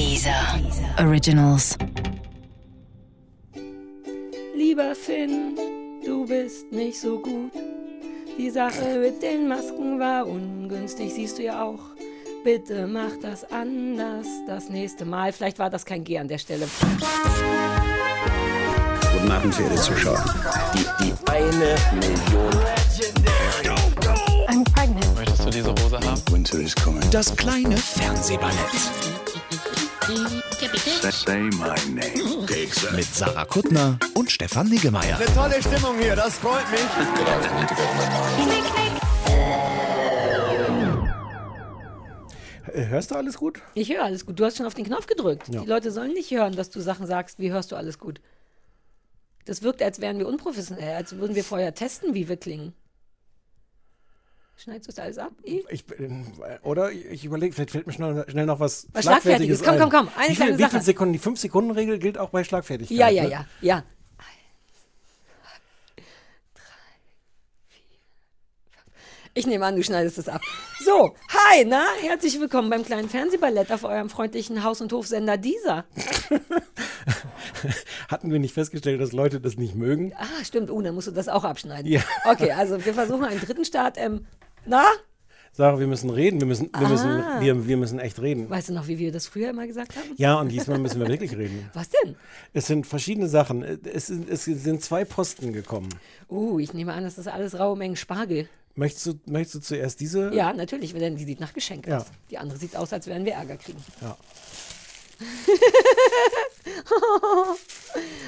Dieser Originals. Lieber Finn, du bist nicht so gut. Die Sache mit den Masken war ungünstig, siehst du ja auch. Bitte mach das anders das nächste Mal. Vielleicht war das kein G an der Stelle. Guten Abend, verehrte Zuschauer. Die, die eine Million. I'm pregnant. Möchtest du diese Hose haben? Winter is coming. Das kleine Fernsehballett. Mit Sarah Kuttner und Stefan Niggemeier. Eine tolle Stimmung hier, das freut mich. Hörst du alles gut? Ich höre alles gut. Du hast schon auf den Knopf gedrückt. Ja. Die Leute sollen nicht hören, dass du Sachen sagst. Wie hörst du alles gut? Das wirkt, als wären wir unprofessionell, als würden wir vorher testen, wie wir klingen. Schneidest du das alles ab? I? Ich, bin- oder ich überlege, vielleicht fällt mir schnell, schnell noch was, Was Schlagfertiges. Komm, ein. komm, komm, eine wie, viel, wie viele Sekunden? Die 5-Sekunden-Regel gilt auch bei Schlagfertigkeit. Ja, ja, ne? ja, ja. Ich nehme an, du schneidest es ab. So, hi, na, herzlich willkommen beim kleinen Fernsehballett auf eurem freundlichen Haus- und Hofsender dieser. Hatten wir nicht festgestellt, dass Leute das nicht mögen? Ah, stimmt, uh, dann musst du das auch abschneiden. Ja. Okay, also wir versuchen einen dritten Start. Ähm, na, Sarah, wir müssen reden, wir müssen, wir, müssen, Ah. wir, wir müssen echt reden. weißt du noch, wie wir das früher immer gesagt haben? Ja, und diesmal müssen wir wirklich reden. Was denn? Es sind verschiedene Sachen. Es sind, es sind zwei Posten gekommen. Uh, ich nehme an, das ist alles raue Mengen Spargel. Möchtest du, möchtest du zuerst diese? Ja, natürlich, denn die sieht nach Geschenk Ja. aus. Die andere sieht aus, als werden wir Ärger kriegen. Ja.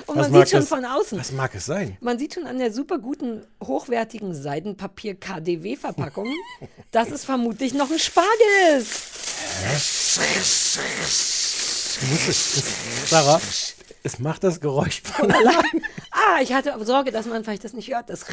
Und Was man sieht schon das- von außen. Was mag es sein? Man sieht schon an der super guten, hochwertigen Seidenpapier-KDW-Verpackung, dass es vermutlich noch ein Spargel ist. Es, Sarah, es macht das Geräusch von allein. Ah, ich hatte Sorge, dass man vielleicht das nicht hört. Das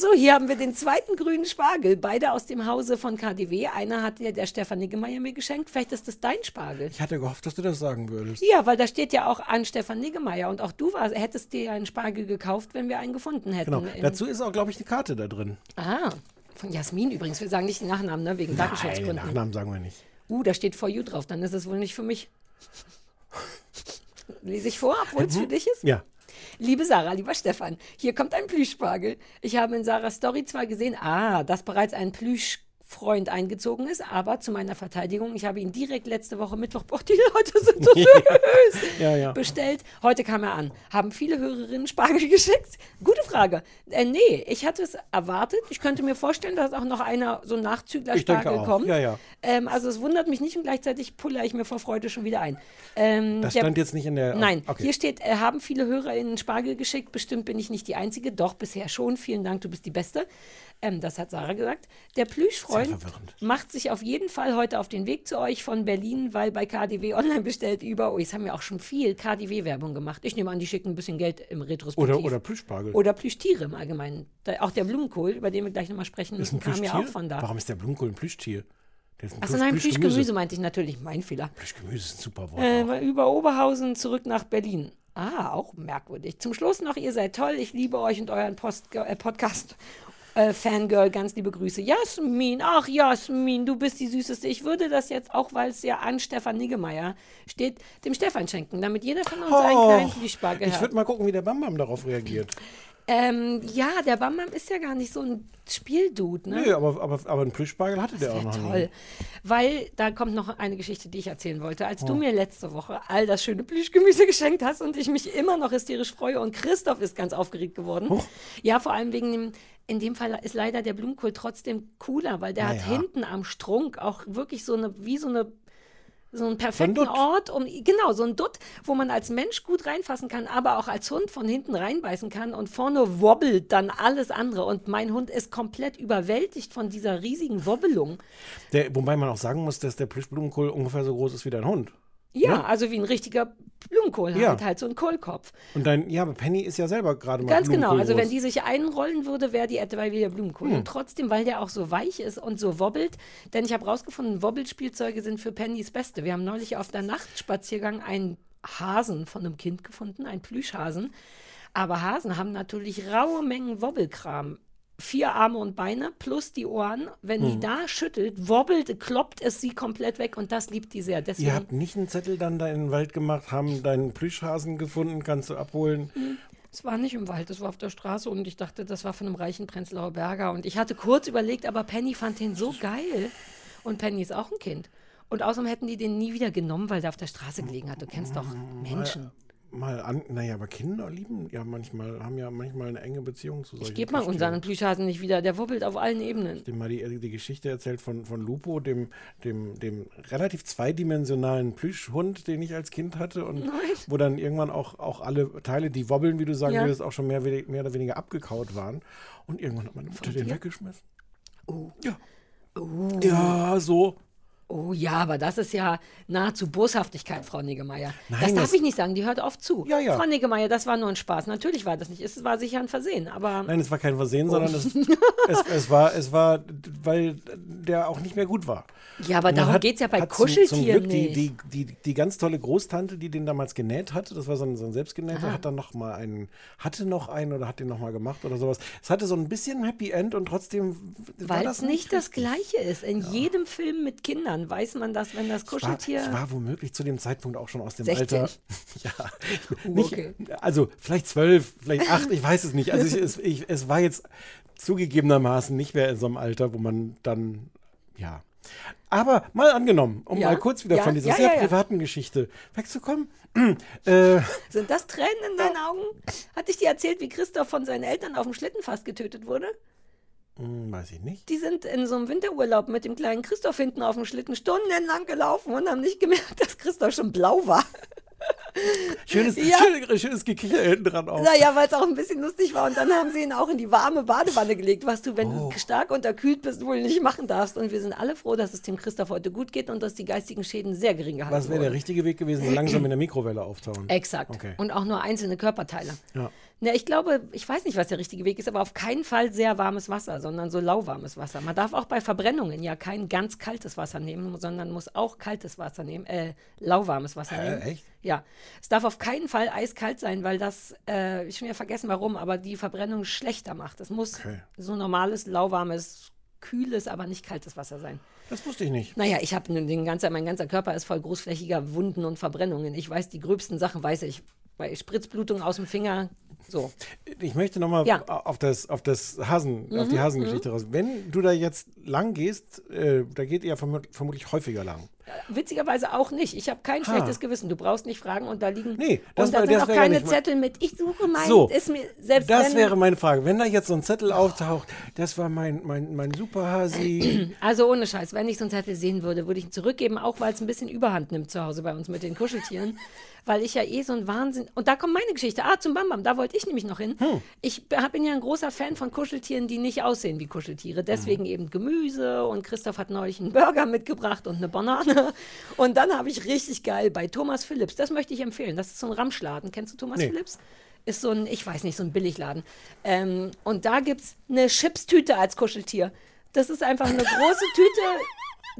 so, hier haben wir den zweiten grünen Spargel. Beide aus dem Hause von KDW. Einer hat ja der Stefan Niggemeier mir geschenkt. Vielleicht ist das dein Spargel. Ich hatte gehofft, dass du das sagen würdest. Ja, weil da steht ja auch an Stefan Niggemeier. Und auch du war, hättest dir einen Spargel gekauft, wenn wir einen gefunden hätten. Genau. Dazu ist auch, glaube ich, eine Karte da drin. ah, von Jasmin übrigens. Wir sagen nicht den Nachnamen, ne? wegen Nein, Datenschutzgründen. Nachnamen sagen wir nicht. Uh, da steht For You drauf. Dann ist es wohl nicht für mich. Lese ich vor, obwohl es für dich ist? Ja. Liebe Sarah, lieber Stefan, hier kommt ein Plüschspargel. Ich habe in Sarahs Story zwar gesehen, ah, dass bereits ein Plüschfreund eingezogen ist, aber zu meiner Verteidigung, ich habe ihn direkt letzte Woche Mittwoch, boah, die Leute sind so süß, Ja, ja. bestellt. Heute kam er an. Haben viele Hörerinnen Spargel geschickt? Gute Frage. Äh, nee, ich hatte es erwartet. Ich könnte mir vorstellen, dass auch noch einer, so ein Nachzügler Spargel kommt. Ja, ja. Ähm, also es wundert mich nicht und gleichzeitig pulle ich mir vor Freude schon wieder ein. Ähm, Das der- stand jetzt nicht in der. Nein, Okay. hier steht, äh, haben viele HörerInnen Spargel geschickt. Bestimmt bin ich nicht die Einzige. Doch, bisher schon. Vielen Dank, du bist die Beste. Ähm, das hat Sarah gesagt. Der Plüschfreund Verwirrend. macht sich auf jeden Fall heute auf den Weg zu euch von Berlin, weil bei KDW online bestellt über, oh, jetzt haben wir auch schon viel KDW-Werbung gemacht. Ich nehme an, die schicken ein bisschen Geld im Retrospektiv. Oder, oder Plüschspargel. Oder Plüschtiere im Allgemeinen. Da, auch der Blumenkohl, über den wir gleich nochmal sprechen müssen, kam ja auch von da. Warum ist der Blumenkohl ein Plüschtier? Achso, Plüsch- nein, Plüschgemüse. Plüschgemüse meinte ich natürlich. Mein Fehler. Plüschgemüse ist ein super Wort. Äh, über Oberhausen zurück nach Berlin. Ah, auch merkwürdig. Zum Schluss noch, ihr seid toll. Ich liebe euch und euren Post äh, Podcast. Äh, Fangirl, ganz liebe Grüße. Jasmin, ach Jasmin, du bist die Süßeste. Ich würde das jetzt, auch weil es ja an Stefan Niggemeier steht, dem Stefan schenken, damit jeder von uns einen kleinen Plüschspargel ich hat. würde mal gucken, wie der Bambam darauf reagiert. Ähm, ja, der Bambam ist ja gar nicht so ein Spieldude, ne? Nö, aber, aber, aber einen Plüschspargel hatte der auch noch Toll. nie. Weil da kommt noch eine Geschichte, die ich erzählen wollte. Als du mir letzte Woche all das schöne Plüschgemüse geschenkt hast und ich mich immer noch hysterisch freue und Christoph ist ganz aufgeregt geworden. Ja, vor allem wegen dem, in dem Fall ist leider der Blumenkohl trotzdem cooler, weil der Na hat ja. hinten am Strunk auch wirklich so eine, wie so eine so einen perfekten Dutt. Ort, um genau so ein Dutt, wo man als Mensch gut reinfassen kann, aber auch als Hund von hinten reinbeißen kann und vorne wobbelt dann alles andere und mein Hund ist komplett überwältigt von dieser riesigen Wobbelung. Der, wobei man auch sagen muss, dass der Plüschblumenkohl ungefähr so groß ist wie dein Hund. Ja, Ja. also wie ein richtiger Blumenkohl Ja. halt, halt so ein Kohlkopf. Und dein, ja, aber Penny ist ja selber gerade mal Ganz genau, also wenn die sich einrollen würde, wäre die etwa wie der Blumenkohl. Hm. Und trotzdem, weil der auch so weich ist und so wobbelt, denn ich habe rausgefunden, Wobbelspielzeuge sind für Pennys Beste. Wir haben neulich auf der Nachtspaziergang einen Hasen von einem Kind gefunden, einen Plüschhasen. Aber Hasen haben natürlich raue Mengen Wobbelkram vier Arme und Beine plus die Ohren. Wenn die da schüttelt, wobbelt, kloppt es sie komplett weg und das liebt die sehr. Deswegen, Ihr habt nicht einen Zettel dann da in den Wald gemacht, haben deinen Plüschhasen gefunden, kannst du abholen. es war nicht im Wald, es war auf der Straße und ich dachte, das war von einem reichen Prenzlauer Berger. Und ich hatte kurz überlegt, aber Penny fand den so geil. Und Penny ist auch ein Kind. Und außerdem hätten die den nie wieder genommen, weil der auf der Straße gelegen hat. Du kennst doch Menschen. Mal an, naja, aber Kinder lieben ja manchmal, haben ja manchmal eine enge Beziehung zu solchen Ich gebe mal unseren Plüschhasen nicht wieder. Der wobbelt auf allen Ebenen. dem mal die, die Geschichte erzählt von, von Lupo, dem, dem, dem relativ zweidimensionalen Plüschhund, den ich als Kind hatte und wo dann irgendwann auch, auch alle Teile, die wobbeln, wie du sagen Ja. würdest, auch schon mehr, mehr oder weniger abgekaut waren. Und irgendwann hat meine Mutter den weggeschmissen. Oh. Ja. Ja, so. Oh ja, aber das ist ja nahezu Boshaftigkeit, Frau Niggemeier. das Nein, darf das- ich nicht sagen, die hört oft zu. Ja, ja. Frau Niggemeier, das war nur ein Spaß. Natürlich war das nicht. Es war sicher ein Versehen, aber Nein, es war kein Versehen, Oh. sondern es, es, es, war, es war, weil der auch nicht mehr gut war. ja, aber darum geht es ja bei hat zum- Kuscheltieren zum Glück nicht. Die, die, die, die ganz tolle Großtante, die den damals genäht hatte, das war so ein, so ein selbstgenähter, hat dann noch mal einen, hatte noch einen oder hat den noch mal gemacht oder sowas. Es hatte so ein bisschen Happy End und trotzdem war Weil das es nicht das richtig. Gleiche ist. In jedem Film mit Kindern weiß man das, wenn das Ich war, Kuscheltier. ich war womöglich zu dem Zeitpunkt auch schon aus dem 16. Alter. Ja, nicht, okay. also vielleicht zwölf, vielleicht acht, ich weiß es nicht. Also ich, es, ich, es war jetzt zugegebenermaßen nicht mehr in so einem Alter, wo man dann, ja. Aber mal angenommen, um Ja. mal kurz wieder Ja, von dieser ja, sehr privaten Geschichte wegzukommen. äh, Sind das Tränen in deinen Augen? Hatte ich dir erzählt, wie Christoph von seinen Eltern auf dem Schlitten fast getötet wurde? Hm, weiß ich nicht. Die sind in so einem Winterurlaub mit dem kleinen Christoph hinten auf dem Schlitten stundenlang gelaufen und haben nicht gemerkt, dass Christoph schon blau war. Schönes, Ja. schönes, schönes Gekicher hinten dran auch. Naja, weil es auch ein bisschen lustig war. Und dann haben sie ihn auch in die warme Badewanne gelegt, was du, wenn Oh. du stark unterkühlt bist, wohl nicht machen darfst. Und wir sind alle froh, dass es dem Christoph heute gut geht und dass die geistigen Schäden sehr gering gehalten Was wäre der richtige Weg gewesen? Langsam in der Mikrowelle auftauen. Exakt. Okay. Und auch nur einzelne Körperteile. Ja. Na, ich glaube, ich weiß nicht, was der richtige Weg ist, aber auf keinen Fall sehr warmes Wasser, sondern so lauwarmes Wasser. Man darf auch bei Verbrennungen ja kein ganz kaltes Wasser nehmen, sondern muss auch kaltes Wasser nehmen, äh, lauwarmes Wasser Hä, nehmen. echt? Ja. Es darf auf keinen Fall eiskalt sein, weil das, äh, ich schon wieder vergessen warum, aber die Verbrennung schlechter macht. Es muss Okay. so normales, lauwarmes, kühles, aber nicht kaltes Wasser sein. Das wusste ich nicht. Naja, ich habe den ganzen, mein ganzer Körper ist voll großflächiger Wunden und Verbrennungen. Ich weiß, die gröbsten Sachen weiß ich. Bei Spritzblutung aus dem Finger, so. Ich möchte nochmal Ja. Mhm, auf, das, auf, das Hasen, auf die Hasengeschichte raus. Wenn du da jetzt lang gehst, äh, da geht ihr vermut vermutlich häufiger lang. Witzigerweise auch nicht. Ich habe kein Ha. schlechtes Gewissen. Du brauchst nicht fragen und da liegen. Nee, das und da war- sind das auch keine Zettel mit. Ich suche mein. So, ist mir selbst Das wenn, wäre meine Frage. Wenn da jetzt so ein Zettel auftaucht, das war mein, mein, mein Superhasi. Also ohne Scheiß, wenn ich so einen Zettel sehen würde, würde ich ihn zurückgeben, auch weil es ein bisschen Überhand nimmt zu Hause bei uns mit den Kuscheltieren. Weil ich ja eh so ein Wahnsinn. Und da kommt meine Geschichte. Ah, zum Bambam, da wollte ich nämlich noch hin. Hm. Ich bin ja ein großer Fan von Kuscheltieren, die nicht aussehen wie Kuscheltiere. Deswegen Mhm. eben Gemüse und Christoph hat neulich einen Burger mitgebracht und eine Banane. Und dann habe ich richtig geil bei Thomas Phillips, das möchte ich empfehlen. Das ist so ein Ramschladen. Kennst du Thomas Nee. Phillips? Ist so ein, ich weiß nicht, so ein Billigladen. Ähm, und da gibt es eine Chipstüte als Kuscheltier. Das ist einfach eine große Tüte,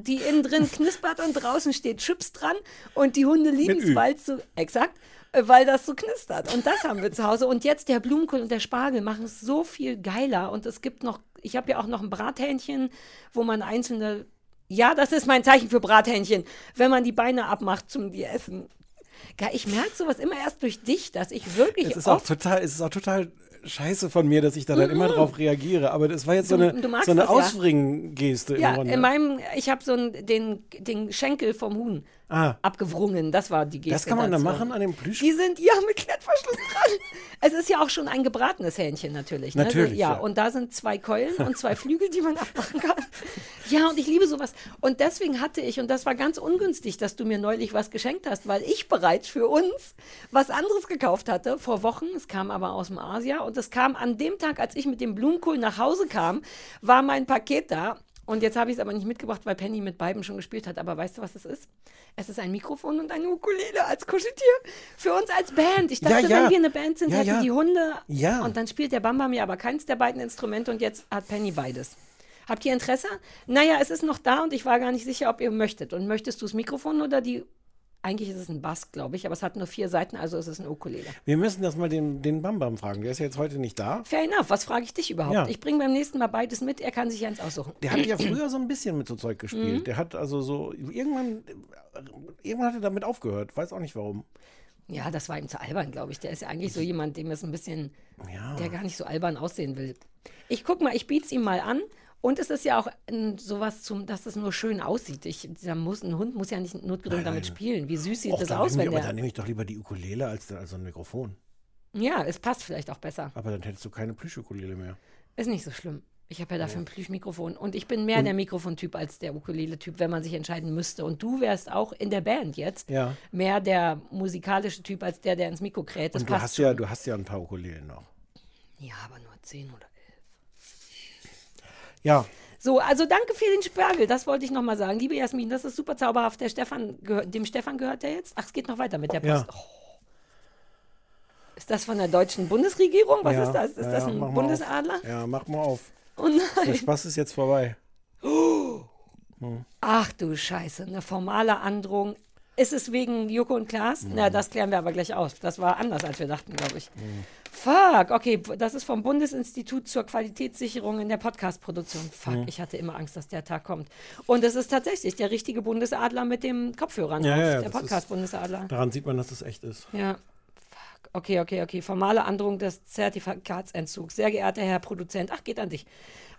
die innen drin knispert und draußen steht Chips dran. Und die Hunde lieben es, weil es so, exakt, äh, weil das so knistert. Und das haben wir zu Hause. Und jetzt der Blumenkohl und der Spargel machen es so viel geiler. Und es gibt noch, ich habe ja auch noch ein Brathähnchen, wo man einzelne, ja, das ist mein Zeichen für Brathähnchen, wenn man die Beine abmacht zum die essen. Ich merke sowas immer erst durch dich, dass ich wirklich Es ist auch oft total, es ist auch total scheiße von mir, dass ich da dann immer drauf reagiere. Aber das war jetzt so Du- eine, du magst so eine. Auswringen-Geste Ja, im Grunde. in meinem, ich habe so einen, den, den Schenkel vom Huhn Ah. abgewrungen. Das war die Geste. das kann man da dazu. machen an dem Plüsch. Die sind ja mit Klettverschluss dran. Es ist ja auch schon ein gebratenes Hähnchen natürlich. Ne? Natürlich, Ja, ja. und da sind zwei Keulen und zwei Flügel, die man abmachen kann. Ja, und ich liebe sowas. Und deswegen hatte ich, und das war ganz ungünstig, dass du mir neulich was geschenkt hast, weil ich bereits für uns was anderes gekauft hatte vor Wochen. Es kam aber aus dem Asia und es kam an dem Tag, als ich mit dem Blumenkohl nach Hause kam, war mein Paket da. Und jetzt habe ich es aber nicht mitgebracht, weil Penny mit beiden schon gespielt hat. Aber weißt du, was es ist? Es ist ein Mikrofon und eine Ukulele als Kuscheltier für uns als Band. Ich dachte, Ja, ja. wenn wir eine Band sind, Ja, hätten die Hunde. Ja. Und dann spielt der Bamba mir aber keins der beiden Instrumente und jetzt hat Penny beides. Habt ihr Interesse? Naja, es ist noch da und ich war gar nicht sicher, ob ihr möchtet. Und möchtest du das Mikrofon oder die eigentlich ist es ein Bass, glaube ich, aber es hat nur vier Seiten, also ist es ein Ukulele. Wir müssen das mal den, den Bam Bam fragen. Der ist ja jetzt heute nicht da. Fair enough, was frage ich dich überhaupt? Ja. Ich bringe beim nächsten Mal beides mit, er kann sich eins aussuchen. Der hat ja früher so ein bisschen mit so Zeug Mhm. gespielt. Der hat also so, irgendwann, irgendwann hat er damit aufgehört. Weiß auch nicht warum. Ja, das war ihm zu albern, glaube ich. Der ist ja eigentlich so jemand, dem es ein bisschen, Ja. der gar nicht so albern aussehen will. Ich guck mal, ich biet's ihm mal an. Und es ist ja auch sowas zum, dass es nur schön aussieht. Ich, da muss, ein Hund muss ja nicht notgedrungen damit spielen. Wie süß sieht Och, das aus, nehm ich, wenn aber dann nehme ich doch lieber die Ukulele als, als so ein Mikrofon. Ja, es passt vielleicht auch besser. Aber dann hättest du keine Plüschukulele mehr. Ist nicht so schlimm. Ich habe ja dafür ein Plüschmikrofon. Und ich bin mehr der Mikrofontyp als der Ukulele-Typ, wenn man sich entscheiden müsste. Und du wärst auch in der Band jetzt Ja. mehr der musikalische Typ als der, der ins Mikro kräht. Das Und du hast, schon. ja, du hast ja ein paar Ukulelen noch. ja, aber nur zehn oder. Ja, So, also danke für den Spergel, das wollte ich nochmal sagen. Liebe Jasmin, das ist super zauberhaft. Der Stefan, dem Stefan gehört der jetzt? Ach, es geht noch weiter mit der Ja. Post. Oh. Ist das von der deutschen Bundesregierung? Was ja, ist das? Ist ja, das ja, ein Bundesadler? Ja, mach mal auf. Oh Der. Spaß ist jetzt vorbei. Ach du Scheiße, eine formale Androhung. Ist es wegen Joko und Klaas? Na, das klären wir aber gleich aus. Das war anders, als wir dachten, glaube ich. Fuck, okay, das ist vom Bundesinstitut zur Qualitätssicherung in der Podcast-Produktion. Fuck, ich hatte immer Angst, dass der Tag kommt. Und es ist tatsächlich der richtige Bundesadler mit dem Kopfhörern Ja, ja, ja, der Podcast-Bundesadler. Daran sieht man, dass es echt ist. Ja. Fuck. Okay, okay, okay. Formale Androhung des Zertifikatsentzugs. Sehr geehrter Herr Produzent, ach, geht an dich.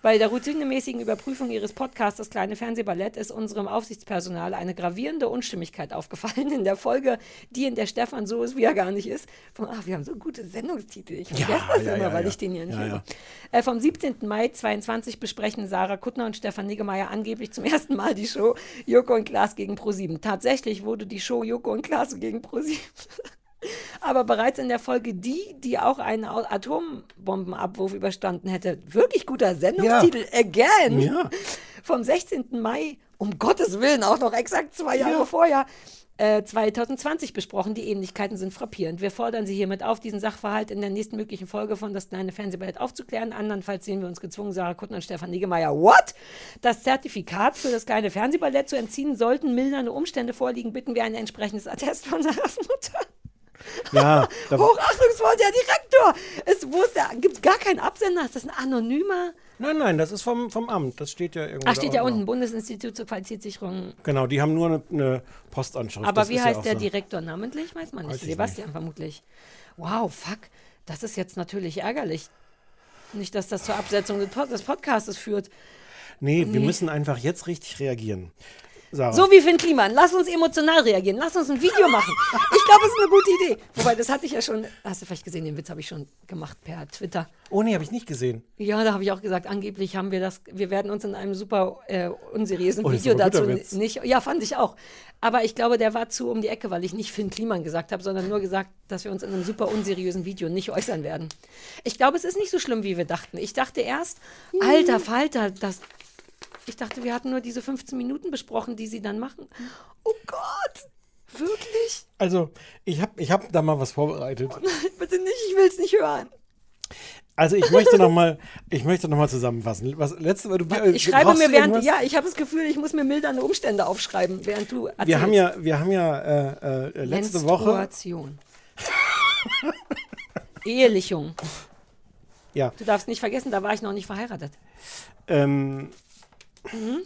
Bei der routinemäßigen Überprüfung Ihres Podcasts Das kleine Fernsehballett ist unserem Aufsichtspersonal eine gravierende Unstimmigkeit aufgefallen in der Folge, die in der Stefan so ist, wie er gar nicht ist. Von, ach, wir haben so gute Sendungstitel. Ich vergesse das ja, immer, ja, weil ja. ich den hier nicht Ja, höre. ja. Äh, vom 17. Mai 22 besprechen Sarah Kuttner und Stefan Niggemeier angeblich zum ersten Mal die Show Joko und Klaas gegen ProSieben. Tatsächlich wurde die Show Joko und Klaas gegen ProSieben aber bereits in der Folge die, die auch einen Atombombenabwurf überstanden hätte. Wirklich guter Sendungstitel. Again. Ja. Vom 16. Mai, um Gottes Willen, auch noch exakt zwei Jahre Ja. vorher. äh, 2020 besprochen. Die Ähnlichkeiten sind frappierend. Wir fordern Sie hiermit auf, diesen Sachverhalt in der nächsten möglichen Folge von Das kleine Fernsehballett aufzuklären. Andernfalls sehen wir uns gezwungen, Sarah Kuttner und Stefan Niggemeier, what? Das Zertifikat für das kleine Fernsehballett zu entziehen, sollten mildernde Umstände vorliegen, bitten wir ein entsprechendes Attest von Sarahs Mutter. Ja, Hochachtungsvoll, der Direktor! Es? Gibt es gar keinen Absender? Ist das ein anonymer? nein, nein, das ist vom, vom Amt. Das steht ja irgendwo. Ach, steht ja unten, Bundesinstitut zur Qualitätssicherung. Genau, die haben nur eine, eine Postanschrift. Aber Das wie ja heißt auch der so. Direktor namentlich? Weiß man nicht. Weiß Sebastian vermutlich. Wow, fuck. Das ist jetzt natürlich ärgerlich. Nicht, dass das zur Absetzung des, Pod des Podcastes führt. Nee, wir müssen einfach jetzt richtig reagieren. Sarah. So wie Finn Kliman. Lass uns emotional reagieren. Lass uns ein Video machen. Ich glaube, es ist eine gute Idee. Wobei, das hatte ich ja schon. Hast du vielleicht gesehen, den Witz habe ich schon gemacht per Twitter. Oh nee, habe ich nicht gesehen. Ja, da habe ich auch gesagt, angeblich haben wir das, wir werden uns in einem super äh, unseriösen Oh, Video dazu Witz. nicht. Ja, fand ich auch. Aber ich glaube, der war zu um die Ecke, weil ich nicht Finn Kliman gesagt habe, sondern nur gesagt, dass wir uns in einem super unseriösen Video nicht äußern werden. Ich glaube, es ist nicht so schlimm, wie wir dachten. Ich dachte erst, alter Falter, das. Ich dachte, wir hatten nur diese 15 Minuten besprochen, die sie dann machen. Oh Gott! Wirklich? Also, ich habe ich hab da mal was vorbereitet. Bitte nicht, ich will es nicht hören. Also, ich möchte noch mal, ich möchte noch mal zusammenfassen. Was, letzte du, äh, Ich schreibe mir während, irgendwas? ja, ich habe das Gefühl, ich muss mir mildernde Umstände aufschreiben, während du erzählst. Wir haben ja, wir haben ja äh, äh, letzte Woche. Ehelichung. ja, Du darfst nicht vergessen, da war ich noch nicht verheiratet. ähm, Mhm.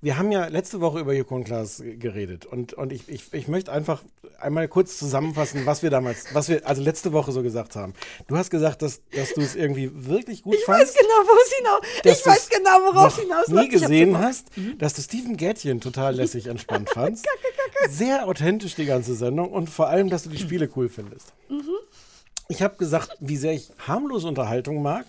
wir haben ja letzte Woche über Joko und Klaas geredet und, und ich, ich, ich möchte einfach einmal kurz zusammenfassen, was wir damals, was wir also letzte Woche so gesagt haben. Du hast gesagt, dass, dass du es irgendwie wirklich gut Ich fandst. weiß genau, wo es hinaus. Ich weiß genau, worauf hinaus nie gesehen Ich hast, dass du Steven Gätchen total lässig entspannt fandst. Sehr authentisch die ganze Sendung und vor allem, dass du die Spiele cool findest. Ich habe gesagt, wie sehr ich harmlose Unterhaltung mag.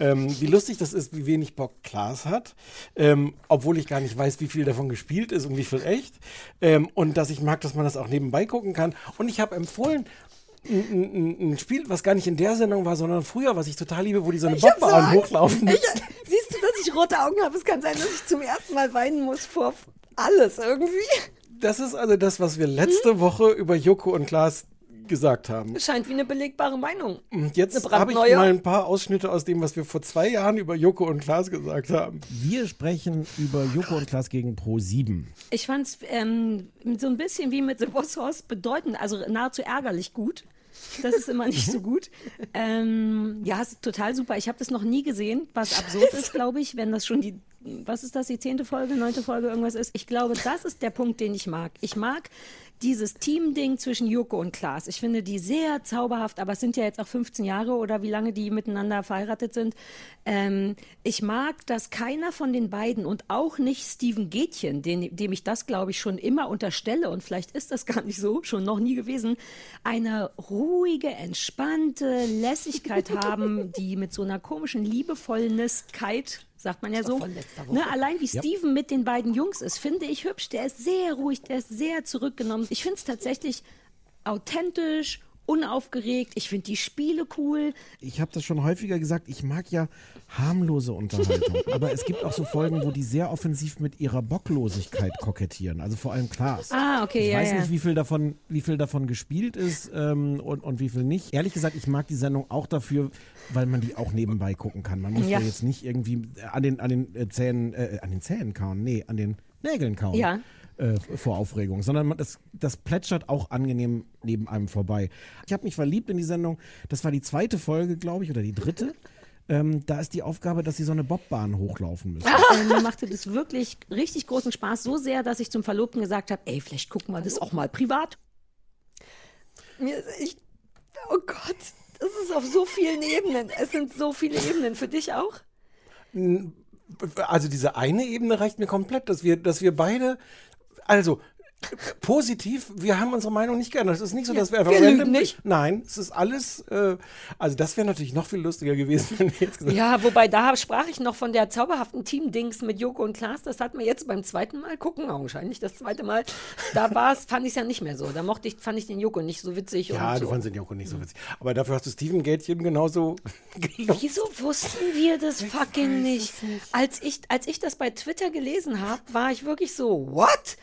Ähm, wie lustig das ist, wie wenig Bock Klaas hat, ähm, obwohl ich gar nicht weiß, wie viel davon gespielt ist und wie viel echt. Ähm, und dass ich mag, dass man das auch nebenbei gucken kann. Und ich habe empfohlen, ein, ein, ein Spiel, was gar nicht in der Sendung war, sondern früher, was ich total liebe, wo die so eine so Bobbahn Angst. hochlaufen. Ich, siehst du, dass ich rote Augen habe? Es kann sein, dass ich zum ersten Mal weinen muss vor alles irgendwie. Das ist also das, was wir letzte Woche über Joko und Klaas gesagt haben. Scheint wie eine belegbare Meinung. Und jetzt Eine habe ich mal ein paar Ausschnitte aus dem, was wir vor zwei Jahren über Joko und Klaas gesagt haben. Wir sprechen über Joko und Klaas gegen Pro 7. Ich fand es ähm, so ein bisschen wie mit The Boss Horse bedeutend, also nahezu ärgerlich gut. Das ist immer nicht so gut. Ähm, ja, es ist total super. Ich habe das noch nie gesehen, was absurd ist, glaube ich, wenn das schon die, was ist das, die zehnte Folge, neunte Folge, irgendwas ist. Ich glaube, das ist der Punkt, den ich mag. Ich mag dieses Team-Ding zwischen Joko und Klaas. Ich finde die sehr zauberhaft, aber es sind ja jetzt auch 15 Jahre oder wie lange die miteinander verheiratet sind. Ähm, ich mag, dass keiner von den beiden und auch nicht Steven Gätchen, den, dem ich das, glaube ich, schon immer unterstelle und vielleicht ist das gar nicht so, schon noch nie gewesen, eine ruhige, entspannte Lässigkeit haben, die mit so einer komischen Liebevollnesskeit sagt man ja so. Ne, allein wie Steven mit den beiden Jungs ist, finde ich hübsch. Der ist sehr ruhig, der ist sehr zurückgenommen. Ich finde es tatsächlich authentisch, unaufgeregt. Ich finde die Spiele cool. Ich habe das schon häufiger gesagt, ich mag ja harmlose Unterhaltung. aber es gibt auch so Folgen, wo die sehr offensiv mit ihrer Bocklosigkeit kokettieren. Also vor allem Klaas. Ah, okay, ich ja, weiß ja. nicht, wie viel davon, wie viel davon gespielt ist ähm, und, und wie viel nicht. Ehrlich gesagt, ich mag die Sendung auch dafür, weil man die auch nebenbei gucken kann. Man muss Ja. ja jetzt nicht irgendwie an den, an den äh, Zähnen, äh, an den Zähnen kauen, nee, an den Nägeln kauen. Ja. Äh, vor Aufregung, sondern man, das, das plätschert auch angenehm neben einem vorbei. Ich habe mich verliebt in die Sendung. Das war die zweite Folge, glaube ich, oder die dritte. Ähm, da ist die Aufgabe, dass sie so eine Bobbahn hochlaufen müssen. Ähm, mir machte das wirklich richtig großen Spaß. So sehr, dass ich zum Verlobten gesagt habe, ey, vielleicht gucken wir das auch mal privat. Mir, ich, oh Gott, das ist auf so vielen Ebenen. Es sind so viele Ebenen. Für dich auch? Also diese eine Ebene reicht mir komplett, dass wir, dass wir beide, also positiv, wir haben unsere Meinung nicht geändert. Es ist nicht so, dass wir einfach wir random- nicht. Nein, es ist alles, äh, also das wäre natürlich noch viel lustiger gewesen, wenn wir jetzt gesagt Ja, wobei da sprach ich noch von der zauberhaften Team-Dings mit Joko und Klaas. Das hat mir jetzt beim zweiten Mal gucken, augenscheinlich das zweite Mal, da war es, fand ich es ja nicht mehr so. Da mochte ich, fand ich den Joko nicht so witzig. Ja, du so. fandst den Joko nicht so witzig. Aber dafür hast du Steven Gätchen genauso gelobt. Wieso wussten wir das fucking nicht? Als ich, als ich das bei Twitter gelesen habe, war ich wirklich so, what?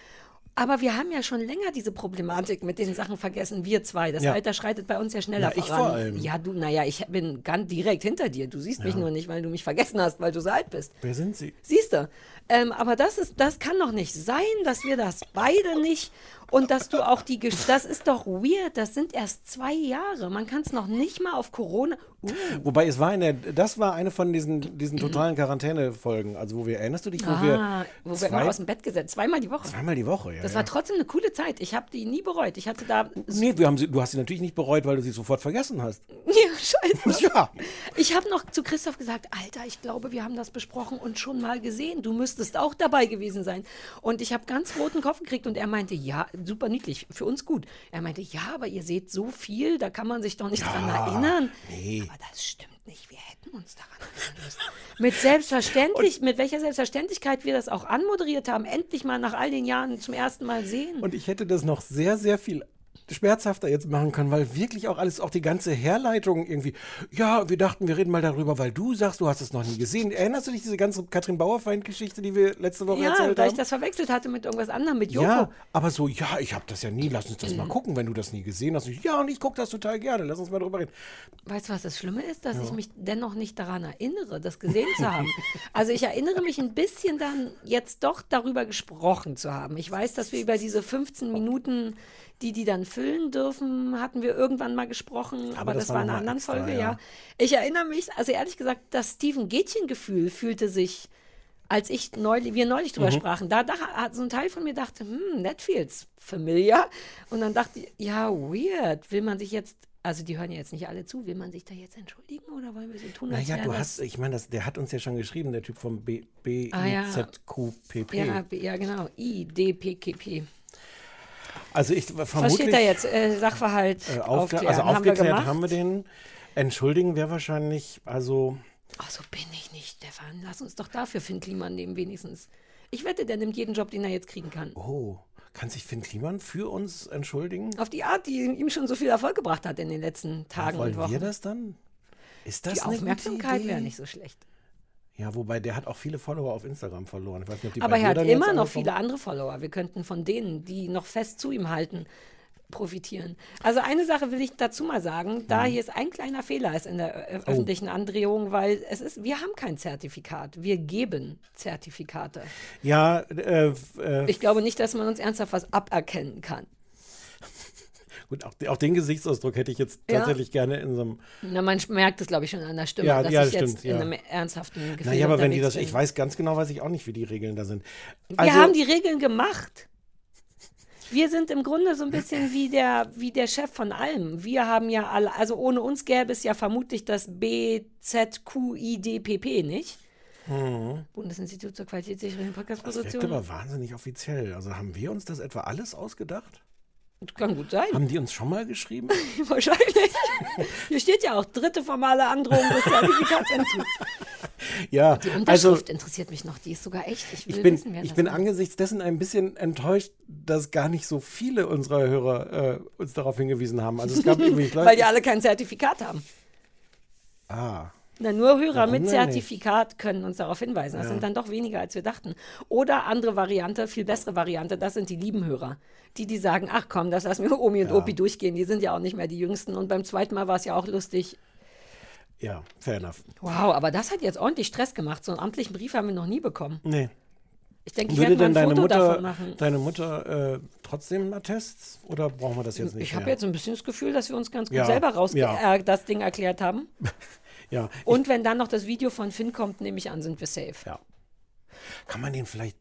Aber wir haben ja schon länger diese Problematik mit den Sachen vergessen, wir zwei. Das Ja. Alter schreitet bei uns ja schneller Na, ich voran. vor allem. Ja, du, naja, ich bin ganz direkt hinter dir. Du siehst mich nur nicht, weil du mich vergessen hast, weil du so alt bist. Wer sind sie? Siehst du? Ähm, aber das ist, das kann doch nicht sein, dass wir das beide nicht und dass du auch die, das ist doch weird. Das sind erst zwei Jahre. Man kann es noch nicht mal auf Corona. Uh, Wobei es war eine, das war eine von diesen, diesen totalen Quarantänefolgen. Also wo wir, erinnerst du dich, wo ah, wir wo wir zwei, immer aus dem Bett gesetzt, zweimal die Woche. zweimal die Woche, ja. Das ja. war trotzdem eine coole Zeit. Ich habe die nie bereut. Ich hatte da. Nee, wir haben sie, du hast sie natürlich nicht bereut, weil du sie sofort vergessen hast. Ja, scheiße. Ja. Ich habe noch zu Christoph gesagt, Alter, ich glaube, wir haben das besprochen und schon mal gesehen. Du müsstest auch dabei gewesen sein. Und ich habe ganz roten Kopf gekriegt und er meinte, ja, super niedlich, für uns gut. Er meinte, ja, aber ihr seht so viel, da kann man sich doch nicht dran erinnern. nee. Aber das stimmt nicht. Wir hätten uns daran erinnern müssen. Mit selbstverständlich, mit welcher Selbstverständlichkeit wir das auch anmoderiert haben, endlich mal nach all den Jahren zum ersten Mal sehen. Und ich hätte das noch sehr, sehr viel schmerzhafter jetzt machen können, weil wirklich auch alles, auch die ganze Herleitung irgendwie, ja, wir dachten, wir reden mal darüber, weil du sagst, du hast es noch nie gesehen. Erinnerst du dich diese ganze Katrin Bauerfeind-Geschichte, die wir letzte Woche ja, erzählt weil ich haben? das verwechselt hatte mit irgendwas anderem, mit Joko. ja, aber so, ja, ich habe das ja nie, lass uns das Mhm. mal gucken, wenn du das nie gesehen hast. Ich, ja, und ich gucke das total gerne, lass uns mal drüber reden. Weißt du, was das Schlimme ist? Dass ich mich dennoch nicht daran erinnere, das gesehen zu haben. Also ich erinnere mich ein bisschen dann jetzt doch darüber gesprochen zu haben. Ich weiß, dass wir über diese 15 Minuten, die die dann füllen dürfen, hatten wir irgendwann mal gesprochen, aber, das das, war in einer anderen extra, Folge, ja. ja. Ich erinnere mich, also ehrlich gesagt, das Steven Gätchen-Gefühl fühlte sich als ich neulich, wir neulich drüber sprachen, da, da hat so ein Teil von mir dachte, hm, that feels familiar. Und dann dachte ich, ja, weird. Will man sich jetzt, also die hören ja jetzt nicht alle zu, will man sich da jetzt entschuldigen oder wollen wir so tun, Naja, du hast, ich meine, der hat uns ja schon geschrieben, der Typ vom B, Ah, ja. BIZQPP. Ja, ja, genau. IDPKP. Also ich Was vermutlich... steht da jetzt? Äh, Sachverhalt Äh, aufklären. also haben wir aufgeklärt haben wir den. Entschuldigen wäre wahrscheinlich, also Ach, so bin ich nicht, Stefan. Lass uns doch dafür Finn Kliman nehmen, wenigstens. Ich wette, der nimmt jeden Job, den er jetzt kriegen kann. Oh, kann sich Finn Kliman für uns entschuldigen? Auf die Art, die ihm schon so viel Erfolg gebracht hat in den letzten Tagen Wollen und Wochen. wir das dann? Ist das die Aufmerksamkeit wäre nicht so schlecht. Ja, wobei der hat auch viele Follower auf Instagram verloren. Nicht, Aber er hat immer noch viele andere Follower. Wir könnten von denen, die noch fest zu ihm halten, profitieren. Also eine Sache will ich dazu mal sagen, da hier ist ein kleiner Fehler ist in der äh, öffentlichen Andrehung, weil es ist, wir haben kein Zertifikat, wir geben Zertifikate. Ja, äh, äh, Ich glaube nicht, dass man uns ernsthaft was aberkennen kann. Gut, auch, auch den Gesichtsausdruck hätte ich jetzt Ja. tatsächlich gerne in so einem. Na, man merkt es, glaube ich, schon an der Stimme, Ja, dass ja, ich das jetzt stimmt, in ja. einem ernsthaften Gefühl Naja, aber wenn die das, ich bin. weiß ganz genau, weiß ich auch nicht, wie die Regeln da sind. Wir Also, haben die Regeln gemacht. Wir sind im Grunde so ein bisschen wie der, wie der Chef von allem. Wir haben ja alle, also ohne uns gäbe es ja vermutlich das BZQIDPP nicht. Bundesinstitut zur Qualitätssicherung in das wirkt Podcastproduktion. aber wahnsinnig offiziell. Also haben wir uns das etwa alles ausgedacht? Kann gut sein. Haben die uns schon mal geschrieben? Wahrscheinlich. Hier steht ja auch dritte formale Androhung des Zertifikatsentzugs. ja, Die also Unterschrift interessiert mich noch. Die ist sogar echt. Ich will ich bin, wissen, wer ich das bin angesichts dessen ein bisschen enttäuscht, dass gar nicht so viele unserer Hörer äh, uns darauf hingewiesen haben. Also es gab irgendwie, glaub, Weil die alle kein Zertifikat haben. ah, Na, nur Hörer Warum mit Zertifikat können uns darauf hinweisen. Das sind dann doch weniger, als wir dachten. Oder andere Variante, viel bessere Variante, das sind die lieben Hörer. Die, die sagen, ach komm, das lassen wir Omi und Opi durchgehen. Die sind ja auch nicht mehr die Jüngsten. Und beim zweiten Mal war es ja auch lustig. ja, fair enough. Wow, aber das hat jetzt ordentlich Stress gemacht. So einen amtlichen Brief haben wir noch nie bekommen. Nee. Ich denke, ich Würde werde mal ein deine Foto davon Mutter, machen. deine Mutter äh, trotzdem Attests oder brauchen wir das jetzt nicht Ich habe jetzt ein bisschen das Gefühl, dass wir uns ganz gut Ja, selber raus ja. äh, das Ding erklärt haben. ja, Und wenn dann noch das Video von Finn kommt, nehme ich an, sind wir safe. ja. Kann man den vielleicht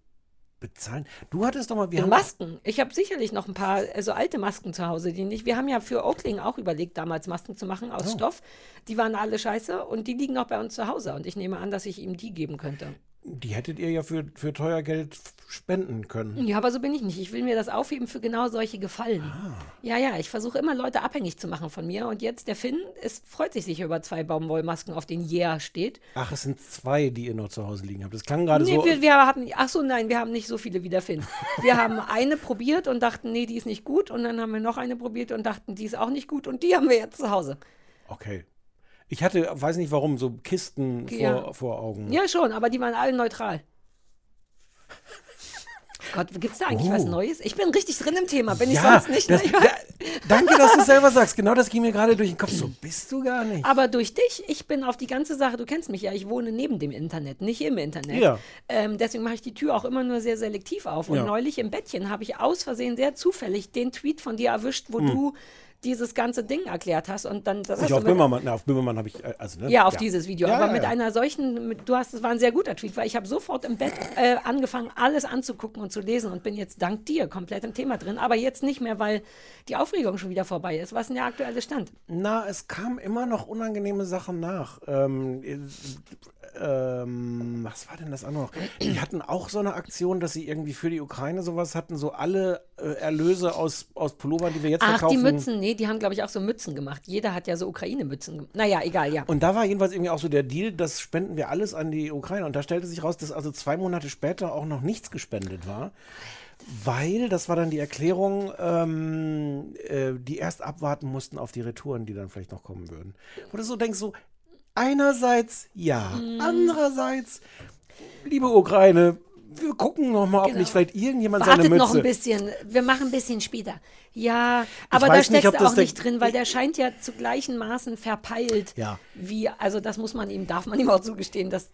bezahlen? Du hattest doch mal, wir In haben Masken. Ich habe sicherlich noch ein paar äh, so alte Masken zu Hause, die nicht. Wir haben ja für Oakling auch überlegt, damals Masken zu machen Oh. aus Stoff. Die waren alle scheiße und die liegen noch bei uns zu Hause. Und ich nehme an, dass ich ihm die geben könnte. Die hättet ihr ja für, für teuer Geld spenden können. Ja, aber so bin ich nicht. Ich will mir das aufheben für genau solche Gefallen. Ah. Ja, ja, ich versuche immer Leute abhängig zu machen von mir. Und jetzt der Finn ist, freut sich sicher über zwei Baumwollmasken, auf denen Yeah steht. Ach, es sind zwei, die ihr noch zu Hause liegen habt. Das klang gerade Nee, so. wir, wir hatten, ach so, nein, wir haben nicht so viele wie der Finn. Wir haben eine probiert und dachten, nee, die ist nicht gut. Und dann haben wir noch eine probiert und dachten, die ist auch nicht gut. Und die haben wir jetzt zu Hause. Okay. Ich hatte, weiß nicht warum, so Kisten Ja. vor, vor Augen. Ja, schon, aber die waren alle neutral. Gott, gibt es da eigentlich Oh. was Neues? Ich bin richtig drin im Thema, bin ich Ja, sonst nicht. das, ne? da, danke, dass du es selber sagst. Genau das ging mir gerade durch den Kopf. So bist du gar nicht. Aber durch dich, ich bin auf die ganze Sache, du kennst mich ja, ich wohne neben dem Internet, nicht im Internet. Ja. Ähm, deswegen mache ich die Tür auch immer nur sehr selektiv auf. Und Ja. neulich im Bettchen habe ich aus Versehen sehr zufällig den Tweet von dir erwischt, wo du dieses ganze Ding erklärt hast. Und dann das hast. Ich du auf Böhmermann, na, auf Böhmermann habe ich, äh, also, ne? Ja, auf dieses Video. Ja, aber ja, mit ja. einer solchen, mit, du hast, es war ein sehr guter Tweet, weil ich habe sofort im Bett äh, angefangen, alles anzugucken und zu lesen und bin jetzt dank dir komplett im Thema drin. Aber jetzt nicht mehr, weil die Aufregung schon wieder vorbei ist. Was ist denn der aktuelle Stand? Na, es kamen immer noch unangenehme Sachen nach. Ähm, äh, ähm, was war denn das andere noch? Die hatten auch so eine Aktion, dass sie irgendwie für die Ukraine sowas hatten, so alle äh, Erlöse aus, aus Pullovern, die wir jetzt Ach, verkaufen. die Mützen, nee, die haben, glaube ich, auch so Mützen gemacht. Jeder hat ja so Ukraine-Mützen gemacht. Naja, egal, ja. Und da war jedenfalls irgendwie auch so der Deal, das spenden wir alles an die Ukraine. Und da stellte sich raus, dass also zwei Monate später auch noch nichts gespendet war. Weil, das war dann die Erklärung, ähm, äh, die erst abwarten mussten auf die Retouren, die dann vielleicht noch kommen würden. Wo du so denkst, so, einerseits ja, Mhm. andererseits, liebe Ukraine, wir gucken noch mal, ob Genau. nicht vielleicht irgendjemand seine Wartet Mütze... noch ein bisschen. Wir machen ein bisschen später. Ja, aber da du das auch nicht drin, weil der scheint ja zu gleichen Maßen verpeilt. Ja. Wie, also das muss man ihm, darf man ihm auch zugestehen. Das,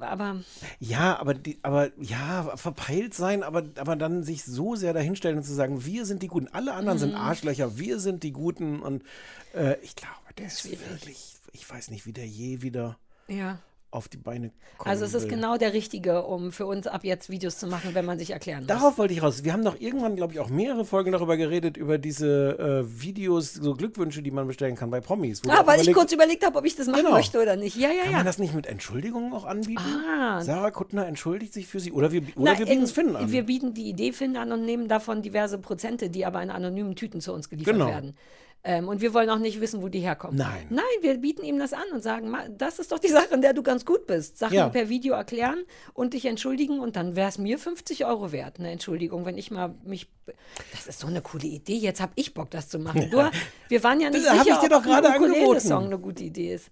aber Ja, aber, die, aber ja, verpeilt sein, aber, aber dann sich so sehr dahinstellen und zu sagen, wir sind die Guten, alle anderen Mhm. sind Arschlöcher, wir sind die Guten und äh, ich glaube, der ist wirklich, ich weiß nicht, wie der je wieder ja. auf die Beine kommen Also es ist will. genau der Richtige, um für uns ab jetzt Videos zu machen, wenn man sich erklären muss. Darauf wollte ich raus. Wir haben doch irgendwann, glaube ich, auch mehrere Folgen darüber geredet, über diese äh, Videos, so Glückwünsche, die man bestellen kann bei Promis. Ah, weil ich kurz überlegt habe, ob ich das machen Genau. möchte oder nicht. Ja, ja, Kann ja. man das nicht mit Entschuldigungen auch anbieten? Ah. Sarah Kuttner entschuldigt sich für sie. Oder wir, oder Na, wir bieten es Finn an. Wir bieten die Idee Finn an und nehmen davon diverse Prozente, die aber in anonymen Tüten zu uns geliefert Genau. werden. Ähm, und wir wollen auch nicht wissen, wo die herkommen. Nein. Nein, wir bieten ihm das an und sagen, "Ma, das ist doch die Sache, in der du ganz gut bist. Sachen Ja. per Video erklären und dich entschuldigen und dann wäre es mir 50 Euro wert, eine Entschuldigung, wenn ich mal mich. Das ist so eine coole Idee. Jetzt habe ich Bock, das zu machen. Du, wir waren ja nicht Das sicher, ich dir doch ob ein gerade angeboten. Ukulele-Song eine gute Idee ist.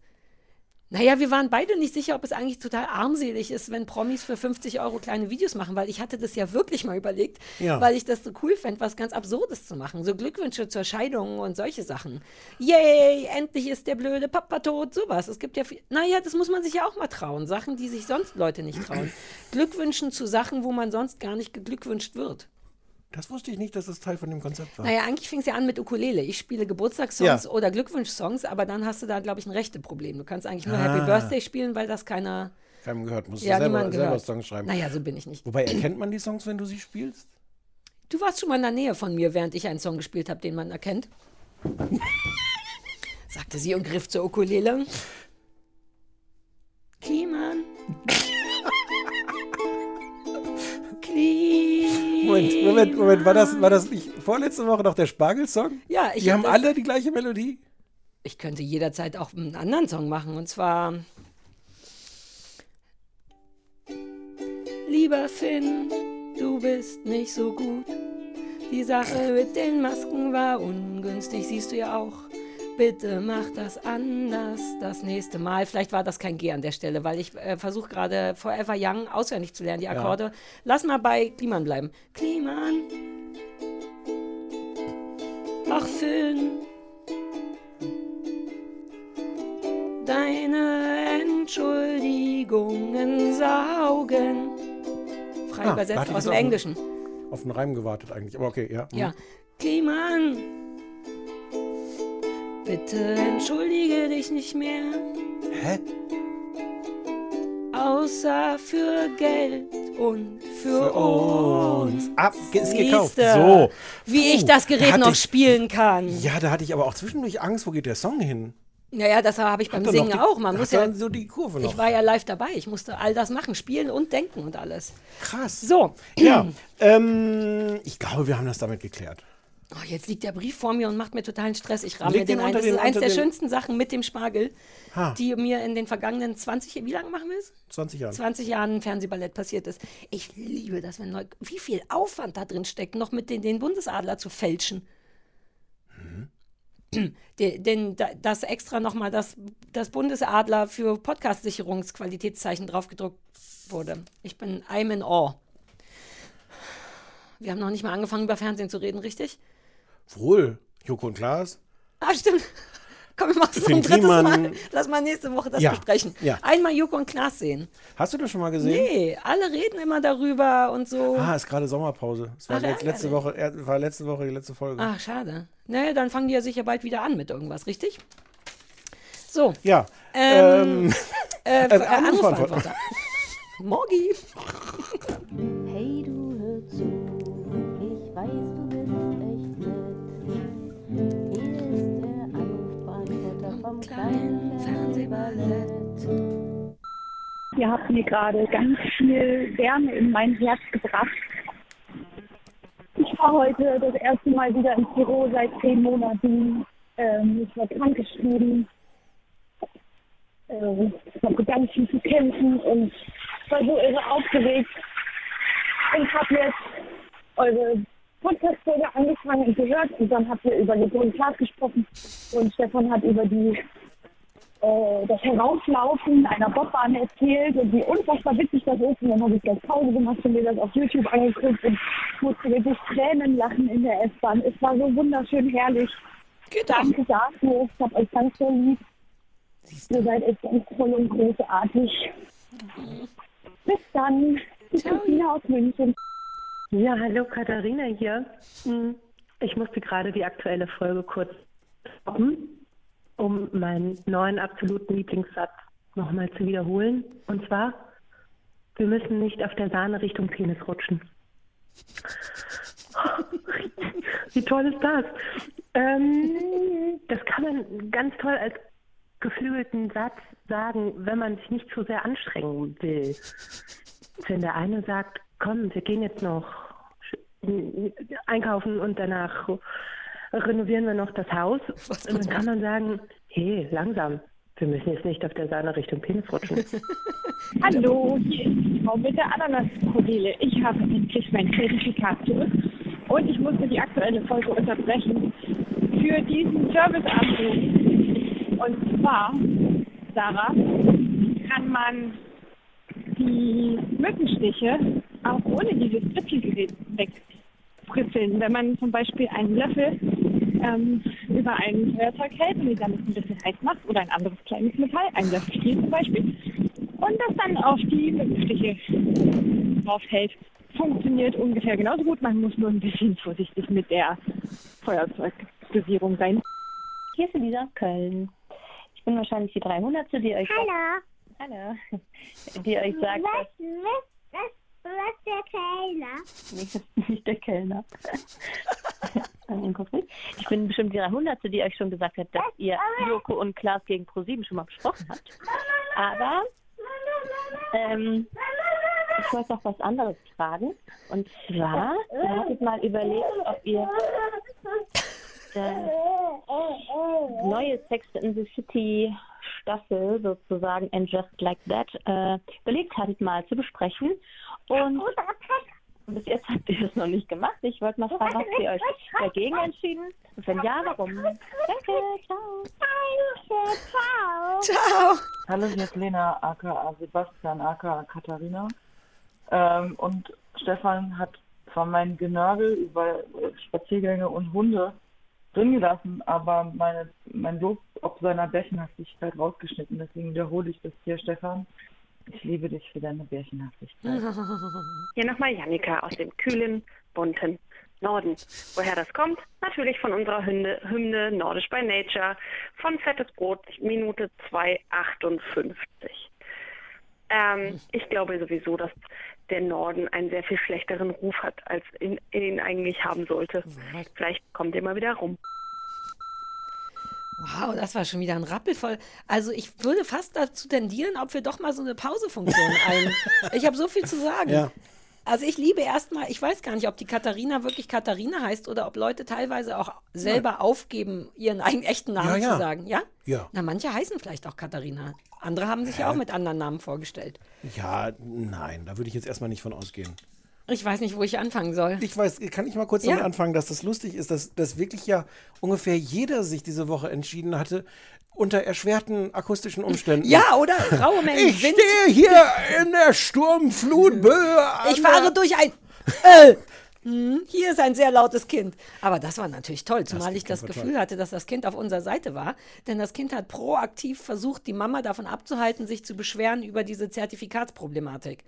Naja, wir waren beide nicht sicher, ob es eigentlich total armselig ist, wenn Promis für 50 Euro kleine Videos machen, weil ich hatte das ja wirklich mal überlegt, Ja. weil ich das so cool fände, was ganz Absurdes zu machen. So Glückwünsche zur Scheidung und solche Sachen. Yay, endlich ist der blöde Papa tot, sowas. Es gibt ja viel, naja, das muss man sich ja auch mal trauen. Sachen, die sich sonst Leute nicht trauen. Glückwünschen zu Sachen, wo man sonst gar nicht geglückwünscht wird. Das wusste ich nicht, dass das Teil von dem Konzept war. Naja, eigentlich fing es ja an mit Ukulele. Ich spiele Geburtstagssongs Ja. oder Glückwunschsongs, aber dann hast du da, glaube ich, ein Rechteproblem. Du kannst eigentlich nur Ah. Happy Birthday spielen, weil das keiner, Keinem gehört, musst ja, du selber, selber. Songs schreiben. Naja, so bin ich nicht. Wobei, erkennt man die Songs, wenn du sie spielst? Du warst schon mal in der Nähe von mir, während ich einen Song gespielt habe, den man erkennt. Sagte sie und griff zur Ukulele. Kliman. Kliman. Moment, Moment, Moment, war das, war das nicht vorletzte Woche noch der Spargel-Song? Ja, ich Die hab haben das- alle die gleiche Melodie? Ich könnte jederzeit auch einen anderen Song machen. Und zwar. Lieber Finn, du bist nicht so gut. Die Sache mit den Masken war ungünstig, siehst du ja auch. Bitte mach das anders das nächste Mal. Vielleicht war das kein G an der Stelle, weil ich äh, versuche gerade Forever Young auswendig zu lernen, die Akkorde. Lass mal bei Kliman bleiben. Kliman. Ach, Finn. Deine Entschuldigungen saugen. Frei Ah, übersetzt aus dem Englischen. Auf den Reim gewartet eigentlich, aber okay, ja. Ja. Kliman. Bitte entschuldige dich nicht mehr. Hä? Außer für Geld und für, Für uns. Ab, ist gekauft. So. Wie ich Puh, das da Gerät noch ich- spielen kann. Ja, da hatte ich aber auch zwischendurch Angst, wo geht der Song hin? Naja, das habe ich beim Hat Singen die, auch. Man muss ja. so die Kurve noch. Ich war ja live dabei. Ich musste all das machen, spielen und denken und alles. Krass. So, Ja, ähm, ich glaube, wir haben das damit geklärt. Oh, jetzt liegt der Brief vor mir und macht mir totalen Stress. Ich ramme mir den den ein. Das ist den- eins unter der den- schönsten Sachen mit dem Spargel, Ha. die mir in den vergangenen 20, wie lange machen wir es? 20 Jahre. 20 Jahren Fernsehballett passiert ist. Ich liebe das, wenn Leute, wie viel Aufwand da drin steckt, noch mit den, den Bundesadler zu fälschen. Den, den, da- das extra nochmal das, das Bundesadler für Podcast-Sicherungsqualitätszeichen draufgedruckt wurde. Ich bin I'm in awe. Wir haben noch nicht mal angefangen, über Fernsehen zu reden, richtig? Wohl. Joko und Klaas. Ah, stimmt. Komm, wir machen es ein drittes. Mal. Lass mal nächste Woche das Ja, besprechen. ja. Einmal Joko und Klaas sehen. Hast du das schon mal gesehen? Nee, alle reden immer darüber und so. Ah, ist gerade Sommerpause. Es war Ach, jetzt letzte. Woche, war letzte Woche die letzte Folge. Ach, schade. Naja, dann fangen die ja sicher bald wieder an mit irgendwas, richtig? So, Ja. Ähm, Ähm, äh, Äh. Anrufbeantworter. Morgi. Ihr habt mir gerade ganz viel Wärme in mein Herz gebracht. Ich war heute das erste Mal wieder ins Büro seit zehn Monaten. Ähm, ich war krankgeschrieben. Ähm, ich habe ganz viel zu kämpfen und war so irre aufgeregt. Und habe jetzt eure Podcast-Folge angefangen und gehört und dann habt ihr über Grund Klaas gesprochen und Stefan hat über die äh, das Herauslaufen einer Bobbahn erzählt und wie unfassbar witzig das ist. Und dann habe ich gleich Pause gemacht und mir das auf YouTube angeguckt und musste wirklich Tränen lachen in der S-Bahn. Es war so wunderschön herrlich. Geht doch. Danke dafür. Ich habe euch ganz so lieb. Ihr seid echt ganz toll und großartig. Bis dann. Die Christina aus München. Ja, hallo Katharina hier. Hm, Ich musste gerade die aktuelle Folge kurz stoppen, um meinen neuen absoluten Lieblingssatz nochmal zu wiederholen. Und zwar, wir müssen nicht auf der Sahne Richtung Penis rutschen. Wie toll ist das? Ähm, das kann man ganz toll als geflügelten Satz sagen, wenn man sich nicht zu sehr anstrengen will. Wenn der eine sagt, komm, wir gehen jetzt noch einkaufen und danach renovieren wir noch das Haus, und dann kann man sagen, hey, langsam, wir müssen jetzt nicht auf der Sahne Richtung Penis rutschen. Hallo, hier ist die Frau mit der Ananaskrokodile. Ich habe endlich mein Zertifikat zurück und ich musste die aktuelle Folge unterbrechen für diesen Serviceanruf. Und zwar Sarah, kann man die Mückenstiche auch ohne dieses Spritzelgerät wegspritzeln. Wenn man zum Beispiel einen Löffel ähm, über ein Feuerzeug hält und die damit ein bisschen heiß macht oder ein anderes kleines Metall, ein Löffelstiel zum Beispiel, und das dann auf die Mückenstiche draufhält. Funktioniert ungefähr genauso gut. Man muss nur ein bisschen vorsichtig mit der Feuerzeuggravierung sein. Hier ist Elisa Köln. Ich bin wahrscheinlich die 300, die euch Hallo. Hallo. Die euch sagt, Was, was, was, der Kellner? nicht, nicht der Kellner. Ich bin bestimmt die 300, die euch schon gesagt hat, dass ihr Joko und Klaas gegen ProSieben schon mal besprochen habt. Aber ähm, ich wollte noch was anderes fragen. Und zwar, ihr hattet mal überlegt, ob ihr äh, neue Sex in the City Staffel sozusagen and Just Like That äh, überlegt hattet mal zu besprechen. Und bis jetzt habt ihr es noch nicht gemacht. Ich wollte mal fragen, habt ihr euch dagegen entschieden? Und wenn ja, warum? Danke, ciao. Danke, ciao. Ciao. Hallo, hier ist Lena, aka Sebastian, aka Katharina. Ähm, und Stefan hat zwar mein Genörgel über Spaziergänge und Hunde drin gelassen, aber meine, mein Lob ob seiner Bärchenhaftigkeit rausgeschnitten. Deswegen wiederhole ich das hier, Stefan. Ich liebe dich für deine Bärchenhaftigkeit. Hier nochmal Jannika aus dem kühlen, bunten Norden. Woher das kommt? Natürlich von unserer Hymne, Hymne Nordisch by Nature von Fettes Brot, Minute 2,58. Ähm, ich glaube sowieso, dass der Norden einen sehr viel schlechteren Ruf hat, als ihn, ihn eigentlich haben sollte. Vielleicht kommt er mal wieder rum. Wow, das war schon wieder ein Rappel voll. Also ich würde fast dazu tendieren, ob wir doch mal so eine Pausefunktion ein. Ich habe so viel zu sagen. Ja. Also ich liebe erstmal, ich weiß gar nicht, ob die Katharina wirklich Katharina heißt oder ob Leute teilweise auch selber aufgeben, ihren eigenen echten Namen Ja, ja. zu sagen. Ja? Ja. Na, manche heißen vielleicht auch Katharina. Andere haben sich ja auch mit anderen Namen vorgestellt. Ja, nein, da würde ich jetzt erstmal nicht von ausgehen. Ich weiß nicht, wo ich anfangen soll. Ich weiß, kann ich mal kurz Ja. damit anfangen, dass das lustig ist, dass, dass wirklich ja ungefähr jeder sich diese Woche entschieden hatte, unter erschwerten akustischen Umständen. Ja, oder? Raue Mengen, Ich Wind. stehe hier in der Sturmflutböe. an Ich fahre durch ein. Äh, hm, hier ist ein sehr lautes Kind. Aber das war natürlich toll, zumal ich das Gefühl toll. hatte, dass das Kind auf unserer Seite war. Denn das Kind hat proaktiv versucht, die Mama davon abzuhalten, sich zu beschweren über diese Zertifikatsproblematik.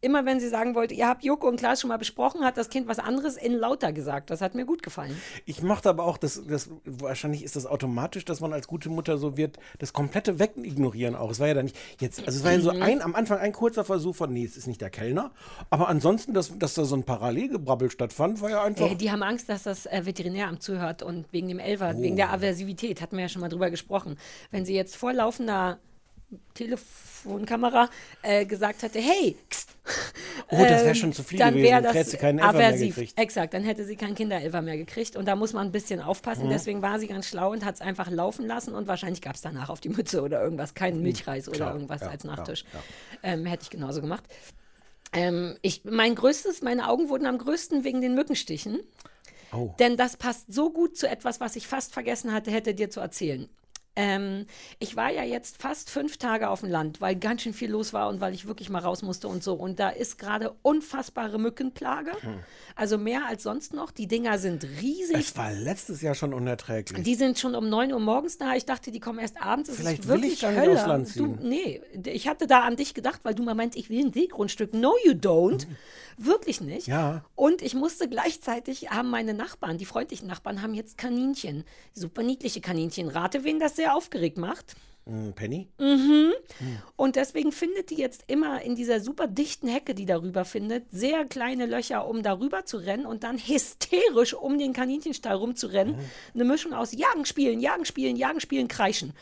Immer wenn sie sagen wollte, ihr habt Joko und Klaas schon mal besprochen, hat das Kind was anderes in lauter gesagt. Das hat mir gut gefallen. Ich mochte aber auch, das, das, wahrscheinlich ist das automatisch, dass man als gute Mutter so wird, das komplette Wegignorieren auch. Es war ja dann nicht, jetzt, also es war ja Mhm. so ein, am Anfang ein kurzer Versuch von, nee, es ist nicht der Kellner. Aber ansonsten, dass, dass da so ein Parallelgebrabbel stattfand, war ja einfach. Äh, die haben Angst, dass das äh, Veterinäramt zuhört und wegen dem Elfer, wegen der Aversivität, hatten wir ja schon mal drüber gesprochen. Wenn sie jetzt vor laufender Telefonkamera äh, gesagt hätte, hey, kst, Oh, das wär ähm, schon zu viel dann gewesen. das hätte sie keinen Elfer mehr gekriegt. Exakt, dann hätte sie keinen Kinderelfer mehr gekriegt und da muss man ein bisschen aufpassen. Mhm. Deswegen war sie ganz schlau und hat es einfach laufen lassen und wahrscheinlich gab es danach auf die Mütze oder irgendwas, keinen Milchreis oder Klar, irgendwas ja, als ja, Nachtisch. ja. Ähm, hätte ich genauso gemacht. Ähm, ich, mein größtes, meine Augen wurden am größten wegen den Mückenstichen. Oh. Denn das passt so gut zu etwas, was ich fast vergessen hatte, hätte dir zu erzählen. Ähm, ich war ja jetzt fast fünf Tage auf dem Land, weil ganz schön viel los war und weil ich wirklich mal raus musste und so. Und da ist gerade unfassbare Mückenplage. Also mehr als sonst noch. Die Dinger sind riesig. Es war letztes Jahr schon unerträglich. Die sind schon um 9 Uhr morgens da. Ich dachte, die kommen erst abends. Es Vielleicht ist will wirklich ich gar nicht Hölle. aufs Land ziehen. Du, nee, ich hatte da an dich gedacht, weil du mal meinst, ich will ein Seegrundstück. No, you don't. Wirklich nicht. Ja. Und ich musste gleichzeitig, haben meine Nachbarn, die freundlichen Nachbarn, haben jetzt Kaninchen. Super niedliche Kaninchen. Rate, wen das sehr aufgeregt macht. Hm, Penny? Mhm. Und deswegen findet die jetzt immer in dieser super dichten Hecke, die darüber findet, sehr kleine Löcher, um darüber zu rennen und dann hysterisch um den Kaninchenstall rumzurennen. Eine Mischung aus Jagen, Spielen, Jagen, Spielen, Jagen, Spielen, Kreischen.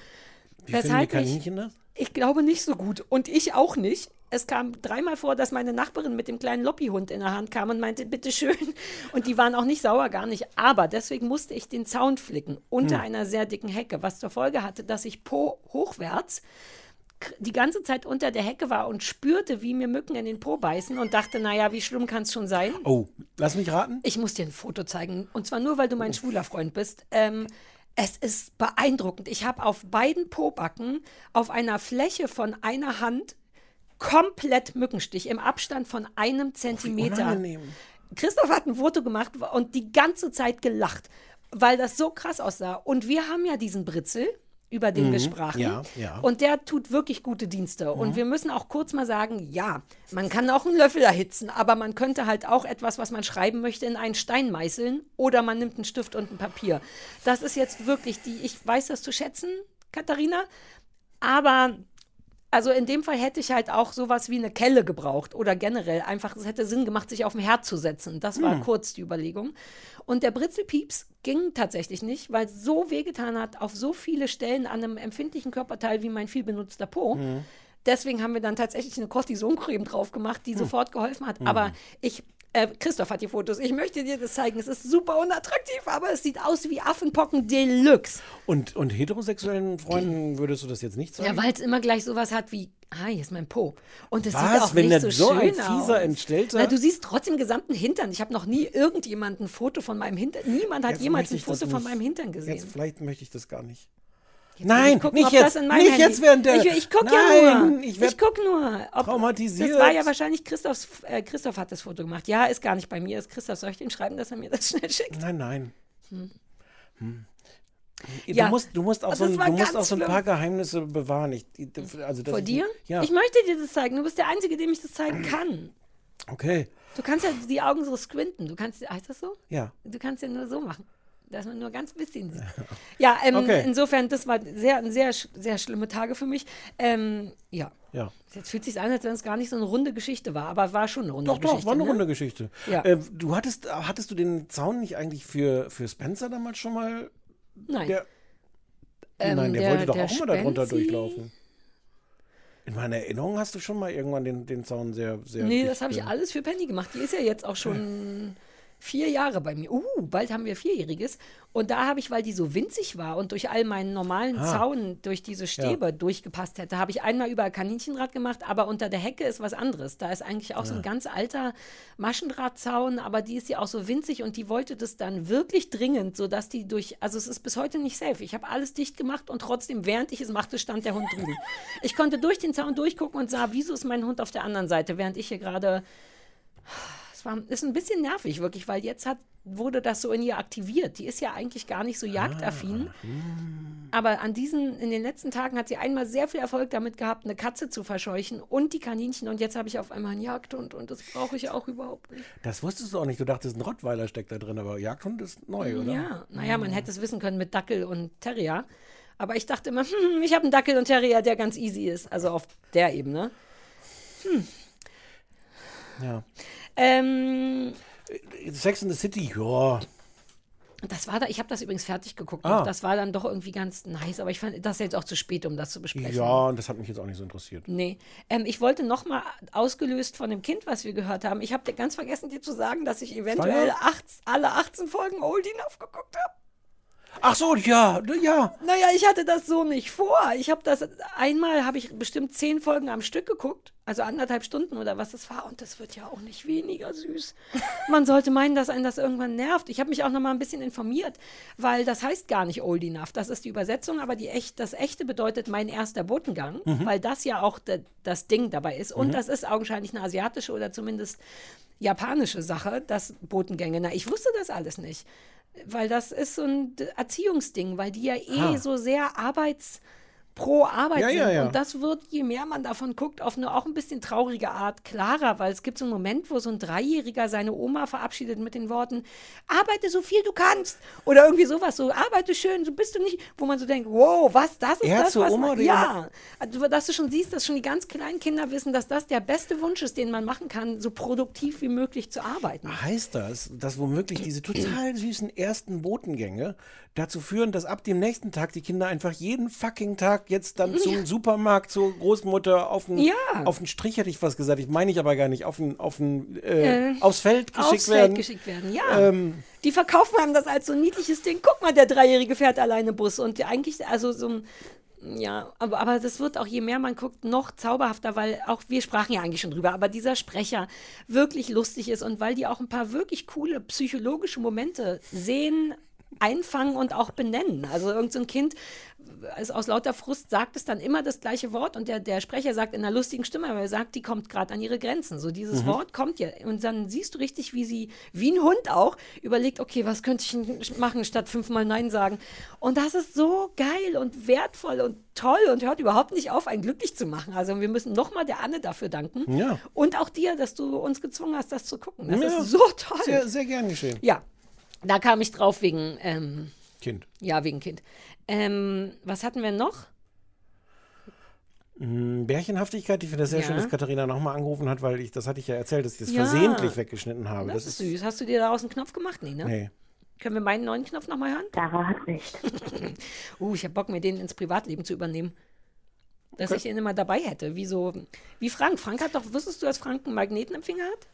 Wie finden die Weshalb ich- Kaninchen das? Ich glaube nicht so gut. Und ich auch nicht. Es kam dreimal vor, dass meine Nachbarin mit dem kleinen Loppi-Hund in der Hand kam und meinte, bitteschön. Und die waren auch nicht sauer, gar nicht. Aber deswegen musste ich den Zaun flicken unter Hm. einer sehr dicken Hecke, was zur Folge hatte, dass ich Po hochwärts die ganze Zeit unter der Hecke war und spürte, wie mir Mücken in den Po beißen und dachte, naja, wie schlimm kann es schon sein? Oh, lass mich raten. Ich muss dir ein Foto zeigen. Und zwar nur, weil du mein schwuler Freund bist. Ähm, Es ist beeindruckend. Ich habe auf beiden Pobacken auf einer Fläche von einer Hand komplett Mückenstich im Abstand von einem Zentimeter. unangenehm. Christoph hat ein Foto gemacht und die ganze Zeit gelacht, weil das so krass aussah. Und wir haben ja diesen Britzel, über den wir Mhm, sprachen. ja, ja. Und der tut wirklich gute Dienste. Mhm. Und wir müssen auch kurz mal sagen, ja, man kann auch einen Löffel erhitzen, aber man könnte halt auch etwas, was man schreiben möchte, in einen Stein meißeln oder man nimmt einen Stift und ein Papier. Das ist jetzt wirklich die, ich weiß das zu schätzen, Katharina, aber also in dem Fall hätte ich halt auch sowas wie eine Kelle gebraucht oder generell einfach, es hätte Sinn gemacht, sich auf den Herd zu setzen. Das war Hm. kurz die Überlegung. Und der Britzelpieps ging tatsächlich nicht, weil es so wehgetan hat auf so viele Stellen an einem empfindlichen Körperteil wie mein viel benutzter Po. Hm. Deswegen haben wir dann tatsächlich eine Cortisoncreme drauf gemacht, die sofort geholfen hat. Hm. Aber ich, äh, Christoph hat die Fotos, ich möchte dir das zeigen. Es ist super unattraktiv, aber es sieht aus wie Affenpocken Deluxe. Und, und heterosexuellen Freunden würdest du das jetzt nicht sagen? Ja, weil es immer gleich sowas hat wie, ah, hier ist mein Po. Und es sieht auch wenn nicht so so schön ein fieser, aus. entstellter- Na, du siehst trotzdem gesamten Hintern. Ich habe noch nie irgendjemand ein Foto von meinem Hintern. Niemand hat Jetzt jemals ein Foto von meinem Hintern gesehen. Jetzt vielleicht möchte ich das gar nicht. Jetzt Nein, ich gucken, nicht jetzt. nicht jetzt während der. Ich, ich guck ja nur. Ich Ich, werd guck nur. Ob, traumatisiert. Das war ja wahrscheinlich Christophs. Äh, Christoph hat das Foto gemacht. Ja, ist gar nicht bei mir. Ist Christoph. Soll ich dem schreiben, dass er mir das schnell schickt? Nein, nein. Hm. Hm. Ja. Du, musst, du musst auch, Und so, ein, du musst auch so ein paar Geheimnisse bewahren. Ich, also, Vor dir? Ja. Ich möchte dir das zeigen. Du bist der Einzige, dem ich das zeigen kann. Okay. Du kannst ja die Augen so squinten. Du kannst, heißt das so? Ja. Du kannst ja nur so machen, dass man nur ganz bisschen sieht. Ja, ähm, Okay. insofern, das war sehr, sehr, sehr schlimme Tage für mich. Ähm, ja. Ja. Jetzt fühlt sich an, als wenn es gar nicht so eine runde Geschichte war, aber war schon eine runde Doch, Geschichte. doch, war eine ne? runde Geschichte. Ja. Äh, du hattest, hattest du den Zaun nicht eigentlich für, für Spencer damals schon mal? Nein. Der, Ähm, Nein, der, der- wollte doch der auch immer darunter Spenzi? durchlaufen. In meiner Erinnerung hast du schon mal irgendwann den, den Zaun sehr, sehr. Nee, das habe ich alles für Penny gemacht. Die ist ja jetzt auch schon vier Jahre bei mir. Uh, bald haben wir vierjähriges. Und da habe ich, weil die so winzig war und durch all meinen normalen Ah. Zaun, durch diese Stäbe durchgepasst hätte, habe ich einmal über Kaninchendraht gemacht, aber unter der Hecke ist was anderes. Da ist eigentlich auch so ein ganz alter Maschendrahtzaun, aber die ist ja auch so winzig und die wollte das dann wirklich dringend, sodass die durch, also es ist bis heute nicht safe. Ich habe alles dicht gemacht und trotzdem, während ich es machte, stand der Hund drüben. Ich konnte durch den Zaun durchgucken und sah, wieso ist mein Hund auf der anderen Seite, während ich hier gerade war, ist ein bisschen nervig, wirklich, weil jetzt hat, wurde das so in ihr aktiviert. Die ist ja eigentlich gar nicht so jagdaffin. Aber an diesen, in den letzten Tagen hat sie einmal sehr viel Erfolg damit gehabt, eine Katze zu verscheuchen und die Kaninchen. Und jetzt habe ich auf einmal einen Jagdhund und das brauche ich auch überhaupt nicht. Das wusstest du auch nicht. Du dachtest, ein Rottweiler steckt da drin, aber Jagdhund ist neu, oder? Ja, naja, man hätte es wissen können mit Dackel und Terrier. Aber ich dachte immer, hm, ich habe einen Dackel und Terrier, der ganz easy ist. Also auf der Ebene. Hm. Ja. Ähm, Sex in the City, ja. Das war da, ich habe das übrigens fertig geguckt. Ah. Das war dann doch irgendwie ganz nice, aber ich fand das jetzt auch zu spät, um das zu besprechen. Ja, und das hat mich jetzt auch nicht so interessiert. Nee. Ähm, ich wollte noch mal ausgelöst von dem Kind, was wir gehört haben. Ich habe ganz vergessen, dir zu sagen, dass ich eventuell acht, alle 18 Folgen Oldie aufgeguckt habe. Ach so, ja, ja. Naja, ich hatte das so nicht vor. Ich habe das einmal habe ich bestimmt zehn Folgen am Stück geguckt, also anderthalb Stunden oder was das war. Und das wird ja auch nicht weniger süß. Man sollte meinen, dass einen das irgendwann nervt. Ich habe mich auch noch mal ein bisschen informiert, weil das heißt gar nicht Old Enough. Das ist die Übersetzung, aber die echt, das echte bedeutet mein erster Botengang, Mhm. weil das ja auch de, das Ding dabei ist. Und Mhm. das ist augenscheinlich eine asiatische oder zumindest japanische Sache, das Botengänge. Na, ich wusste das alles nicht. Weil das ist so ein Erziehungsding, weil die ja eh Ah. so sehr arbeits pro Arbeit Ja, sind. ja, ja. Und das wird, je mehr man davon guckt, auf eine auch ein bisschen traurige Art klarer, weil es gibt so einen Moment, wo so ein Dreijähriger seine Oma verabschiedet mit den Worten, arbeite so viel du kannst. Oder irgendwie sowas, so arbeite schön, so bist du nicht, wo man so denkt, wow, was, das ist Er das, was Oma man, Ja, also, dass du schon siehst, dass schon die ganz kleinen Kinder wissen, dass das der beste Wunsch ist, den man machen kann, so produktiv wie möglich zu arbeiten. Heißt das, dass womöglich diese total süßen ersten Botengänge dazu führen, dass ab dem nächsten Tag die Kinder einfach jeden fucking Tag jetzt dann zum Supermarkt, zur Großmutter auf den, Ja. auf den Strich, hätte ich fast gesagt, ich meine ich aber gar nicht, auf den, auf den, äh, Äh, aufs Feld geschickt aufs werden. Feld geschickt werden, ja. Ähm, Die verkaufen einem das als so ein niedliches Ding. Guck mal, der Dreijährige fährt alleine Bus. Und eigentlich, also so ein, ja, aber, aber das wird auch, je mehr man guckt, noch zauberhafter, weil auch, wir sprachen ja eigentlich schon drüber, aber dieser Sprecher wirklich lustig ist und weil die auch ein paar wirklich coole psychologische Momente sehen einfangen und auch benennen. Also irgend so ein Kind ist aus lauter Frust sagt es dann immer das gleiche Wort und der, der Sprecher sagt in einer lustigen Stimme, aber er sagt, die kommt gerade an ihre Grenzen. So dieses Mhm. Wort kommt ja und dann siehst du richtig, wie sie, wie ein Hund auch, überlegt, okay, was könnte ich machen, statt fünfmal Nein sagen. Und das ist so geil und wertvoll und toll und hört überhaupt nicht auf, einen glücklich zu machen. Also wir müssen nochmal der Anne dafür danken. Ja. Und auch dir, dass du uns gezwungen hast, das zu gucken. Das Ja, ist so toll. Sehr, sehr gern geschehen. Ja, da kam ich drauf wegen, ähm, Kind. ja, wegen Kind. Ähm, was hatten wir noch? Mm, Bärchenhaftigkeit, ich finde das sehr Ja. schön, dass Katharina nochmal angerufen hat, weil ich, das hatte ich ja erzählt, dass ich das Ja. versehentlich weggeschnitten habe. Das, ist süß. Hast du dir daraus einen Knopf gemacht? Nee, ne? Nee. Können wir meinen neuen Knopf nochmal hören? Sarah hat nicht. uh, ich habe Bock, mir den ins Privatleben zu übernehmen. Dass ich ihn immer dabei hätte. Wie so, wie Frank. Frank hat doch, wusstest du, dass Frank einen Magneten im Finger hat?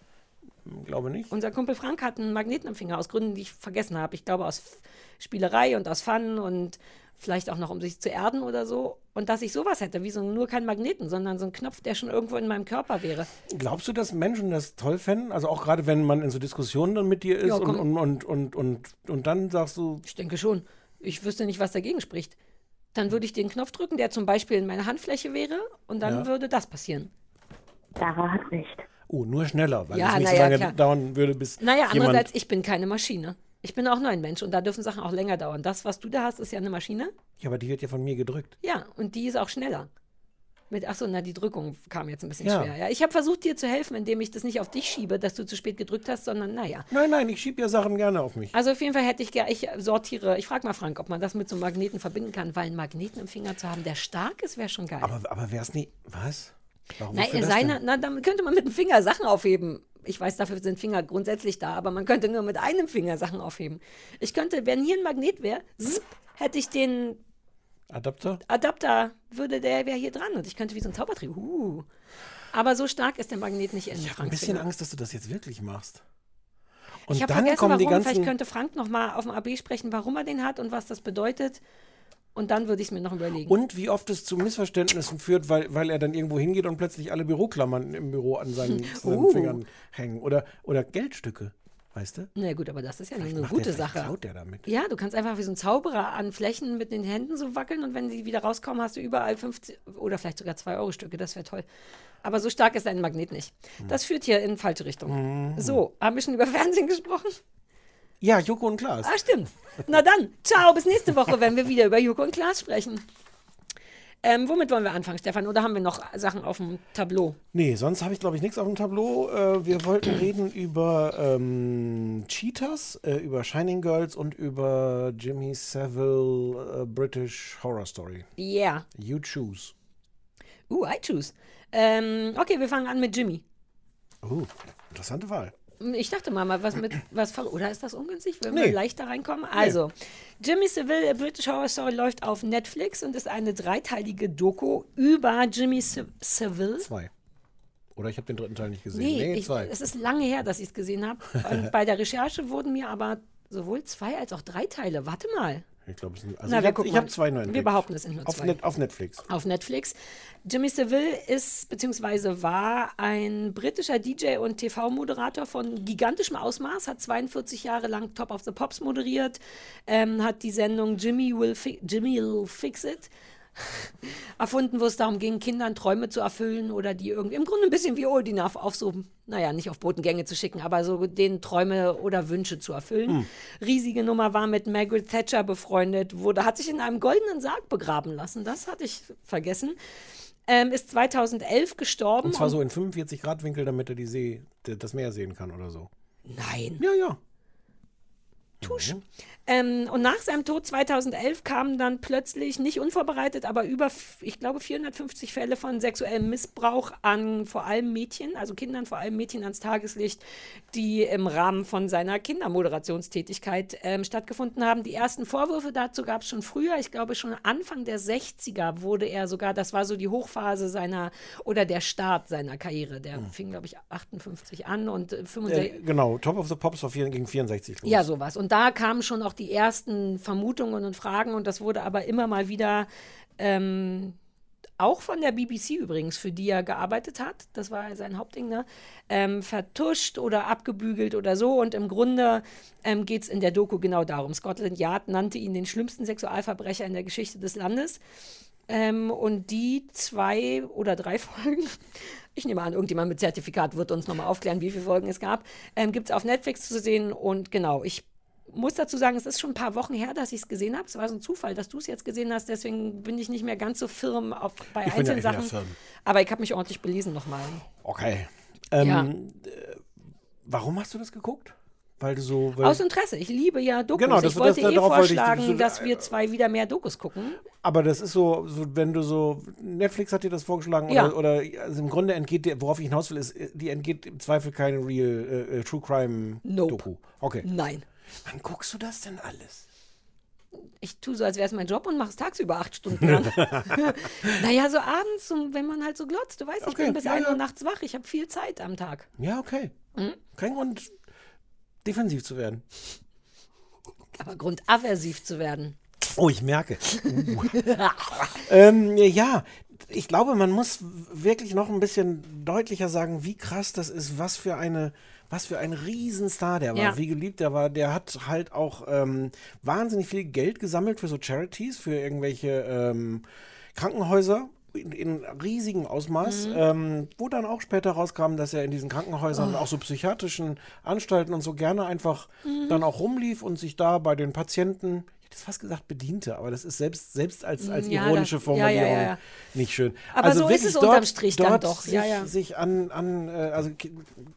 Glaube nicht. Unser Kumpel Frank hat einen Magneten im Finger, aus Gründen, die ich vergessen habe. Ich glaube, aus Spielerei und aus Fun und vielleicht auch noch, um sich zu erden oder so. Und dass ich sowas hätte, wie so nur kein Magneten, sondern so ein Knopf, der schon irgendwo in meinem Körper wäre. Glaubst du, dass Menschen das toll fänden? Also auch gerade wenn man in so Diskussionen dann mit dir ist Ja, und, und, und, und, und, und dann sagst du, Ich denke schon. Ich wüsste nicht, was dagegen spricht. Dann würde ich den Knopf drücken, der zum Beispiel in meiner Handfläche wäre, und dann Ja. würde das passieren. Sarah hat nicht. Oh, nur schneller, weil Ja, es nicht so lange klar. dauern würde, bis Naja, andererseits, ich bin keine Maschine. Ich bin auch nur ein Mensch und da dürfen Sachen auch länger dauern. Das, was du da hast, ist ja eine Maschine. Ja, aber die wird ja von mir gedrückt. Ja, und die ist auch schneller. Mit, achso, na, die Drückung kam jetzt ein bisschen Ja. schwer. Ja, ich habe versucht, dir zu helfen, indem ich das nicht auf dich schiebe, dass du zu spät gedrückt hast, sondern naja. Nein, nein, ich schiebe ja Sachen gerne auf mich. Also auf jeden Fall hätte ich gerne, ich sortiere, ich frage mal Frank, ob man das mit so einem Magneten verbinden kann, weil einen Magneten im Finger zu haben, der stark ist, wäre schon geil. Aber, aber wäre es nie... Was? Warum Na, seine, na, damit könnte man mit dem Finger Sachen aufheben. Ich weiß, dafür sind Finger grundsätzlich da, aber man könnte nur mit einem Finger Sachen aufheben. Ich könnte, wenn hier ein Magnet wäre, hätte ich den Adapter? Adapter, würde der wäre hier dran und ich könnte wie so ein Zaubertrick. Uh. Aber so stark ist der Magnet nicht in Ich habe ein bisschen Finger. Angst, dass du das jetzt wirklich machst. Und ich habe vergessen, warum. Vielleicht könnte Frank noch mal auf dem AB sprechen, warum er den hat und was das bedeutet. Und dann würde ich es mir noch überlegen. Und wie oft es zu Missverständnissen führt, weil, weil er dann irgendwo hingeht und plötzlich alle Büroklammern im Büro an seinen, seinen Uh. Fingern hängen. Oder, oder Geldstücke, weißt du? Na gut, aber das ist ja Vielleicht eine gute der, Sache. klaut der damit. Ja, du kannst einfach wie so ein Zauberer an Flächen mit den Händen so wackeln und wenn sie wieder rauskommen, hast du überall 50 oder vielleicht sogar 2-Euro-Stücke. Das wäre toll. Aber so stark ist dein Magnet nicht. Hm. Das führt hier in falsche Richtung. So, haben wir schon über Fernsehen gesprochen? Ja, Joko und Klaas. Ah, stimmt. Na dann, ciao, bis nächste Woche, wenn wir wieder über Joko und Klaas sprechen. Ähm, womit wollen wir anfangen, Stefan? Oder haben wir noch Sachen auf dem Tableau? Nee, sonst habe ich, glaube ich, nichts auf dem Tableau. Äh, wir wollten reden über ähm, Cheetahs, äh, über Shining Girls und über Jimmy Savile äh, British Horror Story. Yeah. You choose. Uh, I choose. Ähm, okay, wir fangen an mit Jimmy. Oh, interessante Wahl. Ich dachte mal, was mit was oder ist das ungünstig, wenn Nee. wir leichter reinkommen? Also, Jimmy Savile, A British Horror Story läuft auf Netflix und ist eine dreiteilige Doku über Jimmy Sa- Savile. Zwei. Oder ich habe den dritten Teil nicht gesehen. Nee, Nee, ich, zwei. es ist lange her, dass ich es gesehen habe. Und bei der Recherche wurden mir aber sowohl zwei als auch drei Teile. Warte mal. Ich glaube, es sind. Also Na, ich wir habe hab zwei nur Wir behaupten, es sind nur auf zwei. Net, auf Netflix. Auf Netflix. Jimmy Savile ist bzw. war ein britischer DJ und TV-Moderator von gigantischem Ausmaß, hat 42 Jahre lang Top of the Pops moderiert, ähm, hat die Sendung Jimmy Will, Fi Jimmy Will Fix It erfunden, wo es darum ging, Kindern Träume zu erfüllen oder die irgendwie, im Grunde ein bisschen wie Odin auf, so, naja, nicht auf Botengänge zu schicken, aber so denen Träume oder Wünsche zu erfüllen. Hm. Riesige Nummer war mit Margaret Thatcher befreundet, wurde, hat sich in einem goldenen Sarg begraben lassen, das hatte ich vergessen. Ähm, ist 2011 gestorben. Und zwar so in 45 Grad Winkel, damit er die See, das Meer sehen kann oder so. Nein. Ja, ja. Tusch. Ähm, und nach seinem Tod 2011 kamen dann plötzlich, nicht unvorbereitet, aber über, ich glaube, 450 Fälle von sexuellem Missbrauch an vor allem Mädchen, also Kindern, vor allem Mädchen ans Tageslicht, die im Rahmen von seiner Kindermoderationstätigkeit ähm, stattgefunden haben. Die ersten Vorwürfe dazu gab es schon früher. Ich glaube, schon Anfang der 60er wurde er sogar, das war so die Hochphase seiner oder der Start seiner Karriere. Der fing, glaube ich, 58 an und äh, 65. Äh, genau, Top of the Pops war vier, gegen 64 los. Ja, sowas. Und da kamen schon auch die ersten Vermutungen und Fragen und das wurde aber immer mal wieder ähm, auch von der BBC übrigens, für die er gearbeitet hat, das war sein Hauptding, ne? ähm, vertuscht oder abgebügelt oder so. Und im Grunde ähm, geht es in der Doku genau darum. Scotland Yard nannte ihn den schlimmsten Sexualverbrecher in der Geschichte des Landes. Ähm, und die zwei oder drei Folgen, ich nehme an, irgendjemand mit Zertifikat wird uns nochmal aufklären, wie viele Folgen es gab, ähm, gibt es auf Netflix zu sehen. Und genau, ich muss dazu sagen, es ist schon ein paar Wochen her, dass ich es gesehen habe. Es war so ein Zufall, dass du es jetzt gesehen hast. Deswegen bin ich nicht mehr ganz so firm auf, bei Ich bin ja einzelnen mehr Sachen. firm. Aber ich habe mich ordentlich belesen nochmal. Okay. Ähm, Ja. äh, Warum hast du das geguckt? Weil du so. Weil, Aus Interesse. Ich liebe ja Dokus. Genau, das- ich wollte das- eh darauf wollte ich- vorschlagen, so- dass wir zwei wieder mehr Dokus gucken. aber das ist so, so, wenn du so. Netflix hat dir das vorgeschlagen Ja. oder, oder also im Grunde entgeht dir, worauf ich hinaus will, ist, die entgeht im Zweifel keine Real äh, äh, True Crime Nope. Doku. Okay. Nein. Wann guckst du das denn alles? Ich tue so, als wäre es mein Job und mache es tagsüber acht Stunden lang. naja, so abends, wenn man halt so glotzt. Du weißt, ich Okay, bin bis ja, 1 Uhr ja. nachts wach. Ich habe viel Zeit am Tag. Ja, okay. Mhm. Kein Grund, defensiv zu werden. Aber Grund, aversiv zu werden. Oh, ich merke. Uh. ähm, ja, ich glaube, man muss wirklich noch ein bisschen deutlicher sagen, wie krass das ist, was für eine, was für ein Riesenstar der war, Ja. wie geliebt der war. Der hat halt auch ähm, wahnsinnig viel Geld gesammelt für so Charities, für irgendwelche ähm, Krankenhäuser. In, in riesigem Ausmaß, Mhm. ähm, wo dann auch später rauskam, dass er in diesen Krankenhäusern, Oh. auch so psychiatrischen Anstalten und so gerne einfach Mhm. dann auch rumlief und sich da bei den Patienten, hätte fast gesagt bediente, aber das ist selbst, selbst als, als Ja, ironische das- Formulierung ja, ja. nicht schön. Aber so ist es unterm Strich dann dort doch, Sich, sich an, an äh, also Ki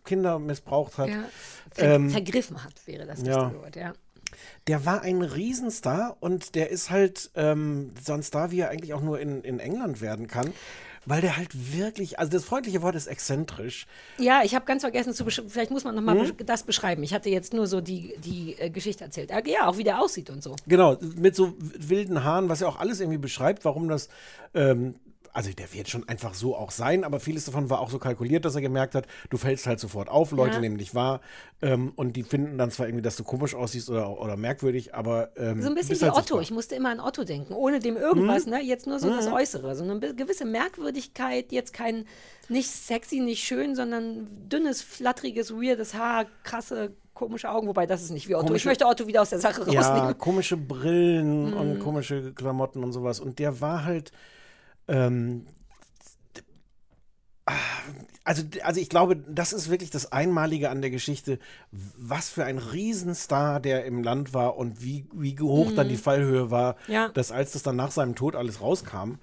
Kinder missbraucht hat. Ver Ähm, vergriffen hat, wäre das ja. richtige Wort, ja. der war ein Riesenstar und der ist halt ähm, so ein Star, wie er eigentlich auch nur in, in England werden kann. Weil der halt wirklich, also das freundliche Wort ist exzentrisch. Ja, ich habe ganz vergessen zu beschreiben, vielleicht muss man nochmal Hm? besch das beschreiben. Ich hatte jetzt nur so die, die äh, Geschichte erzählt. Äh, Ja, auch wie der aussieht und so. Genau, mit so wilden Haaren, was ja auch alles irgendwie beschreibt, warum das. Ähm, also der wird schon einfach so auch sein, aber vieles davon war auch so kalkuliert, dass er gemerkt hat, du fällst halt sofort auf, Leute Ja. nehmen dich wahr ähm, und die finden dann zwar irgendwie, dass du komisch aussiehst oder, oder merkwürdig, aber ähm, So ein bisschen wie halt Otto. Ich musste immer an Otto denken, ohne dem irgendwas, Mhm. ne? Jetzt nur so das Mhm. Äußere. So eine gewisse Merkwürdigkeit, jetzt kein nicht sexy, nicht schön, sondern dünnes, flatteriges, weirdes Haar, krasse, komische Augen, wobei das ist nicht wie Otto. ich Komische- möchte Otto wieder aus der Sache Ja, rausnehmen. komische Brillen und Mhm. komische Klamotten und sowas. Und der war halt. Ähm, also, also ich glaube, das ist wirklich das Einmalige an der Geschichte, was für ein Riesenstar der im Land war und wie, wie hoch dann Mhm. die Fallhöhe war, Ja. dass als das dann nach seinem Tod alles rauskam,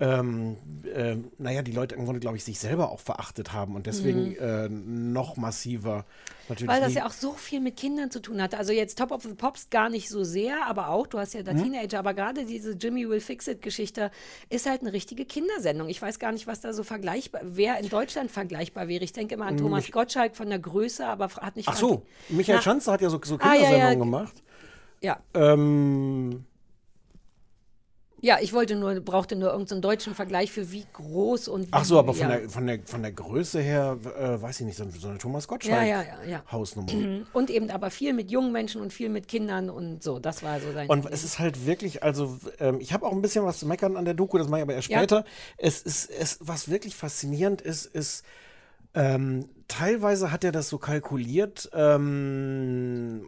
ähm, ähm, naja, die Leute im Grunde, glaube ich, sich selber auch verachtet haben und deswegen Mhm. äh, noch massiver natürlich. Weil das ja auch so viel mit Kindern zu tun hatte. Also jetzt Top of the Pops gar nicht so sehr, aber auch, du hast ja da Mhm. Teenager, aber gerade diese Jimmy Will Fix It Geschichte ist halt eine richtige Kindersendung. Ich weiß gar nicht, was da so vergleichbar, wer in Deutschland vergleichbar wäre. Ich denke immer an Thomas Mich- Gottschalk von der Größe, aber hat nicht Ach so, Michael Na, Schanzer hat ja so, so Ah, ja, ja. Kindersendungen gemacht. Ja. Ähm, Ja, ich wollte nur, brauchte nur irgendeinen deutschen Vergleich für wie groß und wie. ach so, aber von, ja. der, von, der, von der Größe her, äh, weiß ich nicht, so, so eine Thomas Gottschalk Ja, ja, ja, ja. Hausnummer. Mhm. Und eben aber viel mit jungen Menschen und viel mit Kindern und so. Das war so sein. Und es ist halt wirklich, also ähm, ich habe auch ein bisschen was zu meckern an der Doku, das mache ich aber erst später. Es ist, es, was wirklich faszinierend ist, ist, ähm, teilweise hat er das so kalkuliert, ähm,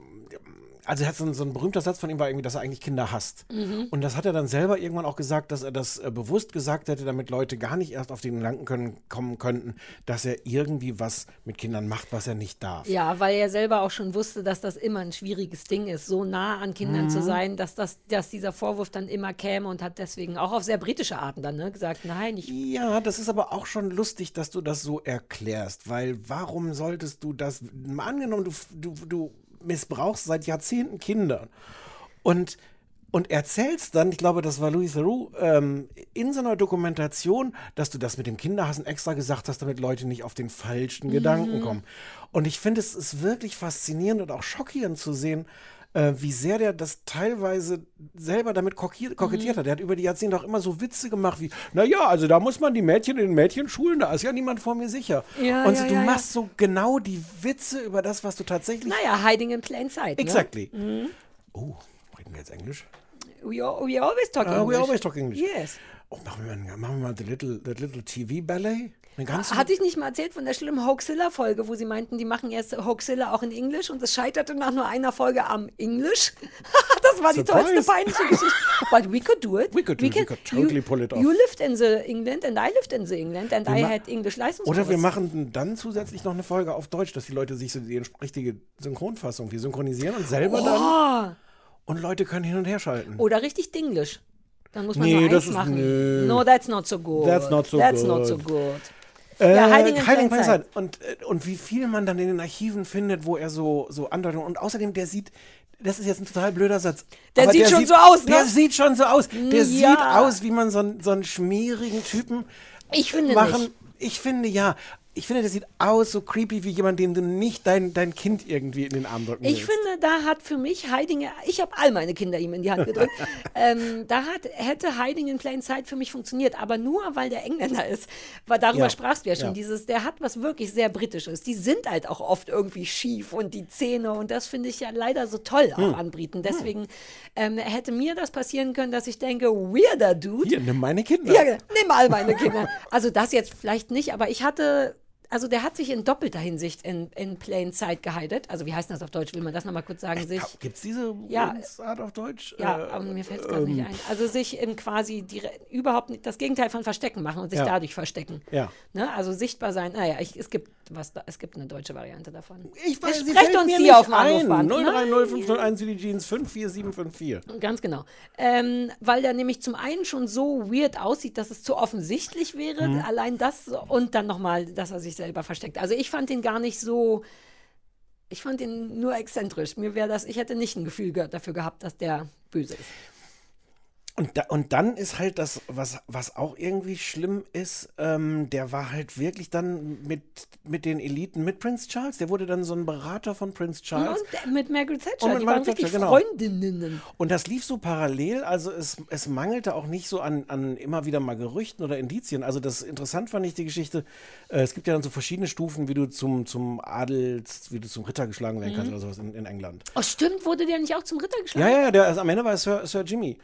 also er hat so, ein- so ein berühmter Satz von ihm war irgendwie, dass er eigentlich Kinder hasst. Mhm. Und das hat er dann selber irgendwann auch gesagt, dass er das äh, bewusst gesagt hätte, damit Leute gar nicht erst auf den Gedanken können, kommen könnten, dass er irgendwie was mit Kindern macht, was er nicht darf. Ja, weil er selber auch schon wusste, dass das immer ein schwieriges Ding ist, so nah an Kindern Mhm. zu sein, dass, das, dass dieser Vorwurf dann immer käme und hat deswegen auch auf sehr britische Arten dann ne, gesagt, nein, ich. Ja, das ist aber auch schon lustig, dass du das so erklärst, weil warum solltest du das, mal angenommen, du, du, du missbrauchst seit Jahrzehnten Kinder und, und erzählst dann, ich glaube, das war Louis Theroux, ähm, in so einer Dokumentation, dass du das mit dem Kinderhassen extra gesagt hast, damit Leute nicht auf den falschen Mhm. Gedanken kommen. Und ich finde, es ist wirklich faszinierend und auch schockierend zu sehen, äh, wie sehr der das teilweise selber damit kokettiert, Mhm. hat. Der hat über die Jahrzehnte auch immer so Witze gemacht wie, naja, also da muss man die Mädchen in den Mädchenschulen, da ist ja niemand vor mir sicher. Ja, und ja, du ja, machst so genau die Witze über das, was du tatsächlich. Naja, hiding in plain sight. Exactly. Ne? Mhm. Oh, reden wir jetzt Englisch? We, we always talk Ah, English. we always talk English. Yes. Oh, machen wir, mal- machen wir mal The Little, the little TV Ballet? Hatte ich nicht mal erzählt von der schlimmen Hoaxilla-Folge, wo sie meinten, die machen jetzt Hoaxilla auch in Englisch und es scheiterte nach nur einer Folge am Englisch. das war die Surprise. tollste peinliche Geschichte. But we could do it. We could do it. We could totally you, pull it off. You lived in the England and I lived in the England and Wir I had English Leistungskurs. Oder wir machen dann zusätzlich noch eine Folge auf Deutsch, dass die Leute sich so die richtige Synchronfassung, wir synchronisieren und selber dann Oh, und Leute können hin und her schalten. oder richtig Dinglish. Dann muss man Nee, nur eins machen. nö. No, that's not so good. That's not so That's good. not so good. Äh, Ja, Sight. Sight. Und, äh, und wie viel man dann in den Archiven findet, wo er so, so Andeutungen. Und außerdem, der sieht, das ist jetzt ein total blöder Satz. Der sieht schon so aus, ne? Der sieht schon so aus. Der Ja. sieht aus, wie man so einen, so einen schmierigen Typen Ich finde machen. nicht. Ich finde ja. Ich finde, der sieht aus so creepy wie jemand, dem du nicht dein, dein Kind irgendwie in den Arm drücken Ich willst. finde, da hat für mich Heidinger, ich habe all meine Kinder ihm in die Hand gedrückt, ähm, da hat, hätte Hiding in Plain Sight für mich funktioniert, aber nur, weil der Engländer ist. Weil darüber Ja, sprachst du ja schon, ja. dieses, der hat was wirklich sehr Britisches. Die sind halt auch oft irgendwie schief und die Zähne und das finde ich ja leider so toll auch Hm. an Briten. Deswegen ähm, hätte mir das passieren können, dass ich denke, weirder Dude. Hier, nimm meine Kinder. Ja, nimm all meine Kinder. Also das jetzt vielleicht nicht, aber ich hatte, also der hat sich in doppelter Hinsicht in, in Plain Sight gehidet. Also wie heißt das auf Deutsch? Will man das nochmal kurz sagen? Sich, Gibt es diese Ja. Art auf Deutsch? ja, Äh, aber mir fällt es gerade nicht ähm, ein. Also sich in quasi dire- überhaupt nicht, das Gegenteil von verstecken machen und sich Ja. dadurch verstecken. Ja. Ne? Also sichtbar sein. Naja, ich, es gibt was, da, es gibt eine deutsche Variante davon. Ich weiß, sie Sprecht uns die nicht auf dem. Anrufband. 030 wie die Jeans 54754. Ganz genau. Ähm, weil der nämlich zum einen schon so weird aussieht, dass es zu offensichtlich wäre, Mhm. allein das und dann nochmal, dass er sich selber versteckt. Also ich fand den gar nicht so, ich fand ihn nur exzentrisch. Mir wäre das, ich hätte nicht ein Gefühl ge dafür gehabt, dass der böse ist. Und, da, und dann ist halt das, was, was auch irgendwie schlimm ist, ähm, der war halt wirklich dann mit, mit den Eliten, mit Prince Charles. Der wurde dann so ein Berater von Prince Charles. Und mit Margaret Thatcher, Und mit die waren Margaret richtig Thatcher, genau. Freundinnen. Und das lief so parallel, also es, es mangelte auch nicht so an, an immer wieder mal Gerüchten oder Indizien. Also das interessant fand ich die Geschichte, äh, es gibt ja dann so verschiedene Stufen, wie du zum, zum Adels, wie du zum Ritter geschlagen werden kannst Mhm. oder sowas in, in England. Oh, stimmt, wurde der nicht auch zum Ritter geschlagen? ja, ja, der, also am Ende war es Sir, Sir Jimmy.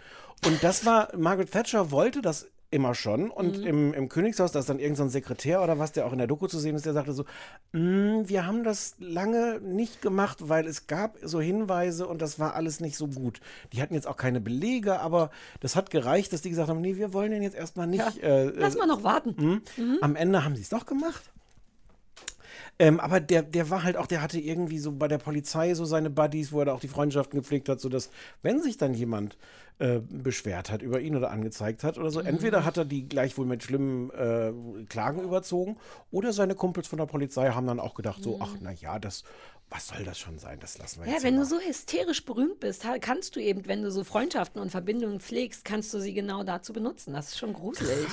Und das war, Margaret Thatcher wollte das immer schon. Und Mhm. im, im Königshaus, da ist dann irgendein so ein Sekretär oder was, der auch in der Doku zu sehen ist, der sagte so, "Mm, wir haben das lange nicht gemacht, weil es gab so Hinweise und das war alles nicht so gut. Die hatten jetzt auch keine Belege, aber das hat gereicht, dass die gesagt haben, nee, wir wollen den jetzt erstmal nicht. Ja, äh, lass mal noch warten. hm? Mhm. Am Ende haben sie es doch gemacht. Ähm, aber der, der war halt auch, der hatte irgendwie so bei der Polizei so seine Buddies, wo er da auch die Freundschaften gepflegt hat, sodass, wenn sich dann jemand äh, beschwert hat über ihn oder angezeigt hat oder so, Mhm. entweder hat er die gleich wohl mit schlimmen äh, Klagen überzogen oder seine Kumpels von der Polizei haben dann auch gedacht, so, ach, na ja, das, was soll das schon sein, das lassen wir Ja, jetzt. wenn mal. du so hysterisch berühmt bist, kannst du eben, wenn du so Freundschaften und Verbindungen pflegst, kannst du sie genau dazu benutzen. Das ist schon gruselig.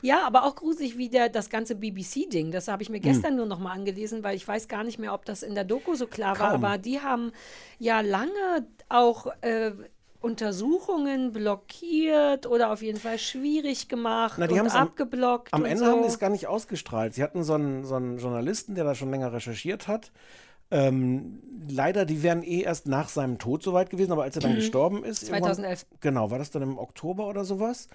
Ja, aber auch gruselig wie der, das ganze BBC-Ding. Das habe ich mir Hm. gestern nur noch mal angelesen, weil ich weiß gar nicht mehr, ob das in der Doku so klar war. Kaum. Aber die haben ja lange auch äh, Untersuchungen blockiert oder auf jeden Fall schwierig gemacht Na, die und am- abgeblockt. Am und Ende so. haben die es gar nicht ausgestrahlt. Sie hatten so einen, so einen Journalisten, der da schon länger recherchiert hat. Ähm, leider, die wären eh erst nach seinem Tod soweit gewesen, aber als er dann Mhm. gestorben ist. irgendwann- 2011. Genau, war das dann im Oktober oder sowas?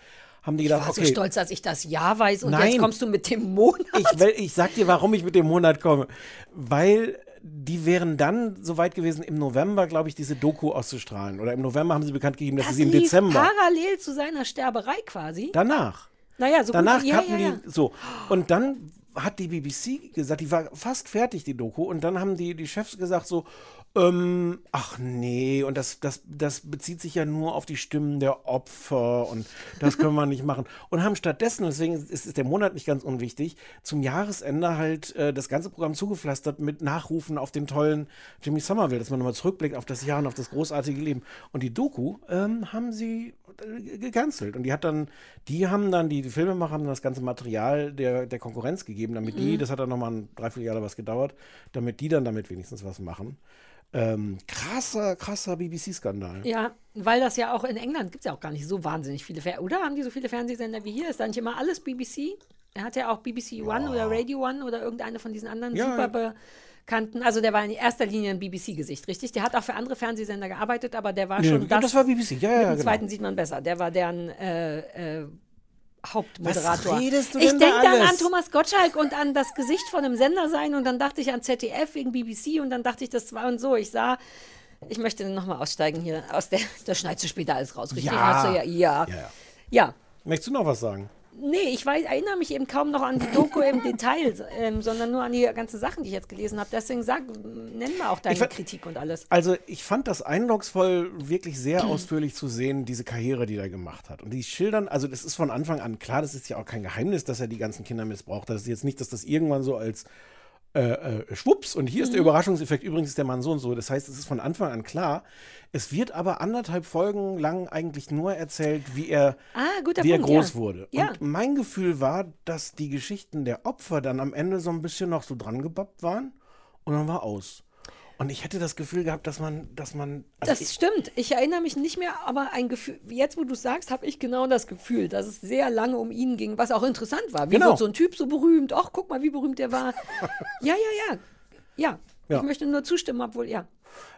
Haben die ich gedacht, war okay. so stolz, dass ich das Jahr weiß und Nein. jetzt kommst du mit dem Monat. Ich, will, ich sag dir, warum ich mit dem Monat komme. Weil die wären dann soweit gewesen, im November, glaube ich, diese Doku auszustrahlen. Oder im November haben sie bekannt gegeben, dass Das sie im Dezember. parallel zu seiner Sterberei quasi. Danach. Naja, so Danach gut, ja, hatten ja, ja. die so. Und dann hat die BBC gesagt, die war fast fertig, die Doku. Und dann haben die, die Chefs gesagt so, ähm, ach nee, und das, das, das bezieht sich ja nur auf die Stimmen der Opfer und das können wir nicht machen. Und haben stattdessen, deswegen ist, ist der Monat nicht ganz unwichtig, zum Jahresende halt äh, das ganze Programm zugepflastert mit Nachrufen auf den tollen Jimmy Somerville, dass man nochmal zurückblickt auf das Jahr und auf das großartige Leben. Und die Doku ähm, haben sie äh, gecancelt. Und die hat dann, die haben dann, die, die Filmemacher haben dann das ganze Material der, der Konkurrenz gegeben, damit die, Mhm. das hat dann nochmal ein Dreivierteljahr oder was gedauert, damit die dann damit wenigstens was machen. Ähm, krasser, krasser BBC-Skandal. Ja, weil das ja auch in England gibt es ja auch gar nicht so wahnsinnig viele Fer Oder haben die so viele Fernsehsender wie hier? Ist da nicht immer alles BBC? Er hat ja auch BBC One oder Radio One oder irgendeine von diesen anderen Ja, super kannten. Also der war in erster Linie ein BBC-Gesicht, richtig? Der hat auch für andere Fernsehsender gearbeitet, aber der war Nee, schon das. das war BBC, ja, ja, Mit dem genau. zweiten sieht man besser. Der war deren äh, äh, Hauptmoderator. Was redest du ich denn da denke dann an Thomas Gottschalk und an das Gesicht von einem Sender sein und dann dachte ich an ZDF wegen BBC und dann dachte ich, das war und so. Ich sah, ich möchte nochmal aussteigen hier aus der, das schneidest du später alles raus, richtig? Ja. Ja, ja. ja. Möchtest du noch was sagen? Nee, ich weiß, erinnere mich eben kaum noch an die Doku im Detail, ähm, sondern nur an die ganzen Sachen, die ich jetzt gelesen habe. Deswegen sag, nenn mal auch deine ver- Kritik und alles. Also ich fand das eindrucksvoll, wirklich sehr ausführlich zu sehen, diese Karriere, die er gemacht hat. Und die schildern, also das ist von Anfang an klar, das ist ja auch kein Geheimnis, dass er die ganzen Kinder missbraucht hat. Das ist jetzt nicht, dass das irgendwann so als äh, äh, Schwupps und hier ist der Mhm. Überraschungseffekt, übrigens ist der Mann so und so. Das heißt, es ist von Anfang an klar. Es wird aber anderthalb Folgen lang eigentlich nur erzählt, wie er, Ah, wie er Punkt, groß ja. wurde. Ja. Und mein Gefühl war, dass die Geschichten der Opfer dann am Ende so ein bisschen noch so dran gebappt waren und dann war aus. Und ich hätte das Gefühl gehabt, dass man, dass man. also Das ich, stimmt. Ich erinnere mich nicht mehr, aber ein Gefühl, jetzt wo du es sagst, habe ich genau das Gefühl, dass es sehr lange um ihn ging, was auch interessant war. Wie Genau. wird so ein Typ so berühmt? Ach, guck mal, wie berühmt der war. ja, ja, ja. Ja. Ja. Ich möchte nur zustimmen, obwohl, ja.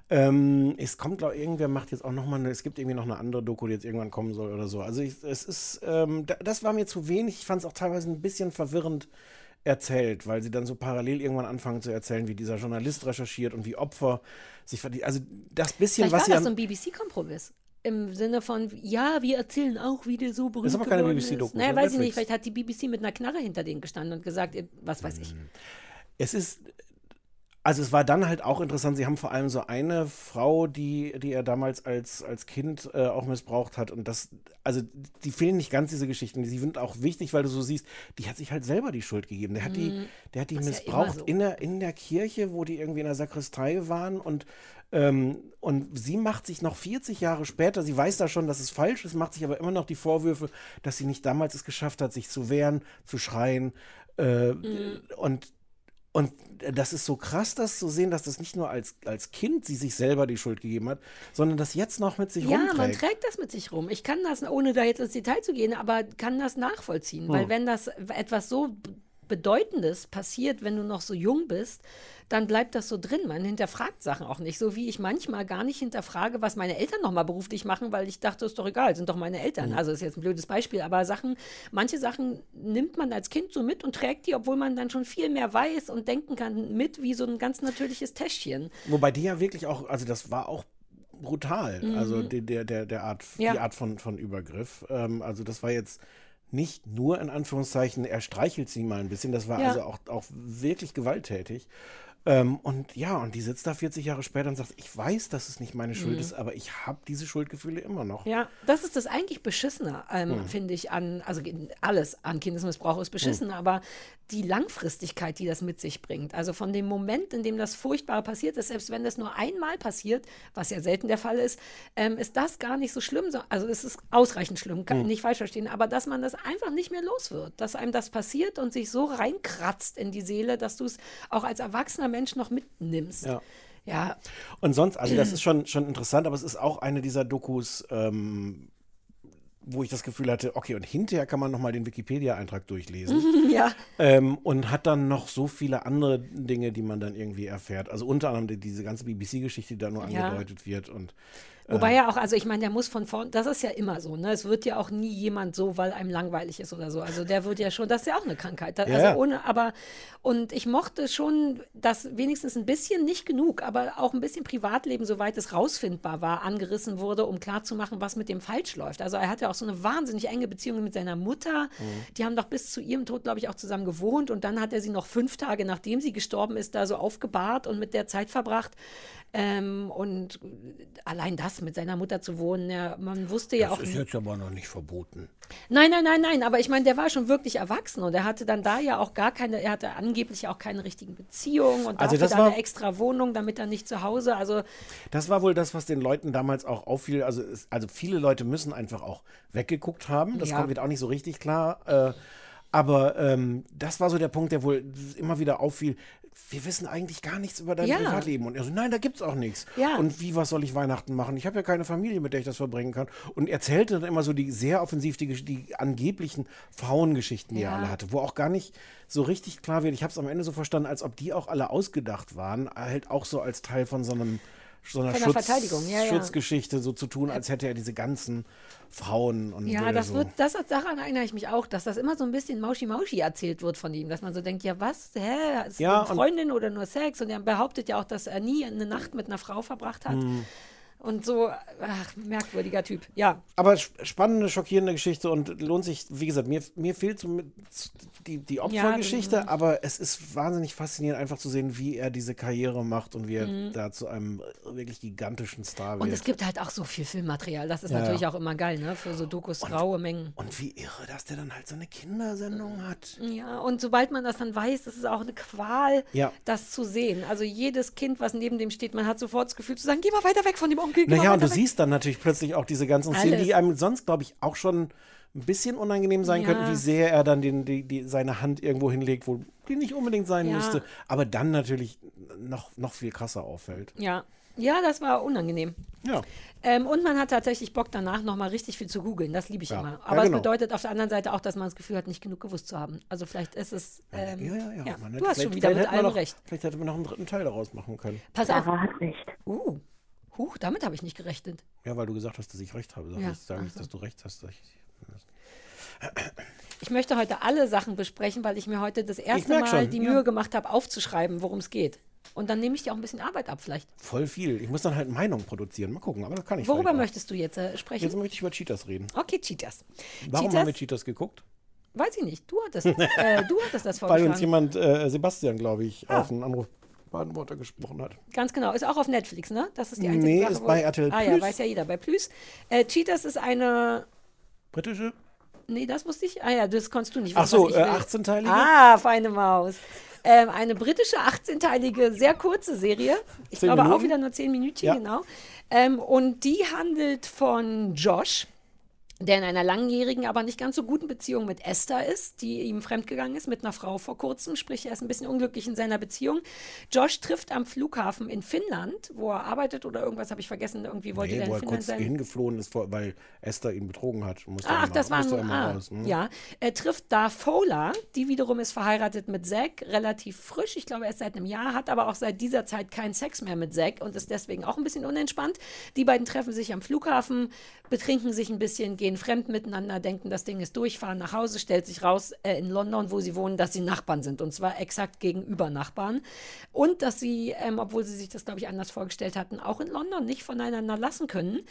ähm, es kommt, glaube ich, irgendwer macht jetzt auch noch mal eine, es gibt irgendwie noch eine andere Doku, die jetzt irgendwann kommen soll oder so. Also ich, es ist, ähm, da, das war mir zu wenig. Ich fand es auch teilweise ein bisschen verwirrend erzählt, weil sie dann so parallel irgendwann anfangen zu erzählen, wie dieser Journalist recherchiert und wie Opfer sich verdient. Also das bisschen, Vielleicht was war sie das so ein BBC-Kompromiss. Im Sinne von, ja, wir erzählen auch, wie der so berühmt ist aber keine BBC-Doku. Naja, weiß auf ich nicht. Netflix. Vielleicht hat die BBC mit einer Knarre hinter denen gestanden und gesagt, was weiß ich. es ist, also es war dann halt auch interessant, sie haben vor allem so eine Frau, die, die er damals als, als Kind äh, auch missbraucht hat und das, also die fehlen nicht ganz, diese Geschichten, die sind auch wichtig, weil du so siehst, die hat sich halt selber die Schuld gegeben, der hat die, Mhm. der hat die Das ist ja missbraucht so. in, der, in der Kirche, wo die irgendwie in der Sakristei waren und ähm, und sie macht sich noch 40 Jahre später, sie weiß da schon, dass es falsch ist, macht sich aber immer noch die Vorwürfe, dass sie nicht damals es geschafft hat, sich zu wehren, zu schreien. Äh, Mhm. Und und das ist so krass, das zu sehen, dass das nicht nur als, als Kind sie sich selber die Schuld gegeben hat, sondern das jetzt noch mit sich Ja, rumträgt. man trägt das mit sich rum. Ich kann das, ohne da jetzt ins Detail zu gehen, aber kann das nachvollziehen. Hm. Weil wenn das etwas so Bedeutendes passiert, wenn du noch so jung bist, dann bleibt das so drin. Man hinterfragt Sachen auch nicht. So wie ich manchmal gar nicht hinterfrage, was meine Eltern nochmal beruflich machen, weil ich dachte, ist doch egal, sind doch meine Eltern. Mhm. Also ist jetzt ein blödes Beispiel, aber Sachen, manche Sachen nimmt man als Kind so mit und trägt die, obwohl man dann schon viel mehr weiß und denken kann, mit wie so ein ganz natürliches Täschchen. Wobei die ja wirklich auch, also das war auch brutal, Mhm. also die, der, der, der Art, Ja. die Art von, von Übergriff. Ähm, also das war jetzt nicht nur in Anführungszeichen, er streichelt sie mal ein bisschen, das war Ja. also auch, auch wirklich gewalttätig. Ähm, und ja, und die sitzt da 40 Jahre später und sagt, ich weiß, dass es nicht meine Schuld Mhm. ist, aber ich habe diese Schuldgefühle immer noch. Ja, das ist das eigentlich Beschissene, ähm, Hm. finde ich, an, also alles an Kindesmissbrauch ist beschissen, Hm. aber die Langfristigkeit, die das mit sich bringt, also von dem Moment, in dem das Furchtbare passiert ist, selbst wenn das nur einmal passiert, was ja selten der Fall ist, ähm, ist das gar nicht so schlimm, so, also es ist ausreichend schlimm, kann Hm. nicht falsch verstehen, aber dass man das einfach nicht mehr los wird, dass einem das passiert und sich so reinkratzt in die Seele, dass du es auch als erwachsener Mensch noch mitnimmst. Ja. Ja, Und sonst, also das ist schon, schon interessant, aber es ist auch eine dieser Dokus, ähm, wo ich das Gefühl hatte, okay, und hinterher kann man nochmal den Wikipedia-Eintrag durchlesen. ja. Ähm, und hat dann noch so viele andere Dinge, die man dann irgendwie erfährt. Also unter anderem die, diese ganze BBC-Geschichte, die da nur Ja. angedeutet wird. Und, Wobei ja auch, also ich meine, der muss von vorn, das ist ja immer so, ne? Es wird ja auch nie jemand so, weil einem langweilig ist oder so. Also der wird ja schon, das ist ja auch eine Krankheit. Da, Ja, also ohne, aber, und ich mochte schon, dass wenigstens ein bisschen, nicht genug, aber auch ein bisschen Privatleben, soweit es rausfindbar war, angerissen wurde, um klarzumachen, was mit dem falsch läuft. Also er hatte auch so eine wahnsinnig enge Beziehung mit seiner Mutter. Mhm. Die haben doch bis zu ihrem Tod, glaube ich, auch zusammen gewohnt. Und dann hat er sie noch fünf Tage, nachdem sie gestorben ist, da so aufgebahrt und mit der Zeit verbracht. Ähm, und allein das mit seiner Mutter zu wohnen, ja, man wusste ja das auch. ist jetzt aber noch nicht verboten. Nein, nein, nein, nein, aber ich meine, der war schon wirklich erwachsen und er hatte dann da ja auch gar keine, er hatte angeblich auch keine richtigen Beziehungen und Also dafür das war- eine extra Wohnung, damit er nicht zu Hause, also Das war wohl das, was den Leuten damals auch auffiel. Also, also viele Leute müssen einfach auch weggeguckt haben. Das Ja. kommt, wird auch nicht so richtig klar. Äh, Aber ähm, das war so der Punkt, der wohl immer wieder auffiel. Wir wissen eigentlich gar nichts über dein Ja. Privatleben. Und er so, nein, da gibt's auch nichts. Ja. Und wie, was soll ich Weihnachten machen? Ich habe ja keine Familie, mit der ich das verbringen kann. Und er erzählte dann immer so die sehr offensiv die, die angeblichen Frauengeschichten, die Ja. er alle hatte, wo auch gar nicht so richtig klar wird. Ich habe es am Ende so verstanden, als ob die auch alle ausgedacht waren, halt auch so als Teil von so einem so einer Schutz, ja. Schutzgeschichte so zu tun, als hätte er diese ganzen Frauen und Ja, das so. wird, das daran erinnere ich mich auch, dass das immer so ein bisschen Mauschi-Mauschi erzählt wird von ihm, dass man so denkt, ja was, hä, ist Ja, eine und- Freundin oder nur Sex? Und er behauptet ja auch, dass er nie eine Nacht mit einer Frau verbracht hat. Hm. Und so, ach, merkwürdiger Typ. Ja, Aber sp- spannende, schockierende Geschichte und lohnt sich, wie gesagt, mir, mir fehlt so die, die Opfergeschichte, Ja, aber es ist wahnsinnig faszinierend, einfach zu sehen, wie er diese Karriere macht und wie er Mhm. da zu einem wirklich gigantischen Star wird. und es gibt halt auch so viel Filmmaterial. Das ist Ja, natürlich auch immer geil, ne? Für so Dokus, raue Mengen. und wie irre, dass der dann halt so eine Kindersendung hat. Ja, und sobald man das dann weiß, ist es auch eine Qual, Ja. das zu sehen. Also jedes Kind, was neben dem steht, man hat sofort das Gefühl zu sagen, geh mal weiter weg von dem Onkel. Mal Naja, und du weg. siehst dann natürlich plötzlich auch diese ganzen Szenen, die einem sonst, glaube ich, auch schon ein bisschen unangenehm sein Ja. könnten, wie sehr er dann den, die, die, seine Hand irgendwo hinlegt, wo die nicht unbedingt sein Ja. müsste, aber dann natürlich noch, noch viel krasser auffällt. Ja. Ja, das war unangenehm. Ja. Ähm, und man hat tatsächlich Bock danach nochmal richtig viel zu googeln. Das liebe ich Ja. immer. Ja, Aber genau. es bedeutet auf der anderen Seite auch, dass man das Gefühl hat, nicht genug gewusst zu haben. Also vielleicht ist es. Ähm, Ja, ja, ja. man du hätte- hast schon wieder mit allem noch, recht. Vielleicht hätte man noch einen dritten Teil daraus machen können. Pass auf. Hat nicht. Uh, huch, damit habe ich nicht gerechnet. Ja, weil du gesagt hast, dass ich recht habe. Sag Ja, ich, sage ich, ach so. dass du recht hast. Ich, möchte heute alle Sachen besprechen, weil ich mir heute das erste Mal schon, die ja. Mühe gemacht habe, aufzuschreiben, worum es geht. Und dann nehme ich dir auch ein bisschen Arbeit ab, vielleicht. voll viel. Ich muss dann halt Meinung produzieren. Mal gucken, aber das kann ich Worüber möchtest du jetzt äh, sprechen? Jetzt möchte ich über Cheetahs reden. okay, Cheetahs. Warum Cheetahs? haben wir Cheetahs geguckt? Weiß ich nicht. Du hattest, äh, du hattest das Weil vorgeschlagen. uns jemand, äh, Sebastian, glaube ich, Ah. auf einen Anruf Baden-Worte gesprochen hat. Ganz genau. Ist auch auf Netflix, ne? Das ist die einzige Nee, Sache, ist bei RTL Ah ja, weiß ja jeder. Bei Plus. Äh, Cheetahs ist eine... Britische? Nee, das wusste ich. Ah ja, das konntest du nicht Ach so, äh, will. 18-teilige? Ah, feine Maus. Ähm, eine britische 18-teilige, sehr kurze Serie. Ich glaube auch Minuten? wieder nur 10 Minütchen, Ja. genau. Ähm, und die handelt von Josh, der in einer langjährigen, aber nicht ganz so guten Beziehung mit Esther ist, die ihm fremdgegangen ist mit einer Frau vor kurzem, sprich er ist ein bisschen unglücklich in seiner Beziehung. Josh trifft am Flughafen in Finnland, wo er arbeitet oder irgendwas habe ich vergessen, irgendwie wollte Nee, er wo in er Finnland kurz sein. hingeflohen ist, weil Esther ihn betrogen hat. Musste Ach, immer- das war musste er immer ah, raus, hm? ja. Er trifft da Fowler, die wiederum ist verheiratet mit Zack, relativ frisch. Ich glaube, erst seit einem Jahr, hat aber auch seit dieser Zeit keinen Sex mehr mit Zack und ist deswegen auch ein bisschen unentspannt. Die beiden treffen sich am Flughafen, betrinken sich ein bisschen, gehen fremd miteinander, denken, das Ding ist durch, fahren nach Hause, stellt sich raus äh, in London, wo sie wohnen, dass sie Nachbarn sind und zwar exakt gegenüber Nachbarn. Und dass sie, ähm, obwohl sie sich das, glaube ich, anders vorgestellt hatten, auch in London nicht voneinander lassen können.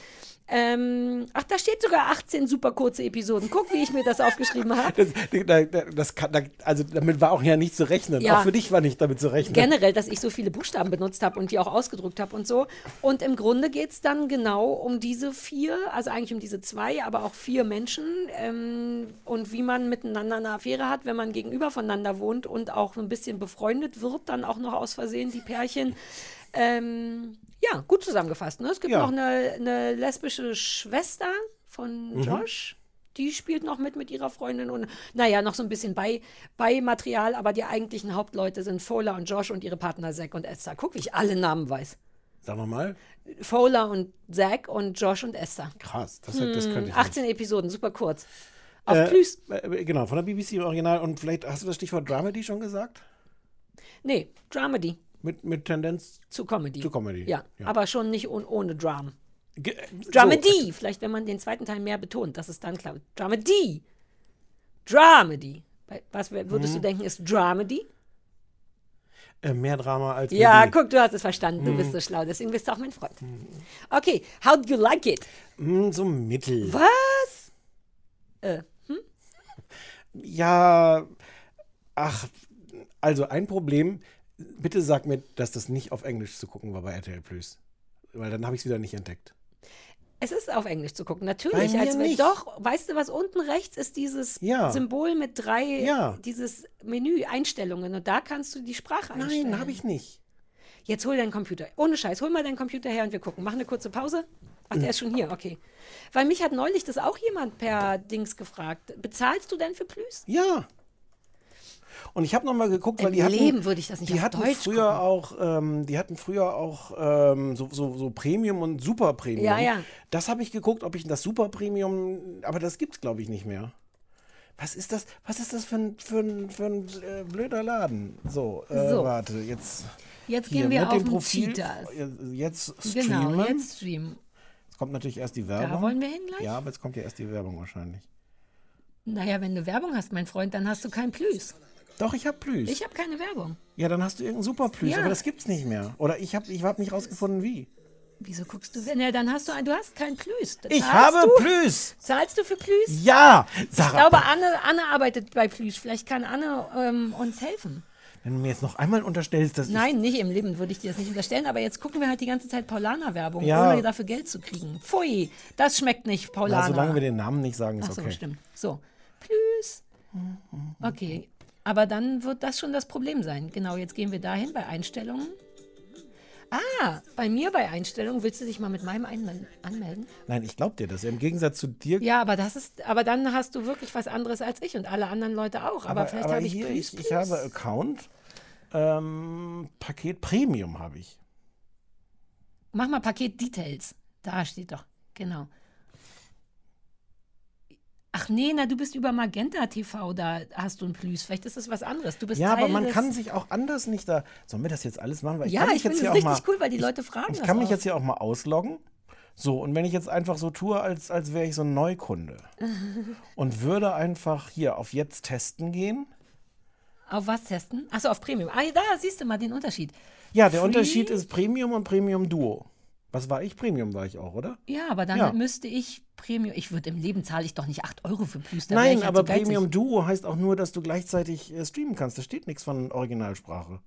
Ähm, ach, da steht sogar 18 super kurze Episoden. Guck, wie ich mir das aufgeschrieben habe. Das, da- da- das kann, also damit war auch ja nicht zu rechnen. Ja. Auch für dich war nicht damit zu rechnen. Generell, dass ich so viele Buchstaben benutzt habe und die auch ausgedruckt habe und so. Und im Grunde geht es dann genau um diese vier, also eigentlich um diese zwei, aber auch vier Menschen ähm, und wie man miteinander eine Affäre hat, wenn man gegenüber voneinander wohnt und auch ein bisschen befreundet wird, dann auch noch aus Versehen die Pärchen. Ähm, ja, gut zusammengefasst. Ne? Es gibt Ja. noch eine, eine lesbische Schwester von Mhm. Josh. Die spielt noch mit mit ihrer Freundin und naja, noch so ein bisschen bei, bei Material, aber die eigentlichen Hauptleute sind Fowler und Josh und ihre Partner Zack und Esther. Guck, wie ich alle Namen weiß. Sag nochmal. Fowler und Zack und Josh und Esther. Krass, das, das Hm, könnte ich 18 Episoden, super kurz. Auf Äh, Plus. äh, genau, von der BBC im Original. Und vielleicht hast du das Stichwort Dramedy schon gesagt? Nee, Dramedy Mit, mit Tendenz zu Comedy. zu Comedy. Ja, aber schon nicht un ohne Dram. Ge- Dramedy, vielleicht wenn man den zweiten Teil mehr betont, das ist dann klar. Dramedy. Dramedy. Was würdest Mhm. du denken, ist Dramedy? Äh, mehr Drama als Ja, Comedy. guck, du hast es verstanden. Du Mhm. bist so schlau, deswegen bist du auch mein Freund. Okay, how do you like it? Hm, so mittel. Was? Äh, hm? Ja, ach, also ein Problem. Bitte sag mir, dass das nicht auf Englisch zu gucken war bei RTL Plus. Weil dann habe ich es wieder nicht entdeckt. Es ist auf Englisch zu gucken, natürlich. Als wenn, doch, weißt du, was unten rechts ist dieses Ja. Symbol mit drei, Ja. dieses Menü Einstellungen und da kannst du die Sprache einstellen. Nein, habe ich nicht. Jetzt hol deinen Computer. Ohne Scheiß, hol mal deinen Computer her und wir gucken. Mach eine kurze Pause. Ach, der ist schon hier, okay. Weil mich hat neulich das auch jemand per Dings gefragt. Bezahlst du denn für Plus? Ja. Und ich habe nochmal geguckt, weil Im die hatten, Leben würde ich das nicht die hatten Deutsch früher auch, ähm, die hatten früher auch ähm, so, so, so Premium und Super Premium. Ja, ja. Das habe ich geguckt, ob ich das Super Premium, aber das gibt's glaube ich nicht mehr. Was ist das? Was ist das für ein, für ein, für ein äh, blöder Laden? So, äh, So. warte, jetzt. Jetzt gehen wir auf dem den Profil. Cheetahs. Jetzt streamen. Genau, jetzt streamen. Jetzt kommt natürlich erst die Werbung. Da wollen wir hin gleich? Ja, aber jetzt kommt ja erst die Werbung wahrscheinlich. Naja, wenn du Werbung hast, mein Freund, dann hast du kein Plüs. Doch, ich habe Plüs. Ich habe keine Werbung. Ja, dann hast du irgendeinen Superplüs, Ja. aber das gibt's nicht mehr. Oder ich habe ich hab nicht rausgefunden, wie. Wieso guckst du? Ja, dann hast du ein, du hast kein Plüs. Ich habe du? Plüs! Zahlst du für Plüs? Ja! Ich Sarah, glaube, Anne, Anne arbeitet bei Plüs. Vielleicht kann Anne ähm, uns helfen. wenn du mir jetzt noch einmal unterstellst, dass Nein, nicht im Leben würde ich dir das nicht unterstellen, aber jetzt gucken wir halt die ganze Zeit Paulaner-Werbung, Ja. ohne dafür Geld zu kriegen. Pfui, das schmeckt nicht, ich. Paulaner. Na, solange wir den Namen nicht sagen, ist Ach so, okay. stimmt. So, Plüs. Okay, aber dann wird das schon das Problem sein. Genau, jetzt gehen wir dahin bei Einstellungen. Ah, bei mir bei Einstellungen, willst du dich mal mit meinem einmel- anmelden? Nein, ich glaube dir das. Im Gegensatz zu dir. Ja, aber das ist, aber dann hast du wirklich was anderes als ich und alle anderen Leute auch. Aber, vielleicht habe ich ich, ich habe Account. Ähm, Paket Premium habe ich. Mach mal Paket Details. Da steht doch. Genau. Ach nee, na, du bist über Magenta TV, da hast du ein Plüs. Vielleicht ist das was anderes. Du bist Ja, Teil aber man kann sich auch anders nicht da. Sollen wir das jetzt alles machen? Weil ich Ja, kann ich finde auch richtig mal, cool, weil die Leute fragen Ich das kann mich auch. jetzt hier auch mal ausloggen. So, und wenn ich jetzt einfach so tue, als, als wäre ich so ein Neukunde und würde einfach hier auf jetzt testen gehen. Auf was testen? Achso, auf Premium. Ah, da siehst du mal den Unterschied. Ja, der Free? Unterschied ist Premium und Premium Duo. Was war ich? Premium war ich auch, oder? Ja, aber dann Ja. müsste ich Premium. Ich würde im Leben zahle ich doch nicht 8 Euro für wär Nein, aber. Premium Duo heißt auch nur, dass du gleichzeitig äh, streamen kannst. Da steht nichts von Originalsprache.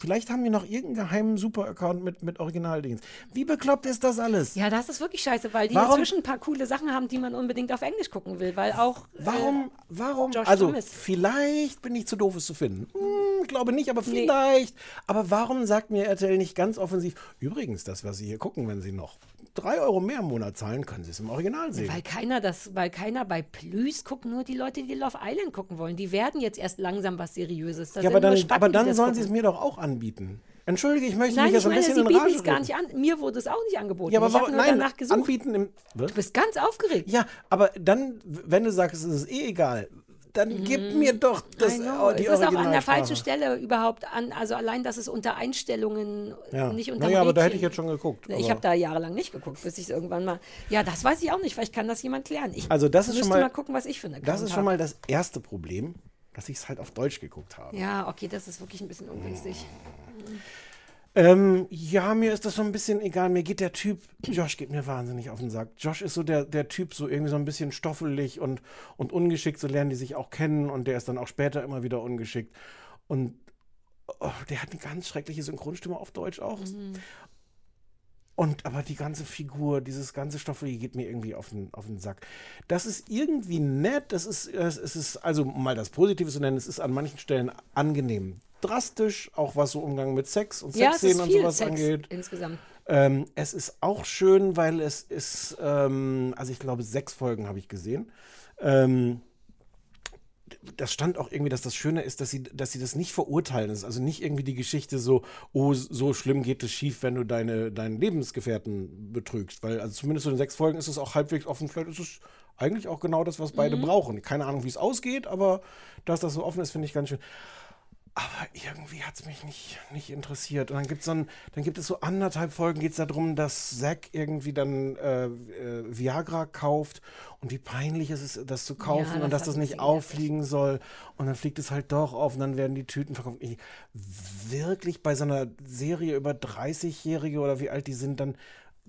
Vielleicht haben wir noch irgendeinen geheimen Super-Account mit, mit Originaldings. Wie bekloppt ist das alles? Ja, das ist wirklich scheiße, weil die Warum- inzwischen ein paar coole Sachen haben, die man unbedingt auf Englisch gucken will, weil auch. Warum, warum? Josh also, Thomas. vielleicht bin ich zu doof, es zu finden. Hm, glaube nicht, aber Nee. vielleicht. Aber warum sagt mir RTL nicht ganz offensiv, übrigens, das, was Sie hier gucken, wenn Sie noch drei Euro mehr im Monat zahlen, können Sie es im Original sehen. Weil keiner das, weil keiner bei Plüs gucken, nur die Leute, die Love Island gucken wollen. Die werden jetzt erst langsam was Seriöses. Das ja, aber dann, Spacken, aber dann sollen Sie es mir doch auch anbieten. Entschuldige, ich möchte Nein, mich so ein bisschen sie in bieten Rage es gar nicht an. Mir wurde es auch nicht angeboten. Ja, aber ich warum, nein, danach gesucht. anbieten im... Du bist ganz aufgeregt. Ja, aber dann, wenn du sagst, es ist eh egal, dann gib mir doch das, Mhm. Äh, die es ist auch an der falschen Stelle überhaupt an, also allein, dass es unter Einstellungen Ja. nicht unter Naja, aber da hätte ich jetzt schon geguckt. Ich habe da jahrelang nicht geguckt, bis ich es irgendwann mal. Ja, das weiß ich auch nicht. Vielleicht kann das jemand klären. Ich Also das ist schon mal, mal gucken, was ich Account Das ist schon mal das erste Problem, dass ich es halt auf Deutsch geguckt habe. Ja, okay, das ist wirklich ein bisschen ungünstig. Ähm, ja, mir ist das so ein bisschen egal. Mir geht der Typ, Josh geht mir wahnsinnig auf den Sack. Josh ist so der, der Typ, so irgendwie so ein bisschen stoffelig und, und ungeschickt. So lernen die sich auch kennen und der ist dann auch später immer wieder ungeschickt. Und oh, der hat eine ganz schreckliche Synchronstimme auf Deutsch auch. Und aber die ganze Figur, dieses ganze Stoffelige geht mir irgendwie auf den, auf den Sack. Das ist irgendwie nett, das ist, es es ist, also um mal das Positive zu nennen, es ist an manchen Stellen angenehm drastisch, auch was so Umgang mit Sex und Ja, Sexszenen und sowas Sex angeht. insgesamt. Ähm, es ist auch schön, weil es ist, ähm, also ich glaube, sechs Folgen habe ich gesehen. Ähm, das stand auch irgendwie, dass das Schöne ist, dass sie, dass sie das nicht verurteilen. Das ist also nicht irgendwie die Geschichte so, oh, so schlimm geht es schief, wenn du deine, deinen Lebensgefährten betrügst. Weil, also zumindest in den sechs Folgen ist es auch halbwegs offen. Vielleicht ist es eigentlich auch genau das, was beide Mhm. brauchen. Keine Ahnung, wie es ausgeht, aber dass das so offen ist, finde ich ganz schön. Aber irgendwie hat es mich nicht, nicht interessiert. Und dann, gibt's so ein, dann gibt es so anderthalb Folgen, geht es darum, dass Zack irgendwie dann äh, äh, Viagra kauft und wie peinlich es ist, das zu kaufen das und dass das nicht auffliegen soll. Und dann fliegt es halt doch auf und dann werden die Tüten verkauft. Ich, wirklich bei so einer Serie über 30-Jährige oder wie alt die sind, dann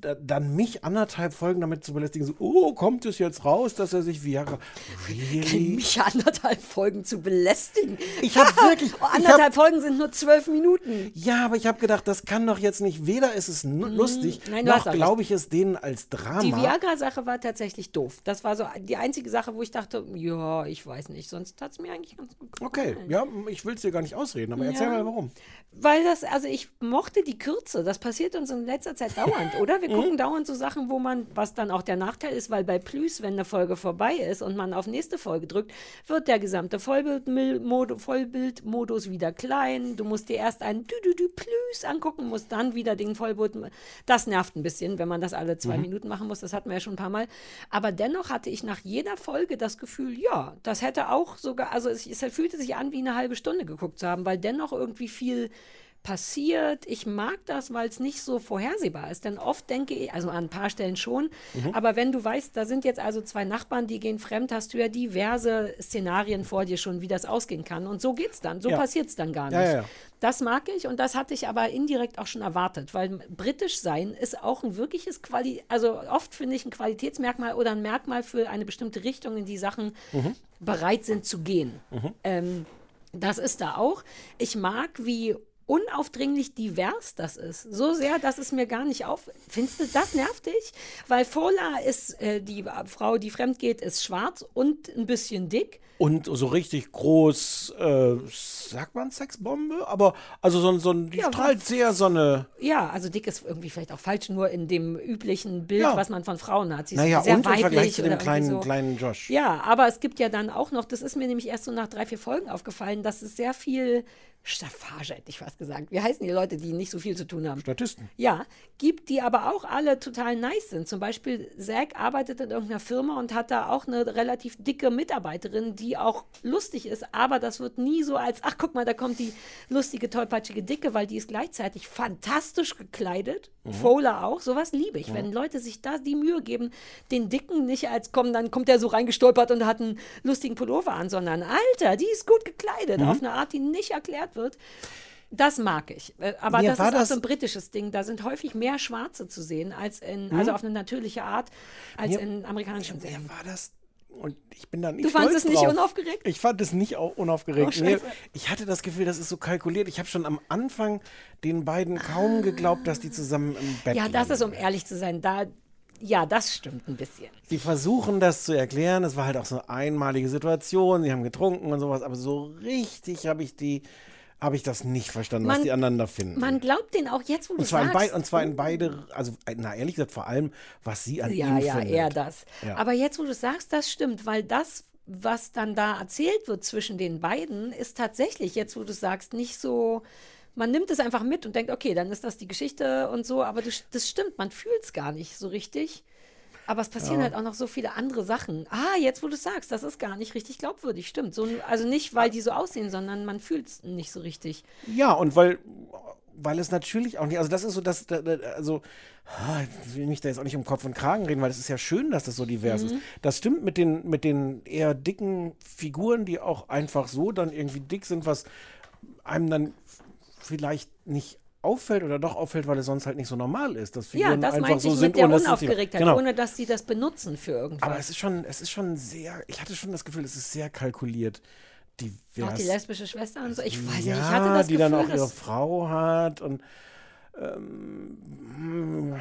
da- dann mich anderthalb Folgen damit zu belästigen, so, oh, kommt es jetzt raus, dass er sich Viagra. Really? Mich anderthalb Folgen zu belästigen. Ich habe wirklich. Oh, ich hab, anderthalb Folgen sind nur zwölf Minuten. ja, aber ich habe gedacht, das kann doch jetzt nicht. Weder ist es nu- lustig. Nein, noch glaube ich es denen als Drama. Die Viagra-Sache war tatsächlich doof. Das war so die einzige Sache, wo ich dachte, ja, ich weiß nicht. Sonst hat es mir eigentlich ganz gut Okay, ja, ich will es dir gar nicht ausreden, aber erzähl Ja. mal warum. Weil das, also ich mochte die Kürze. Das passiert uns in letzter Zeit dauernd, oder? Wir Gucken dauernd so Sachen, wo man, was dann auch der Nachteil ist, weil bei Plüs, wenn eine Folge vorbei ist und man auf nächste Folge drückt, wird der gesamte Vollbildmodus, Vollbildmodus wieder klein. Du musst dir erst einen Dü-Dü-Dü Plüs angucken, musst dann wieder den Vollbild. Das nervt ein bisschen, wenn man das alle zwei Mhm. Minuten machen muss. Das hatten wir ja schon ein paar Mal. Aber dennoch hatte ich nach jeder Folge das Gefühl, ja, das hätte auch sogar, also es, es fühlte sich an, wie eine halbe Stunde geguckt zu haben, weil dennoch irgendwie viel passiert. Ich mag das, weil es nicht so vorhersehbar ist. Denn oft denke ich, also an ein paar Stellen schon, Mhm. aber wenn du weißt, da sind jetzt also zwei Nachbarn, die gehen fremd, hast du ja diverse Szenarien vor dir schon, wie das ausgehen kann. Und so geht's dann. So Ja. passiert es dann gar nicht. Ja, ja. Das mag ich und das hatte ich aber indirekt auch schon erwartet, weil britisch sein ist auch ein wirkliches Quali, also oft finde ich ein Qualitätsmerkmal oder ein Merkmal für eine bestimmte Richtung, in die Sachen Mhm. bereit sind zu gehen. Mhm. Ähm, das ist da auch. Ich mag, wie unaufdringlich divers das ist. So sehr, dass es mir gar nicht auf. Findest du, das nervt dich? Weil Fola ist, äh, die Frau, die fremd geht, ist schwarz und ein bisschen dick. Und so richtig groß, äh, sagt man Sexbombe? Aber also so, ein- so die Ja, strahlt sehr so eine. Ja, also dick ist irgendwie vielleicht auch falsch, nur in dem üblichen Bild, Ja. was man von Frauen hat. Sie ist Naja, sehr und im weiblich Vergleich zu dem kleinen, so. kleinen Josh. Ja, aber es gibt ja dann auch noch, das ist mir nämlich erst so nach drei, vier Folgen aufgefallen, dass es sehr viel Staffage, hätte ich fast gesagt. Wie heißen die Leute, die nicht so viel zu tun haben? Statisten. Ja, gibt, die aber auch alle total nice sind. Zum Beispiel Zack arbeitet in irgendeiner Firma und hat da auch eine relativ dicke Mitarbeiterin, die auch lustig ist, aber das wird nie so als, ach guck mal, da kommt die lustige, tollpatschige Dicke, weil die ist gleichzeitig fantastisch gekleidet. Mhm. Fowler auch, sowas liebe ich, Mhm. wenn Leute sich da die Mühe geben, den Dicken nicht als, komm, dann kommt der so reingestolpert und hat einen lustigen Pullover an, sondern, Alter, die ist gut gekleidet, Mhm. auf eine Art, die nicht erklärt wird. Das mag ich. Äh, Aber Mir das ist auch das- so ein britisches Ding. Da sind häufig mehr Schwarze zu sehen, als in, Mhm. also auf eine natürliche Art, als Mir- in amerikanischen Serien. war das und ich bin da nicht Du fandest es nicht drauf. unaufgeregt? Ich fand es nicht au- unaufgeregt. Oh, nee, ich hatte das Gefühl, das ist so kalkuliert. Ich habe schon am Anfang den beiden kaum geglaubt, dass die zusammen im Bett Ja, das liegen. ist, um ehrlich zu sein, da, ja, das stimmt ein bisschen. Sie versuchen das zu erklären. Es war halt auch so eine einmalige Situation. Sie haben getrunken und sowas, aber so richtig habe ich die habe ich das nicht verstanden, was Man- die aneinander finden. Man glaubt den auch jetzt, wo du und zwar, in sagst. beid, und zwar in beide, also na ehrlich gesagt vor allem, was sie an ja, ihm ja, findet. eher das. Ja. Aber jetzt, wo du sagst, das stimmt, weil das, was dann da erzählt wird zwischen den beiden, ist tatsächlich, jetzt, wo du sagst, nicht so. Man nimmt es einfach mit und denkt, okay, dann ist das die Geschichte und so, aber das, das stimmt, man fühlt es gar nicht so richtig. Aber es passieren Ja. halt auch noch so viele andere Sachen. Ah, jetzt, wo du sagst, das ist gar nicht richtig glaubwürdig, stimmt. So, also nicht, weil die so aussehen, sondern man fühlt es nicht so richtig. Ja, und weil, weil es natürlich auch nicht, also das ist so, das, da- da- also, ah, ich will mich da jetzt auch nicht um Kopf und Kragen reden, weil es ist ja schön, dass das so divers ist. Mhm. Das stimmt mit den, mit den eher dicken Figuren, die auch einfach so dann irgendwie dick sind, was einem dann vielleicht nicht auffällt oder doch auffällt, weil es sonst halt nicht so normal ist, dass Ja, Figuren das einfach so sind. mit der ohne dass sie- Unaufgeregtheit, genau. ohne dass sie das benutzen für irgendwas. Aber es ist schon, es ist schon sehr, ich hatte schon das Gefühl, es ist sehr kalkuliert. Divers. auch die lesbische Schwester und so. Ich weiß ja, nicht, ich hatte das die Gefühl, dann auch ihre Frau hat und ähm,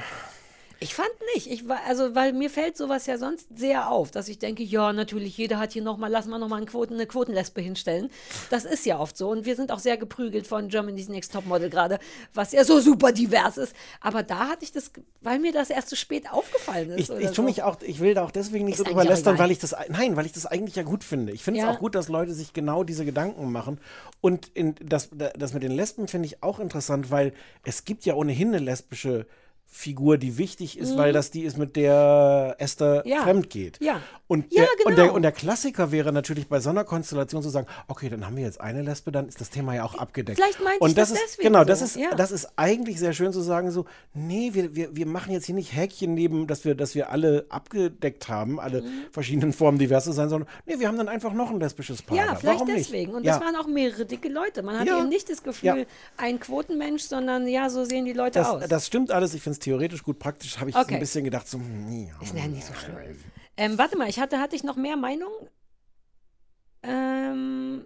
Ich fand nicht. Ich war, also, weil mir fällt sowas ja sonst sehr auf, dass ich denke, ja, natürlich, jeder hat hier nochmal, lass mal nochmal eine, Quoten, eine Quotenlesbe hinstellen. Das ist ja oft so. Und wir sind auch sehr geprügelt von Germany's Next Topmodel gerade, was ja so super divers ist. Aber da hatte ich das, weil mir das erst zu spät aufgefallen ist. Ich, ich tue so. mich auch, ich will da auch deswegen nicht Ist so drüber lästern, weil ich das, nein, weil ich das eigentlich ja gut finde. Ich finde es Ja. auch gut, dass Leute sich genau diese Gedanken machen. Und in, das, das mit den Lesben finde ich auch interessant, weil es gibt ja ohnehin eine lesbische Figur, die wichtig ist, Mhm. weil das die ist, mit der Esther Ja. fremd geht. Ja. Und, Ja, der, und, der, genau. und der Klassiker wäre natürlich bei so einer Konstellation zu sagen, okay, dann haben wir jetzt eine Lesbe, dann ist das Thema ja auch abgedeckt. Vielleicht meinte und ich das das ist, deswegen Genau, das so, ist, ja. das ist eigentlich sehr schön zu sagen, so, nee, wir, wir, wir machen jetzt hier nicht Häkchen neben, dass wir, dass wir alle abgedeckt haben, alle Mhm. verschiedenen Formen divers zu sein, sondern nee, wir haben dann einfach noch ein lesbisches Paar. Ja, vielleicht Warum deswegen. Nicht? Und das waren auch mehrere dicke Leute. Man hat eben nicht das Gefühl, ein Quotenmensch, sondern ja, so sehen die Leute aus. das, das stimmt alles, ich finde es theoretisch gut, praktisch habe ich so Okay. ein bisschen gedacht, so, hm, ja. Ist ja nicht so schlimm. Ähm, warte mal, ich hatte, hatte ich noch mehr Meinung? Ähm,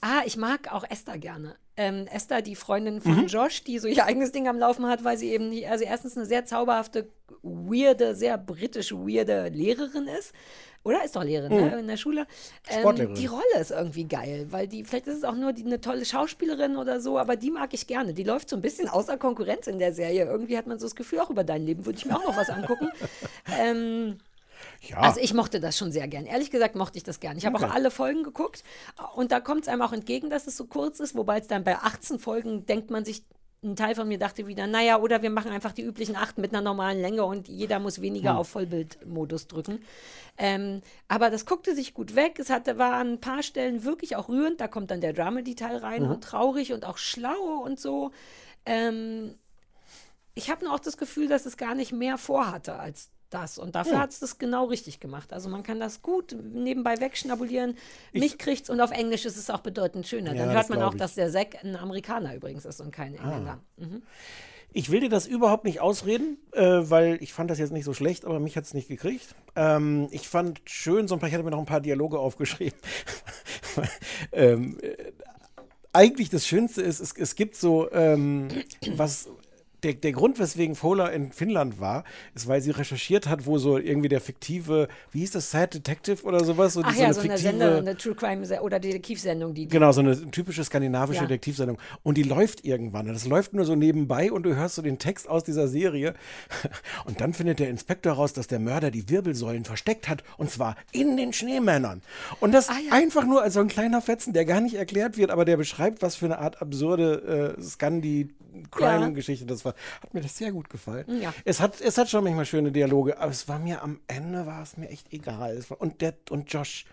ah, ich mag auch Esther gerne. ähm, Esther, die Freundin von Mhm. Josh, die so ihr eigenes Ding am Laufen hat, weil sie eben nicht, also erstens eine sehr zauberhafte, weirde, sehr britisch weirde Lehrerin ist. Oder ist doch Lehrerin Mhm. ne, in der Schule. Ähm, die Rolle ist irgendwie geil, weil die, vielleicht ist es auch nur die, eine tolle Schauspielerin oder so, aber die mag ich gerne. Die läuft so ein bisschen außer Konkurrenz in der Serie. Irgendwie hat man so das Gefühl, auch über dein Leben würde ich mir auch noch was angucken. ähm, Ja. also ich mochte das schon sehr gern. Ehrlich gesagt mochte ich das gern. Ich habe Okay. auch alle Folgen geguckt und da kommt es einem auch entgegen, dass es so kurz ist, wobei es dann bei 18 Folgen denkt man sich, ein Teil von mir dachte wieder, naja, oder wir machen einfach die üblichen acht mit einer normalen Länge und jeder muss weniger Hm. auf Vollbildmodus drücken. Ähm, aber das guckte sich gut weg. Es hatte, war an ein paar Stellen wirklich auch rührend. Da kommt dann der Dramedy-Teil rein Mhm. und traurig und auch schlau und so. Ähm, ich habe nur auch das Gefühl, dass es gar nicht mehr vorhatte als das. Und dafür Hm. hat es das genau richtig gemacht. Also man kann das gut nebenbei wegschnabulieren. Mich kriegt's und auf Englisch ist es auch bedeutend schöner. Ja, Dann hört man auch, ich. dass der Zack ein Amerikaner übrigens ist und kein Ah. Engländer. Mhm. Ich will dir das überhaupt nicht ausreden, äh, weil ich fand das jetzt nicht so schlecht, aber mich hat es nicht gekriegt. Ähm, ich fand schön, so ein paar, ich hatte mir noch ein paar Dialoge aufgeschrieben. ähm, äh, eigentlich das Schönste ist, es, es gibt so, ähm, was. Der, der Grund, weswegen Fowler in Finnland war, ist, weil sie recherchiert hat, wo so irgendwie der fiktive, wie hieß das, Sad Detective oder sowas? So, Ach die- ja, eine so eine fiktive- Sender, eine True Crime oder Detektivsendung, die Genau, so eine typische skandinavische Ja. Detektivsendung. Und die läuft irgendwann. Und das läuft nur so nebenbei und du hörst so den Text aus dieser Serie. Und dann findet der Inspektor raus, dass der Mörder die Wirbelsäulen versteckt hat. Und zwar in den Schneemännern. Und das einfach nur als so ein kleiner Fetzen, der gar nicht erklärt wird, aber der beschreibt, was für eine Art absurde äh, Scandi-Crime-Geschichte das war. Hat mir das sehr gut gefallen. Ja. Es hat, es hat schon manchmal schöne Dialoge, aber es war mir am Ende, war es mir echt egal. War, und, der, und Josh,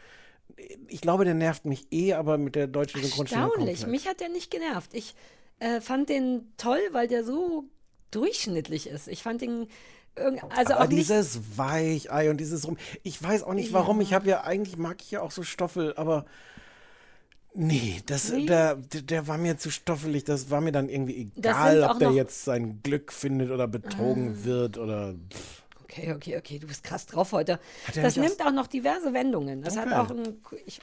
ich glaube, der nervt mich eh, aber mit der deutschen Synchronstimme Erstaunlich. Mich hat der nicht genervt. Ich äh, fand den toll, weil der so durchschnittlich ist. Ich fand ihn irg- also aber auch nicht dieses Weichei und dieses rum. Ich weiß auch nicht warum. Ich habe ja eigentlich mag ich ja auch so Stoffel, aber nee, das, Nee? Der, der, war mir zu stoffelig. Das war mir dann irgendwie egal, ob der jetzt sein Glück findet oder betrogen Ah. wird oder. Pff. Okay, okay, okay, du bist krass drauf heute. Das nimmt auch noch diverse Wendungen. Das Okay. hat auch ein. Ich,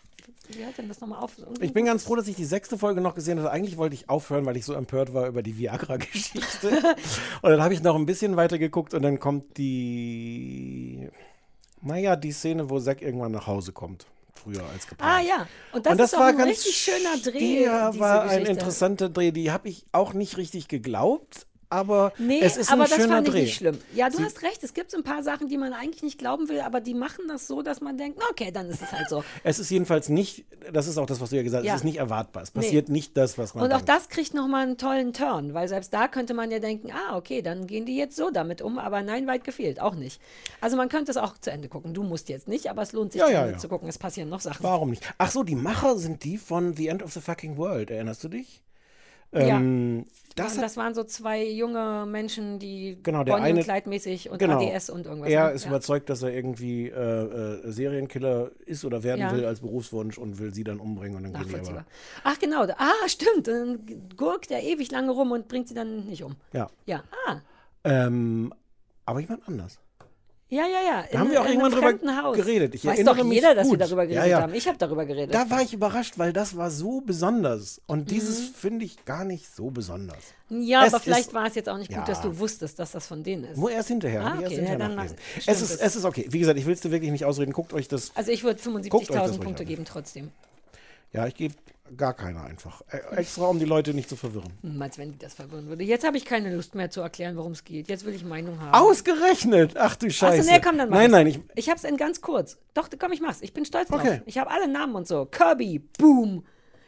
wie hat denn das nochmal auf? Ich bin ganz froh, dass ich die sechste Folge noch gesehen habe. Eigentlich wollte ich aufhören, weil ich so empört war über die Viagra-Geschichte. und dann habe ich noch ein bisschen weiter geguckt und dann kommt die, naja, die Szene, wo Zack irgendwann nach Hause kommt. Früher als geplant. Ah ja, und das, und das ist war ein ganz richtig schöner Dreh. Ja, diese war ein interessanter Dreh. Die habe ich auch nicht richtig geglaubt, aber Nee, es ist aber ein das schöner fand ich Dreh. nicht schlimm. Ja, du Sie- hast recht, es gibt so ein paar Sachen, die man eigentlich nicht glauben will, aber die machen das so, dass man denkt, okay, dann ist es halt so. Es ist jedenfalls nicht, das ist auch das, was du ja gesagt hast, Ja. es ist nicht erwartbar. Es Nee. passiert nicht das, was man Und auch denkt. das kriegt nochmal einen tollen Turn, weil selbst da könnte man ja denken, ah, okay, dann gehen die jetzt so damit um, aber nein, weit gefehlt, auch nicht. Also man könnte es auch zu Ende gucken. Du musst jetzt nicht, aber es lohnt sich Ja, zu ja, Ende ja. zu gucken. Es passieren noch Sachen. Warum nicht? Ach so, die Macher sind die von The End of the Fucking World. Erinnerst du dich? Ja. Ähm, Das, das das waren so zwei junge Menschen, die Genau, der Bonnie eine- und Clyde-mäßig und genau. ADS und irgendwas. Er ne? ist ja. überzeugt, dass er irgendwie äh, äh, Serienkiller ist oder werden Ja. will als Berufswunsch und will sie dann umbringen und dann gehen die aber. Ach genau, ah stimmt, dann gurkt er ewig lange rum und bringt sie dann nicht um. Ja. Ja, ah, Ähm, aber jemand anders. Ja, ja, ja. Da haben wir auch in irgendwann drüber Haus. geredet. Ich Weiß erinnere doch mich jeder, dass wir darüber Ja, geredet ja. haben. Ich habe darüber geredet. Da war ich überrascht, weil das war so besonders. Mhm. Und dieses finde ich gar nicht so besonders. ja, Es aber vielleicht ist- war es jetzt auch nicht gut, Ja. dass du wusstest, dass das von denen ist. Nur erst hinterher. Ah, ich erst okay, hinterher ja, es, ist, es ist okay. Wie gesagt, ich will es dir wirklich nicht ausreden. Guckt euch das. Also ich würde Guckt euch das 75.000 ruhig Punkte geben trotzdem. Ja, ich gebe gar keine einfach. Äh, Extra, um die Leute nicht zu verwirren. Als wenn die das verwirren würde. Jetzt habe ich keine Lust mehr zu erklären, worum es geht. Jetzt will ich Meinung haben. Ausgerechnet! Ach du Scheiße. Achso, nee, komm, dann mach Nein, nein, ich, Ich hab's in ganz kurz. Doch, komm, ich mach's. Ich bin stolz drauf. Okay. Ich habe alle Namen und so. Kirby, Boom.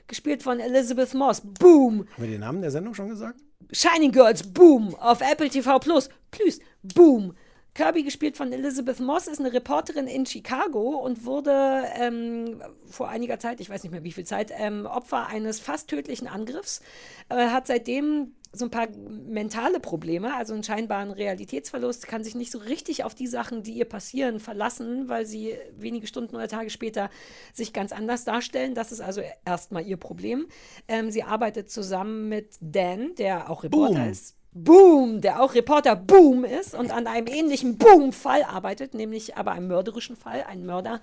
Gespielt von Elizabeth Moss, Boom. haben wir den Namen der Sendung schon gesagt? Shining Girls, Boom. Auf Apple TV Plus, Plus, Boom. Kirby, gespielt von Elizabeth Moss, ist eine Reporterin in Chicago und wurde ähm, vor einiger Zeit, ich weiß nicht mehr wie viel Zeit, ähm, Opfer eines fast tödlichen Angriffs. Äh, hat seitdem so ein paar mentale Probleme, also einen scheinbaren Realitätsverlust, kann sich nicht so richtig auf die Sachen, die ihr passieren, verlassen, weil sie wenige Stunden oder Tage später sich ganz anders darstellen. Das ist also erstmal ihr Problem. Ähm, sie arbeitet zusammen mit Dan, der auch Reporter Boom. ist. Boom, der auch Reporter Boom ist und an einem ähnlichen Boom-Fall arbeitet, nämlich aber einem mörderischen Fall. Ein Mörder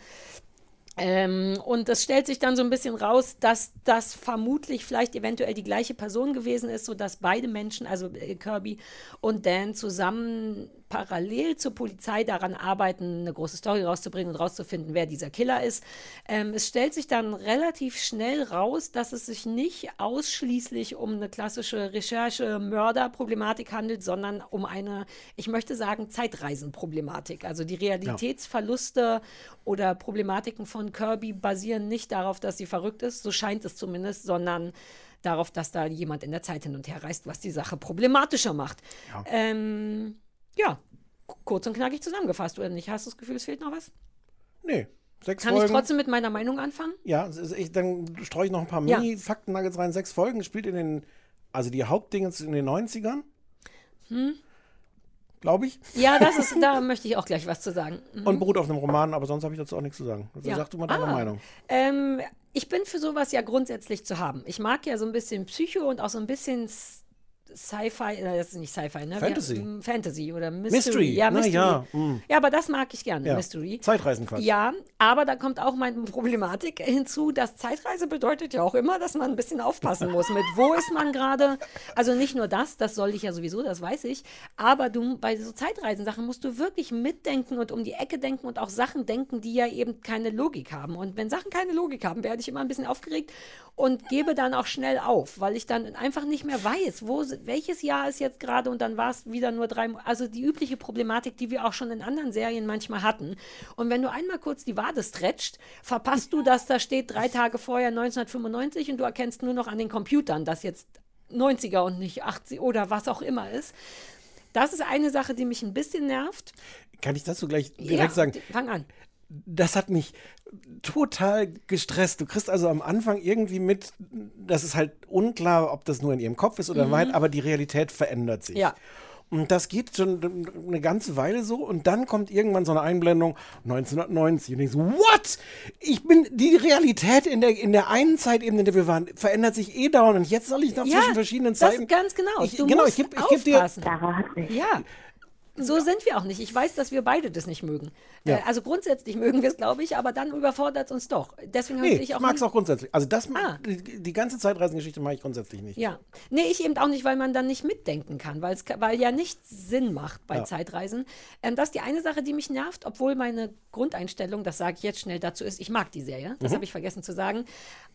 Ähm, und es stellt sich dann so ein bisschen raus, dass das vermutlich vielleicht eventuell die gleiche Person gewesen ist, sodass beide Menschen, also äh, Kirby und Dan, zusammen parallel zur Polizei daran arbeiten, eine große Story rauszubringen und rauszufinden, wer dieser Killer ist. Ähm, es stellt sich dann relativ schnell raus, dass es sich nicht ausschließlich um eine klassische Recherche-Mörder-Problematik handelt, sondern um eine, ich möchte sagen, Zeitreisenproblematik. Also die Realitätsverluste oder Problematiken von Kirby basieren nicht darauf, dass sie verrückt ist, so scheint es zumindest, sondern darauf, dass da jemand in der Zeit hin und her reist, was die Sache problematischer macht. Ja. Ähm, ja, kurz und knackig zusammengefasst, oder nicht? Hast du das Gefühl, es fehlt noch was? Nee, sechs Kann Folgen. ich trotzdem mit meiner Meinung anfangen? Ja, ich, dann streue ich noch ein paar Ja. Mini-Fakten-Nuggets rein. Sechs Folgen spielt in den, also die Hauptdinge ist in den 90ern, Hm? glaube ich. Ja, das ist, da möchte ich auch gleich was zu sagen. Mhm. Und beruht auf einem Roman, aber sonst habe ich dazu auch nichts zu sagen. Also Ja. sag du mal deine Ah. Meinung. Ähm, ich bin für sowas ja grundsätzlich zu haben. Ich mag ja so ein bisschen Psycho und auch so ein bisschen S- Sci-Fi, das ist nicht Sci-Fi, ne? Fantasy. Wie, m, Fantasy oder Mystery. Mystery, Ja, na Mystery. ja, mm. ja, aber das mag ich gerne, Ja. Mystery. Zeitreisenquatsch. Ja, aber da kommt auch meine Problematik hinzu, dass Zeitreise bedeutet ja auch immer, dass man ein bisschen aufpassen muss. Mit wo ist man gerade? Also nicht nur das, das soll ich ja sowieso, das weiß ich. Aber du bei so Zeitreisensachen musst du wirklich mitdenken und um die Ecke denken und auch Sachen denken, die ja eben keine Logik haben. Und wenn Sachen keine Logik haben, werde ich immer ein bisschen aufgeregt und gebe dann auch schnell auf, weil ich dann einfach nicht mehr weiß, wo, welches Jahr ist jetzt gerade und dann war es wieder nur drei, also die übliche Problematik, die wir auch schon in anderen Serien manchmal hatten. Und wenn du einmal kurz die Wade stretcht, verpasst du, dass da steht drei Tage vorher 1995 und du erkennst nur noch an den Computern, dass jetzt 90er und nicht 80 oder was auch immer ist. Das ist eine Sache, die mich ein bisschen nervt. Kann ich dazu gleich direkt ja, sagen? Fang an. Das hat mich total gestresst. Du kriegst also am Anfang irgendwie mit, das ist halt unklar, ob das nur in ihrem Kopf ist oder Mhm. weit, aber die Realität verändert sich. Ja. Und das geht schon eine ganze Weile so und dann kommt irgendwann so eine Einblendung 1990 und ich so, what? Ich bin, die Realität in der, in der einen Zeitebene, in der wir waren, verändert sich eh dauernd und jetzt soll ich noch Ja, zwischen verschiedenen das Zeiten. ganz genau. Ich, Du genau, musst ich gebe ich geb dir. Ja. So sind wir auch nicht. Ich weiß, dass wir beide das nicht mögen. Ja. Äh, also grundsätzlich mögen wir es, glaube ich, aber dann überfordert es uns doch. Deswegen Nee, ich ich auch mag es auch grundsätzlich. Also das, Ah. die, die ganze Zeitreisengeschichte mag ich grundsätzlich nicht. Ja. Nee, ich eben auch nicht, weil man dann nicht mitdenken kann, weil's, weil ja nichts Sinn macht bei Ja. Zeitreisen. Ähm, das ist die eine Sache, die mich nervt, obwohl meine Grundeinstellung, das sage ich jetzt schnell dazu ist, ich mag die Serie. Das Mhm. habe ich vergessen zu sagen.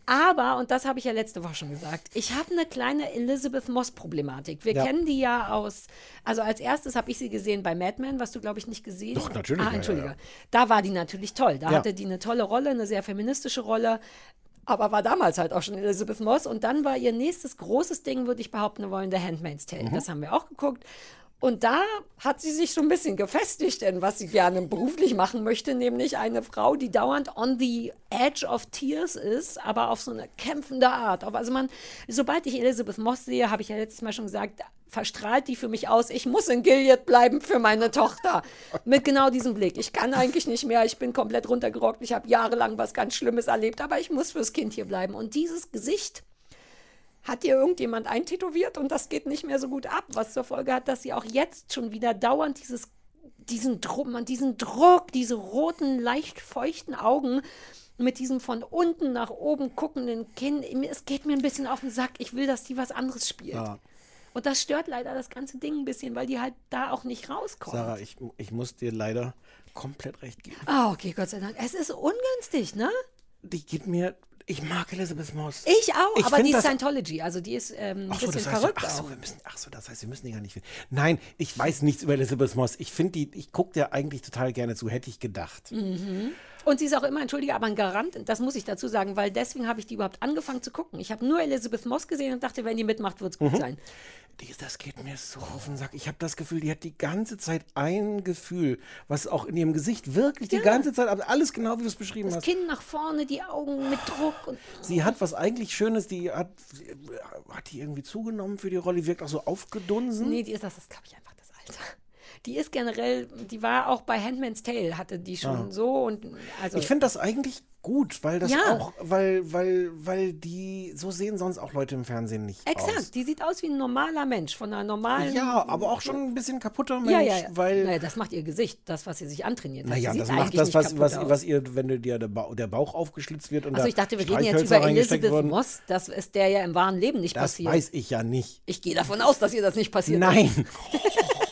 Aber, und das habe ich ja letzte Woche schon gesagt, ich habe eine kleine Elizabeth Moss-Problematik. Wir Ja. kennen die ja aus, also als erstes habe ich sie gesehen bei Mad Men, was du, glaube ich, nicht gesehen Doch, natürlich, ja, Ah, ja, Entschuldige. ja. Da war die natürlich toll. Da Ja. hatte die eine tolle Rolle, eine sehr feministische Rolle. Aber war damals halt auch schon Elizabeth Moss. Und dann war ihr nächstes großes Ding, würde ich behaupten, wollen The Handmaid's Tale. Mhm. Das haben wir auch geguckt. Und da hat sie sich so ein bisschen gefestigt in was sie gerne beruflich machen möchte, nämlich eine Frau, die dauernd on the edge of tears ist, aber auf so eine kämpfende Art. Also man, sobald ich Elizabeth Moss sehe, habe ich ja letztes Mal schon gesagt, verstrahlt die für mich aus, ich muss in Gilead bleiben für meine Tochter. Mit genau diesem Blick. Ich kann eigentlich nicht mehr, ich bin komplett runtergerockt, ich habe jahrelang was ganz Schlimmes erlebt, aber ich muss fürs Kind hier bleiben. Und dieses Gesicht hat ihr irgendjemand eintätowiert und das geht nicht mehr so gut ab, was zur Folge hat, dass sie auch jetzt schon wieder dauernd dieses, diesen, Druck, diesen Druck, diese roten, leicht feuchten Augen mit diesem von unten nach oben guckenden Kinn, es geht mir ein bisschen auf den Sack. Ich will, dass die was anderes spielt. Ja. Und das stört leider das ganze Ding ein bisschen, weil die halt da auch nicht rauskommt. Sarah, ich, ich muss dir leider komplett recht geben. Ah, okay, Gott sei Dank. Es ist ungünstig, ne? Die gibt mir. Ich mag Elizabeth Moss. Ich auch, Ich aber die ist Scientology, also die ist ähm, ein Ach so, bisschen das heißt, verrückt ach so, wir müssen, ach so, das heißt, wir müssen die gar nicht. finden. Nein, ich weiß nichts über Elizabeth Moss. Ich finde die, ich gucke dir eigentlich total gerne zu, hätte ich gedacht. Mhm. Und sie ist auch immer, entschuldige, aber ein Garant, das muss ich dazu sagen, weil deswegen habe ich die überhaupt angefangen zu gucken. Ich habe nur Elizabeth Moss gesehen und dachte, wenn die mitmacht, wird es gut Mhm. sein. Die, das geht mir so auf den Sack. Ich habe das Gefühl, die hat die ganze Zeit ein Gefühl, was auch in ihrem Gesicht wirklich die ganze Zeit, aber alles genau wie du es beschrieben Das hast. Kinn nach vorne, die Augen mit Druck. Und Sie hat was eigentlich Schönes, die hat, hat die irgendwie zugenommen für die Rolle, die wirkt auch so aufgedunsen. Nee, die ist das, das glaube ich einfach das Alter. Die ist generell, die war auch bei Handmaid's Tale, hatte die schon Ah. so und also. Ich finde das eigentlich gut, weil das Ja. auch, weil, weil, weil die, so sehen sonst auch Leute im Fernsehen nicht Exakt, aus. die sieht aus wie ein normaler Mensch, von einer normalen. Ja, aber auch schon ein bisschen kaputter Mensch, Ja, ja, ja. weil. naja, das macht ihr Gesicht, das, was sie sich antrainiert hat. Naja, das macht das, was, was, was ihr, wenn dir der, ba der Bauch aufgeschlitzt wird und Also ich dachte, wir reden jetzt über Elizabeth wurden. Moss. Das ist der ja im wahren Leben nicht Das passiert. weiß ich ja nicht. Ich gehe davon aus, dass ihr das nicht passiert Nein.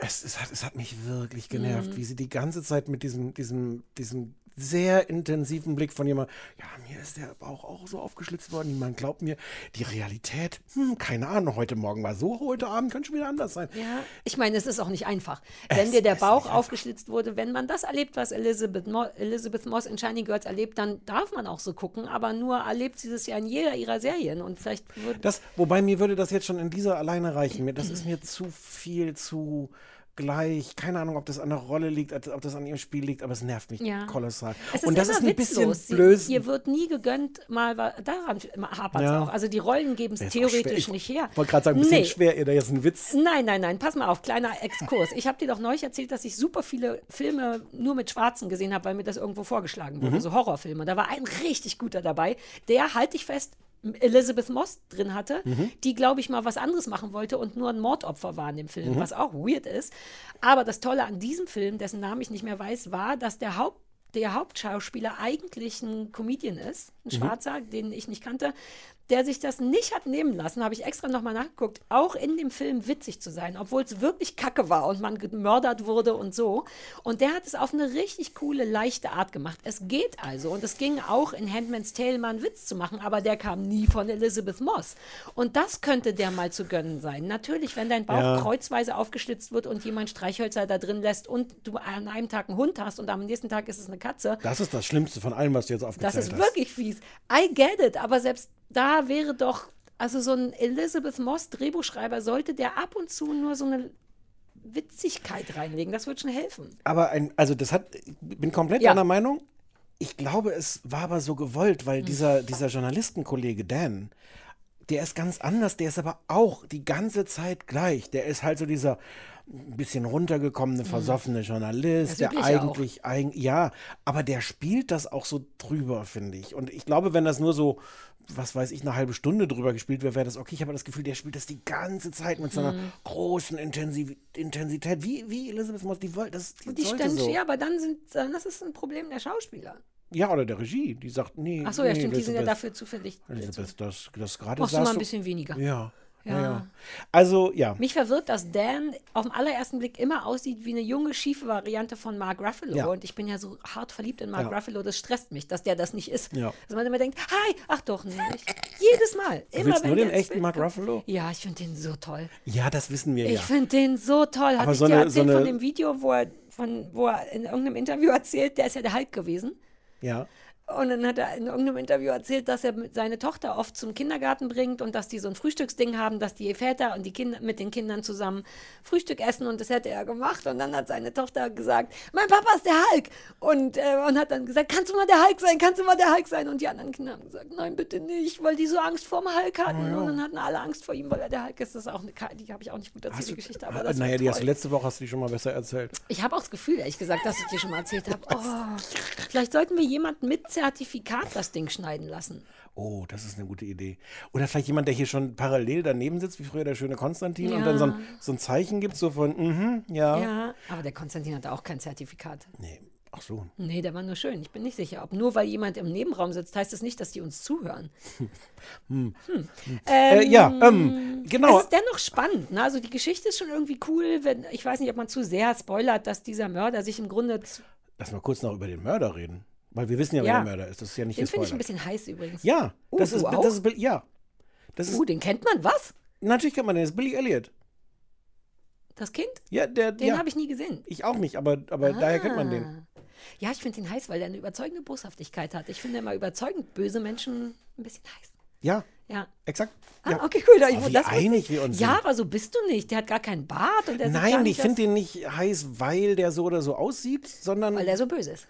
Es, es, hat, es hat mich wirklich genervt, Mhm. wie sie die ganze Zeit mit diesem, diesem, diesem sehr intensiven Blick von jemandem, ja, mir ist der Bauch auch so aufgeschlitzt worden, niemand glaubt mir. Die Realität, hm, keine Ahnung, heute Morgen war so, heute Abend könnte schon wieder anders sein. Ja, ich meine, es ist auch nicht einfach. Wenn dir der Bauch aufgeschlitzt wurde, wenn man das erlebt, was Elizabeth, Mo Elizabeth Moss in Shiny Girls erlebt, dann darf man auch so gucken. Aber nur erlebt sie das ja in jeder ihrer Serien. Und vielleicht wird Das, wobei mir würde das jetzt schon in dieser alleine reichen. Das ist mir zu viel, zu gleich. Keine Ahnung, ob das an der Rolle liegt, ob das an ihrem Spiel liegt, aber es nervt mich Ja. kolossal. Es ist Und das ist ein bisschen witzlos. Sie- blöd. Ihr wird nie gegönnt, mal daran hapert es Ja. auch. Also die Rollen geben es theoretisch Ich nicht her. wollte gerade sagen, ein bisschen Nee. schwer, ihr da jetzt einen Witz. Nein, nein, nein, pass mal auf, kleiner Exkurs. Ich habe dir doch neulich erzählt, dass ich super viele Filme nur mit Schwarzen gesehen habe, weil mir das irgendwo vorgeschlagen wurde, Mhm. so Horrorfilme. Da war ein richtig guter dabei, der, halte ich fest, Elizabeth Moss drin hatte, Mhm. die, glaube ich, mal was anderes machen wollte und nur ein Mordopfer war in dem Film, Mhm. was auch weird ist. Aber das Tolle an diesem Film, dessen Namen ich nicht mehr weiß, war, dass der Haupt der Hauptschauspieler eigentlich ein Comedian ist, ein Mhm. Schwarzer, den ich nicht kannte, der sich das nicht hat nehmen lassen, habe ich extra nochmal nachgeguckt, auch in dem Film witzig zu sein, obwohl es wirklich kacke war und man gemördert wurde und so. Und der hat es auf eine richtig coole, leichte Art gemacht. Es geht also. Und es ging auch in Handmaid's Tale mal einen Witz zu machen, aber der kam nie von Elizabeth Moss. Und das könnte der mal zu gönnen sein. Natürlich, wenn dein Bauch Ja. kreuzweise aufgeschlitzt wird und jemand Streichhölzer da drin lässt und du an einem Tag einen Hund hast und am nächsten Tag ist es eine Katze, Das ist das Schlimmste von allem, was du jetzt aufgezählt das ist hast. wirklich fies. I get it, aber selbst da wäre doch, also so ein Elizabeth Moss Drehbuchschreiber sollte der ab und zu nur so eine Witzigkeit reinlegen. Das wird schon helfen. Aber ein, also das hat, ich bin komplett Ja. deiner Meinung. Ich glaube, es war aber so gewollt, weil dieser, dieser Journalistenkollege Dan, der ist ganz anders, der ist aber auch die ganze Zeit gleich. Der ist halt so dieser ein bisschen runtergekommene, versoffene Journalist, der eigentlich, eig, ja, aber der spielt das auch so drüber, finde ich. Und ich glaube, wenn das nur so, was weiß ich, eine halbe Stunde drüber gespielt wäre, wäre das okay. Ich habe das Gefühl, der spielt das die ganze Zeit mit so einer Mhm. großen Intensiv Intensität. Wie, wie Elizabeth Moss, die wollte das. Die die ständig, so. ja, aber dann sind, das ist ein Problem der Schauspieler. Ja, oder der Regie, die sagt, nee. Ach so, ja, nee, stimmt, die sind ja dafür zufällig. Elizabeth, das, das gerade Machst du mal ein bisschen weniger. Ja. Ja. Ja. Also, ja. Mich verwirrt, dass Dan auf den allerersten Blick immer aussieht wie eine junge, schiefe Variante von Mark Ruffalo. Ja. Und ich bin ja so hart verliebt in Mark Ja. Ruffalo, das stresst mich, dass der das nicht ist. Ja. Dass man immer denkt, hi, ach doch nicht. Jedes Mal. Du Immer, willst wenn nur den echten Mark. Ruffalo? Ja, ich finde den so toll. Ja, das wissen wir Ich ja. finde den so toll. Hatte Aber ich so dir eine- erzählt so von eine- dem Video, wo er, von, wo er in irgendeinem Interview erzählt, der ist ja der Hulk gewesen. Ja. Und dann hat er in irgendeinem Interview erzählt, dass er seine Tochter oft zum Kindergarten bringt und dass die so ein Frühstücksding haben, dass die Väter und die Kinder mit den Kindern zusammen Frühstück essen und das hätte er gemacht. Und dann hat seine Tochter gesagt, mein Papa ist der Hulk. Und, äh, und hat dann gesagt, kannst du mal der Hulk sein, kannst du mal der Hulk sein? Und die anderen Kinder haben gesagt, nein, bitte nicht, weil die so Angst vor dem Hulk hatten. Oh ja. Und dann hatten alle Angst vor ihm, weil er der Hulk ist. Das ist auch eine, die habe ich auch nicht gut erzählt, die Geschichte. Aber das naja, die hast du letzte Woche hast du die schon mal besser erzählt. Ich habe auch das Gefühl, ehrlich gesagt, dass ich dir schon mal erzählt habe. Oh, vielleicht sollten wir jemanden mit Zertifikat das Ding schneiden lassen. Oh, das ist eine gute Idee. Oder vielleicht jemand, der hier schon parallel daneben sitzt, wie früher der schöne Konstantin, und Ja. dann so ein, so ein Zeichen gibt, so von, mhm, ja. Ja, aber der Konstantin hatte auch kein Zertifikat. Nee, ach so. Nee, der war nur schön. Ich bin nicht sicher. Ob nur weil jemand im Nebenraum sitzt, heißt das nicht, dass die uns zuhören. Hm. Hm. Äh, ja, ähm, genau. Es ist dennoch spannend. Ne? Also die Geschichte ist schon irgendwie cool. Wenn, ich weiß nicht, ob man zu sehr spoilert, dass dieser Mörder sich im Grunde. Lass mal kurz noch über den Mörder reden. Weil wir wissen ja, wer Ja. der Mörder ist. Das ist ja nicht Den finde ich ein bisschen heiß übrigens. Ja, Uh, das ist, auch? das ist, ja. Das ist, Uh, den kennt man, was? Natürlich kennt man den, das ist Billy Elliot. Das Kind? Ja, der, Den ja. habe ich nie gesehen. Ich auch nicht, aber, aber daher kennt man den. Ah. Ja, ich finde ihn heiß, weil er eine überzeugende Boshaftigkeit hat. Ich finde immer überzeugend böse Menschen ein bisschen heiß. Ja, Ja. exakt. Ah, ja. okay, cool. Da, Oh, wie das einig ich. wir uns Ja, sind. aber so bist du nicht. Der hat gar keinen Bart und der Nein, ich finde den nicht heiß, weil der so oder so aussieht, sondern. Weil der so böse ist.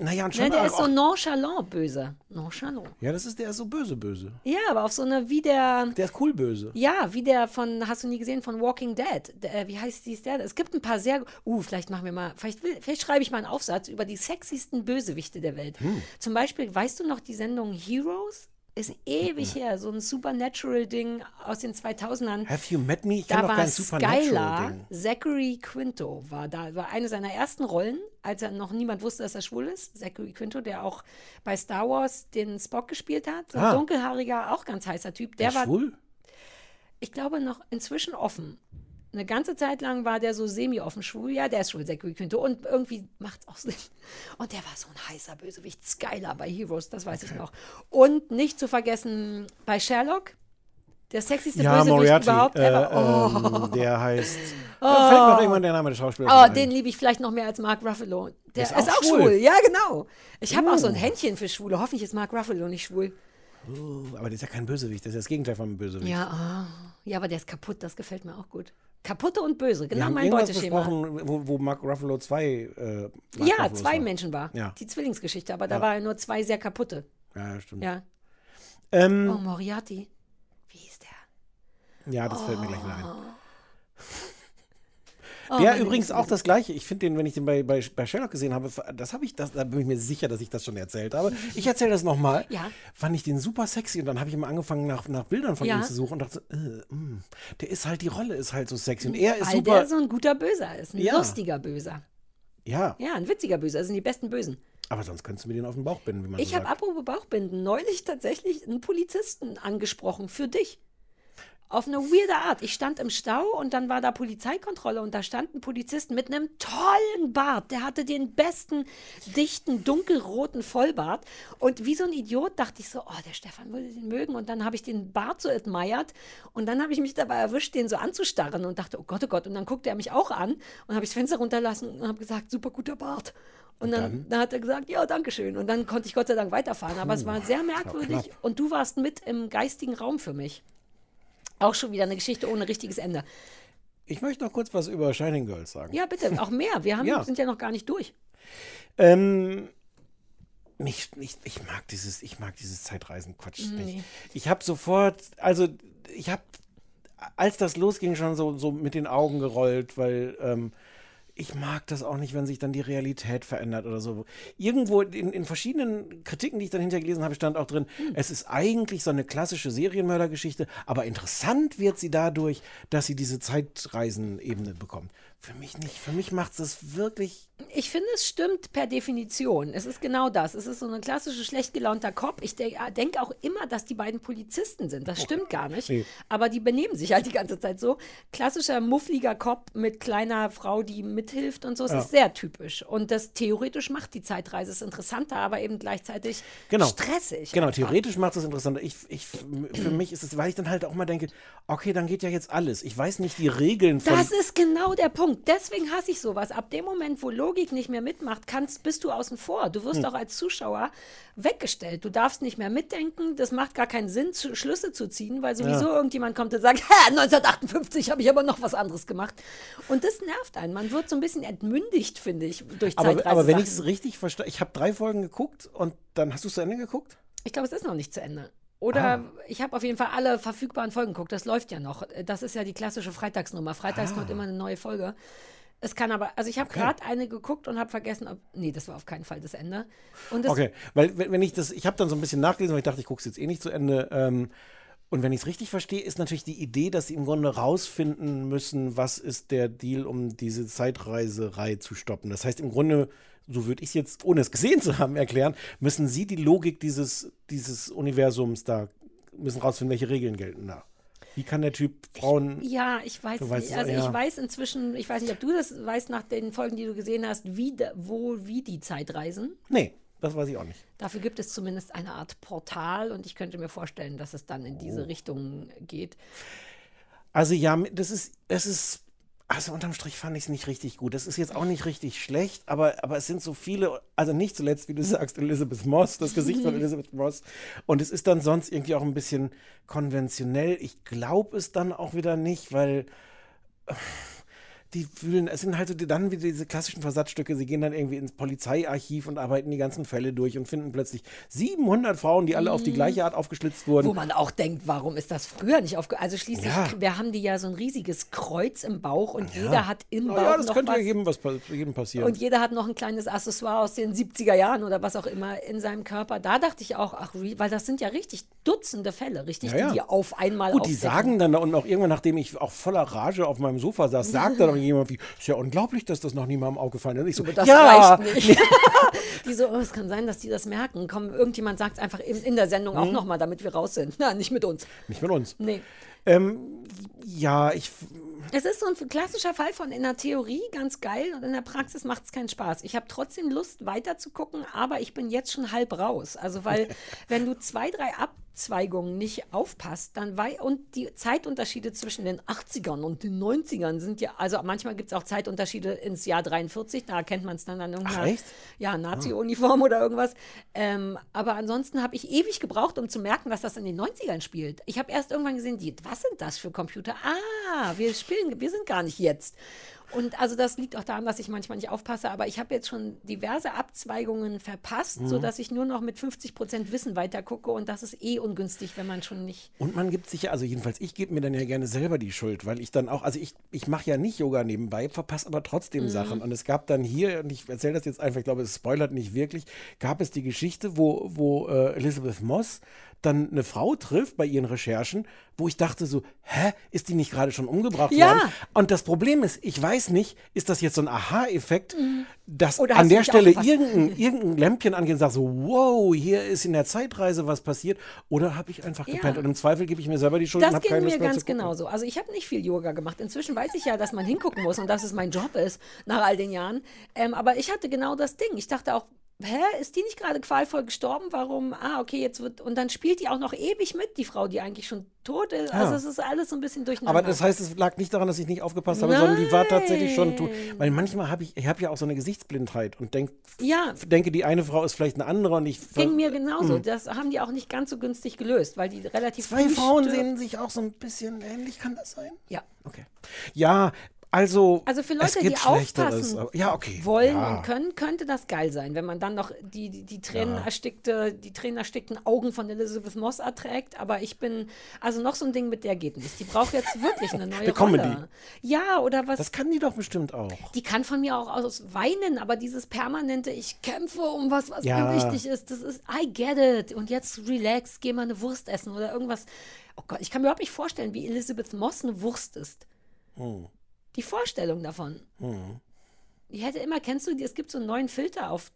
Naja, und schon Ne, der ist so nonchalant böse. Nonchalant. Ja, das ist der ist so böse, böse. Ja, aber auf so eine, wie der, Der ist cool böse. ja, wie der von, hast du nie gesehen, von Walking Dead. Der, äh, wie heißt dies der? Es gibt ein paar sehr, uh, vielleicht machen wir mal, vielleicht, will, vielleicht schreibe ich mal einen Aufsatz über die sexiesten Bösewichte der Welt. Hm. Zum Beispiel, weißt du noch die Sendung Heroes? Ist ewig her, so ein Supernatural-Ding aus den 2000ern. Have you met me? Ich Da war Skylar. Zachary Quinto war da, war eine seiner ersten Rollen, als er noch niemand wusste, dass er schwul ist. Zachary Quinto, der auch bei Star Wars den Spock gespielt hat. So ein Ah. dunkelhaariger, auch ganz heißer Typ. Der Der war, schwul? ich glaube, noch inzwischen offen. Eine ganze Zeit lang war der so semi-offen schwul. Ja, der ist schwul, Zachary Quinto. Und irgendwie macht's auch Sinn. Und der war so ein heißer Bösewicht. Skylar bei Heroes, das weiß ich noch. Und nicht zu vergessen bei Sherlock. Der sexyste Ja, Bösewicht Moriarty. überhaupt. Äh, ever. Oh. ähm, der heißt. Da fällt noch irgendwann der Name des Schauspielers. Oh, den liebe ich vielleicht noch mehr als Mark Ruffalo. Der ist ist, auch schwul. schwul. Ja, genau. Ich habe auch so ein Uh. Händchen für Schwule. Hoffentlich ist Mark Ruffalo nicht schwul. Oh, aber der ist ja kein Bösewicht, das ist das Gegenteil von einem Bösewicht. Ja, ah. ja, aber der ist kaputt. Das gefällt mir auch gut. Kaputte und böse, genau mein Beuteschema. besprochen, wo, wo Mark Ruffalo zwei. Äh, Mark Ja, Ruffalos zwei war. Menschen war. Ja. Die Zwillingsgeschichte, aber da Ja. waren nur zwei sehr kaputte. Ja, stimmt. Ja. Ähm, Oh, Moriarty. ja, das fällt mir gleich wieder ein. Oh, der übrigens auch das gleiche. Ich finde den, wenn ich den bei, bei, bei Sherlock gesehen habe, das habe ich, das, da bin ich mir sicher, dass ich das schon erzählt habe. Ich erzähle das nochmal. Ja. Fand ich den super sexy und dann habe ich immer angefangen, nach, nach Bildern von Ja. ihm zu suchen und dachte, äh, mh, der ist halt, die Rolle ist halt so sexy. Und er ist Weil super. der so ein guter Böser ist. Ein Ja. lustiger Böser. ja, Ja, ein witziger Böser. Das sind die besten Bösen. aber sonst könntest du mir den auf den Bauch binden, wie man Ich so habe apropos Bauchbinden neulich tatsächlich einen Polizisten angesprochen für dich. Auf eine weirde Art. Ich stand im Stau und dann war da Polizeikontrolle und da stand ein Polizist mit einem tollen Bart. Der hatte den besten, dichten, dunkelroten Vollbart. Und wie so ein Idiot dachte ich so, oh, der Stefan würde den mögen. Und dann habe ich den Bart so admired. Und dann habe ich mich dabei erwischt, den so anzustarren und dachte, oh Gott, oh Gott. Und dann guckte er mich auch an und habe ich das Fenster runterlassen und habe gesagt, super guter Bart. Und dann, dann? dann hat er gesagt, ja, danke schön. Und dann konnte ich Gott sei Dank weiterfahren. Aber es war sehr merkwürdig. knapp. Und du warst mit im geistigen Raum für mich. Auch schon wieder eine Geschichte ohne richtiges Ende. Ich möchte noch kurz was über Shining Girls sagen. Ja, bitte, auch mehr. Wir haben, Ja. sind ja noch gar nicht durch. Ähm, mich, ich, ich mag dieses, ich mag dieses Zeitreisen-Quatsch Nee. nicht. Ich habe sofort, also ich habe, als das losging, schon so, so mit den Augen gerollt, weil ähm, ich mag das auch nicht, wenn sich dann die Realität verändert oder so. Irgendwo in, in verschiedenen Kritiken, die ich dann hinterher gelesen habe, stand auch drin, es ist eigentlich so eine klassische Serienmördergeschichte, aber interessant wird sie dadurch, dass sie diese Zeitreisen-Ebene bekommt. Für mich nicht. Für mich macht es wirklich Ich finde, es stimmt per Definition. Es ist genau das. Es ist so eine klassische schlecht gelaunter Cop. Ich de denke auch immer, dass die beiden Polizisten sind. Das stimmt gar nicht. Nee. Aber die benehmen sich halt die ganze Zeit so. Klassischer muffliger Cop mit kleiner Frau, die mithilft und so. Es Ja. ist sehr typisch. Und das theoretisch macht die Zeitreise es interessanter, aber eben gleichzeitig genau. stressig. Genau, einfach. theoretisch macht es interessanter. Ich, ich, für mich ist es, weil ich dann halt auch mal denke, okay, dann geht ja jetzt alles. Ich weiß nicht die Regeln von. Das ist genau der Punkt. Deswegen hasse ich sowas. Ab dem Moment, wo Logik nicht mehr mitmacht, kannst, bist du außen vor. Du wirst Hm. auch als Zuschauer weggestellt. Du darfst nicht mehr mitdenken. Das macht gar keinen Sinn, zu, Schlüsse zu ziehen, weil sowieso Ja. irgendjemand kommt und sagt, Hä, 1958 habe ich aber noch was anderes gemacht. Und das nervt einen. Man wird so ein bisschen entmündigt, finde ich, durch aber, Zeitreise. aber wenn ich es richtig verstehe, ich habe drei Folgen geguckt und dann hast du es zu Ende geguckt? Ich glaube, es ist noch nicht zu Ende. Oder Ah. ich habe auf jeden Fall alle verfügbaren Folgen geguckt. Das läuft ja noch. Das ist ja die klassische Freitagsnummer. Freitags Ah. kommt immer eine neue Folge. Es kann aber, also ich habe Okay. gerade eine geguckt und habe vergessen, ob, nee, das war auf keinen Fall das Ende. Das, Okay, weil wenn wenn ich das, ich habe dann so ein bisschen nachgelesen, weil ich dachte, ich gucke es jetzt eh nicht zu Ende. Ähm, und wenn ich es richtig verstehe, ist natürlich die Idee, dass sie im Grunde rausfinden müssen, was ist der Deal, um diese Zeitreiserei zu stoppen. Das heißt, im Grunde, so würde ich es jetzt, ohne es gesehen zu haben, erklären, müssen sie die Logik dieses, dieses Universums da, müssen rausfinden, welche Regeln gelten da. Wie kann der Typ Frauen. ja, ich weiß nicht. Also ja. ich weiß inzwischen, ich weiß nicht, ob du das weißt nach den Folgen, die du gesehen hast, wie, wo, wie die Zeit reisen. Nee, das weiß ich auch nicht. Dafür gibt es zumindest eine Art Portal und ich könnte mir vorstellen, dass es dann in Oh. diese Richtung geht. Also ja, das ist, das ist, also unterm Strich fand ich es nicht richtig gut. Das ist jetzt auch nicht richtig schlecht, aber, aber es sind so viele, also nicht zuletzt, wie du sagst, Elizabeth Moss, das Gesicht von Elizabeth Moss. Und es ist dann sonst irgendwie auch ein bisschen konventionell. Ich glaube es dann auch wieder nicht, weil die fühlen, es sind halt so die, dann wieder diese klassischen Versatzstücke. Sie gehen dann irgendwie ins Polizeiarchiv und arbeiten die ganzen Fälle durch und finden plötzlich 700 Frauen, die alle auf die gleiche Art aufgeschlitzt wurden. Wo man auch denkt, warum ist das früher nicht aufge... Also schließlich, Ja. wir haben die ja so ein riesiges Kreuz im Bauch und Ja. jeder hat im Na Bauch ja, das noch könnte was. ja jedem, was, jedem passieren. Und jeder hat noch ein kleines Accessoire aus den 70er Jahren oder was auch immer in seinem Körper. Da dachte ich auch, ach, weil das sind ja richtig Dutzende Fälle, richtig, Ja, die die auf einmal Gut, die aufdecken. sagen dann und auch irgendwann, nachdem ich auch voller Rage auf meinem Sofa saß, sagt dann auch jemand wie, ist ja unglaublich, dass das noch niemandem aufgefallen ist. Ich so, das ja, reicht nicht. die so, oh, es kann sein, dass die das merken. Komm, irgendjemand sagt es einfach in, in der Sendung auch Mhm. nochmal, damit wir raus sind. Na, nicht mit uns. nicht mit uns. Nee. Ähm, ja, ich, Es ist so ein klassischer Fall von in der Theorie ganz geil und in der Praxis macht es keinen Spaß. Ich habe trotzdem Lust weiter zu gucken, aber ich bin jetzt schon halb raus. Also weil wenn du zwei, drei Abzweigungen nicht aufpasst, dann wei und die Zeitunterschiede zwischen den 80ern und den 90ern sind ja, also manchmal gibt es auch Zeitunterschiede ins Jahr 43, da erkennt man es dann an irgendeiner Ach, ja, Nazi-Uniform oder irgendwas. Ähm, aber ansonsten habe ich ewig gebraucht, um zu merken, dass das in den 90ern spielt. Ich habe erst irgendwann gesehen, die, was sind das für Computer? Ah, wir spielen, wir sind gar nicht jetzt. Und also das liegt auch daran, dass ich manchmal nicht aufpasse, aber ich habe jetzt schon diverse Abzweigungen verpasst, Mhm. sodass ich nur noch mit 50% Wissen weitergucke und das ist eh ungünstig, wenn man schon nicht. Und man gibt sich ja, also jedenfalls ich gebe mir dann ja gerne selber die Schuld, weil ich dann auch, also ich, ich mache ja nicht Yoga nebenbei, verpasse aber trotzdem Mhm. Sachen. Und es gab dann hier, und ich erzähle das jetzt einfach, ich glaube, es spoilert nicht wirklich, gab es die Geschichte, wo, wo äh, Elizabeth Moss dann eine Frau trifft bei ihren Recherchen, wo ich dachte so, hä, ist die nicht gerade schon umgebracht Ja. worden? Und das Problem ist, ich weiß nicht, ist das jetzt so ein Aha-Effekt, dass Oder an der Stelle irgendein, irgendein Lämpchen angeht und sagt so, wow, hier ist in der Zeitreise was passiert. Oder habe ich einfach Ja. gepennt? Und im Zweifel gebe ich mir selber die Schuld und Das habe ging mir ganz genauso. Also ich habe nicht viel Yoga gemacht. Inzwischen weiß ich ja, dass man hingucken muss und dass es mein Job ist nach all den Jahren. Ähm, aber ich hatte genau das Ding. Ich dachte auch, hä, ist die nicht gerade qualvoll gestorben? Warum? Ah, okay, jetzt wird und dann spielt die auch noch ewig mit, die Frau, die eigentlich schon tot ist. Also Ja. es ist alles so ein bisschen durcheinander. Aber das heißt, es lag nicht daran, dass ich nicht aufgepasst habe, sondern die war tatsächlich schon tot. Nein. Weil manchmal habe ich, ich habe ja auch so eine Gesichtsblindheit und denk, Ja. denke, die eine Frau ist vielleicht eine andere und ich. Ging mir genauso. Hm. Das haben die auch nicht ganz so günstig gelöst, weil die relativ Zwei Frauen sehen sich auch so ein bisschen ähnlich, kann das sein? Ja. Okay. Ja, also. Also für Leute, die aufpassen aber- Ja, okay. wollen ja. und können, könnte das geil sein, wenn man dann noch die, die, die Tränen Ja. erstickte, die Tränen erstickten Augen von Elizabeth Moss erträgt. Aber ich bin, also noch so ein Ding mit der geht nicht. Die braucht jetzt wirklich eine neue Eine Comedy. Rolle. Ja, oder was? Das kann die doch bestimmt auch. die kann von mir auch aus weinen, aber dieses permanente, ich kämpfe um was, was Ja. mir wichtig ist, das ist, I get it. Und jetzt relax, geh mal eine Wurst essen oder irgendwas. Oh Gott, ich kann mir überhaupt nicht vorstellen, wie Elizabeth Moss eine Wurst ist. Hm. Die Vorstellung davon. Hm. Ich hätte immer, kennst du, die- es gibt so einen neuen Filter auf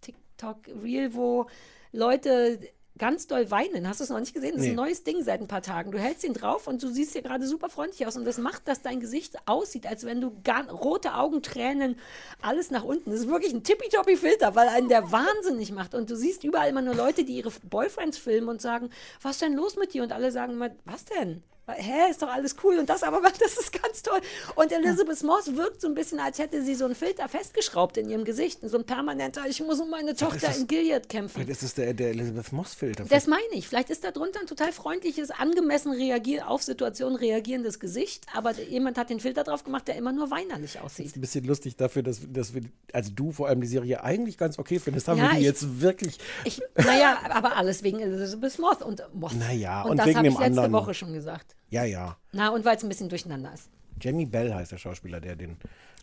TikTok Reel, wo Leute ganz doll weinen. Hast du es noch nicht gesehen? Das ist ein Nee. neues Ding seit ein paar Tagen. Du hältst ihn drauf und du siehst hier gerade super freundlich aus und das macht, dass dein Gesicht aussieht, als wenn du gar, rote Augen, Tränen, alles nach unten. Das ist wirklich ein tippitoppi Filter, weil einen der wahnsinnig macht und du siehst überall immer nur Leute, die ihre Boyfriends filmen und sagen, was ist denn los mit dir? Und alle sagen immer, was denn? Hä, ist doch alles cool und das aber, das ist ganz toll. Und Elizabeth Moss wirkt so ein bisschen, als hätte sie so einen Filter festgeschraubt in ihrem Gesicht. So ein permanenter, ich muss um meine Tochter das- in Gilead kämpfen. Vielleicht ist es der, der Elizabeth Moss-Filter. Das meine ich. Vielleicht ist da drunter ein total freundliches, angemessen reagier auf Situationen reagierendes Gesicht, aber jemand hat den Filter drauf gemacht, der immer nur weinerlich aussieht. ein bisschen lustig dafür, dass, dass wir, also du vor allem die Serie eigentlich ganz okay findest, haben Ja, wir die ich- jetzt wirklich. Ich, naja, aber alles wegen Elizabeth Moss und Moss. Naja, und, und das habe ich letzte anderen. Woche schon gesagt. Ja, ja. Na, und weil es ein bisschen durcheinander ist. Jamie Bell heißt der Schauspieler, der den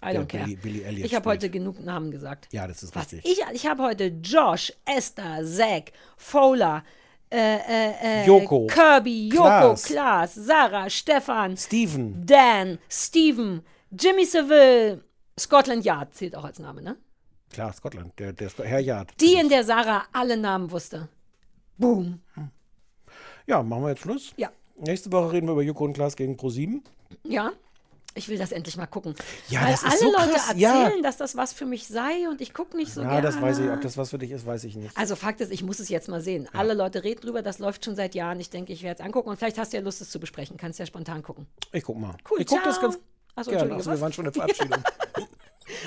I don't care. Billy, Billy Elliot ich habe heute genug Namen gesagt. Ja, das ist Was? richtig. Ich, ich habe heute Josh, Esther, Zack, Fowler, äh, äh, äh, Joko, Kirby, Joko, Klaas. Klaas, Sarah, Stefan, Steven, Dan, Steven, Jimmy Seville, Scotland Yard zählt auch als Name, ne? Klar, Scotland, der, der Herr Yard. Die, in der Sarah alle Namen wusste. Boom. Ja, machen wir jetzt Schluss. Ja. Nächste Woche reden wir über Joko und Klaas gegen ProSieben. Ja. Ich will das endlich mal gucken. Ja, Weil das ist alle so Leute krass, erzählen, ja. dass das was für mich sei und ich gucke nicht so ja, gerne. das weiß ich. Ob das was für dich ist, weiß ich nicht. Also Fakt ist, ich muss es jetzt mal sehen. Alle Leute reden drüber, das läuft schon seit Jahren. Ich denke, ich werde es angucken und vielleicht hast du ja Lust, es zu besprechen. Kannst ja spontan gucken. Ich guck mal. Cool, ich guck das ganz Achso, gerne. Also, wir waren schon in Verabschiedung.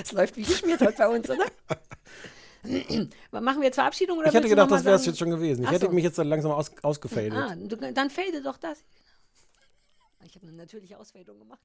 Es läuft wie geschmiert heute bei uns, oder? Machen wir jetzt Verabschiedung oder ich hätte gedacht, das wäre es jetzt schon gewesen. Ich Ach hätte so. mich jetzt dann langsam aus, ausgefadet. Ah, du, dann fade doch das. Ich habe eine natürliche Ausfadung gemacht.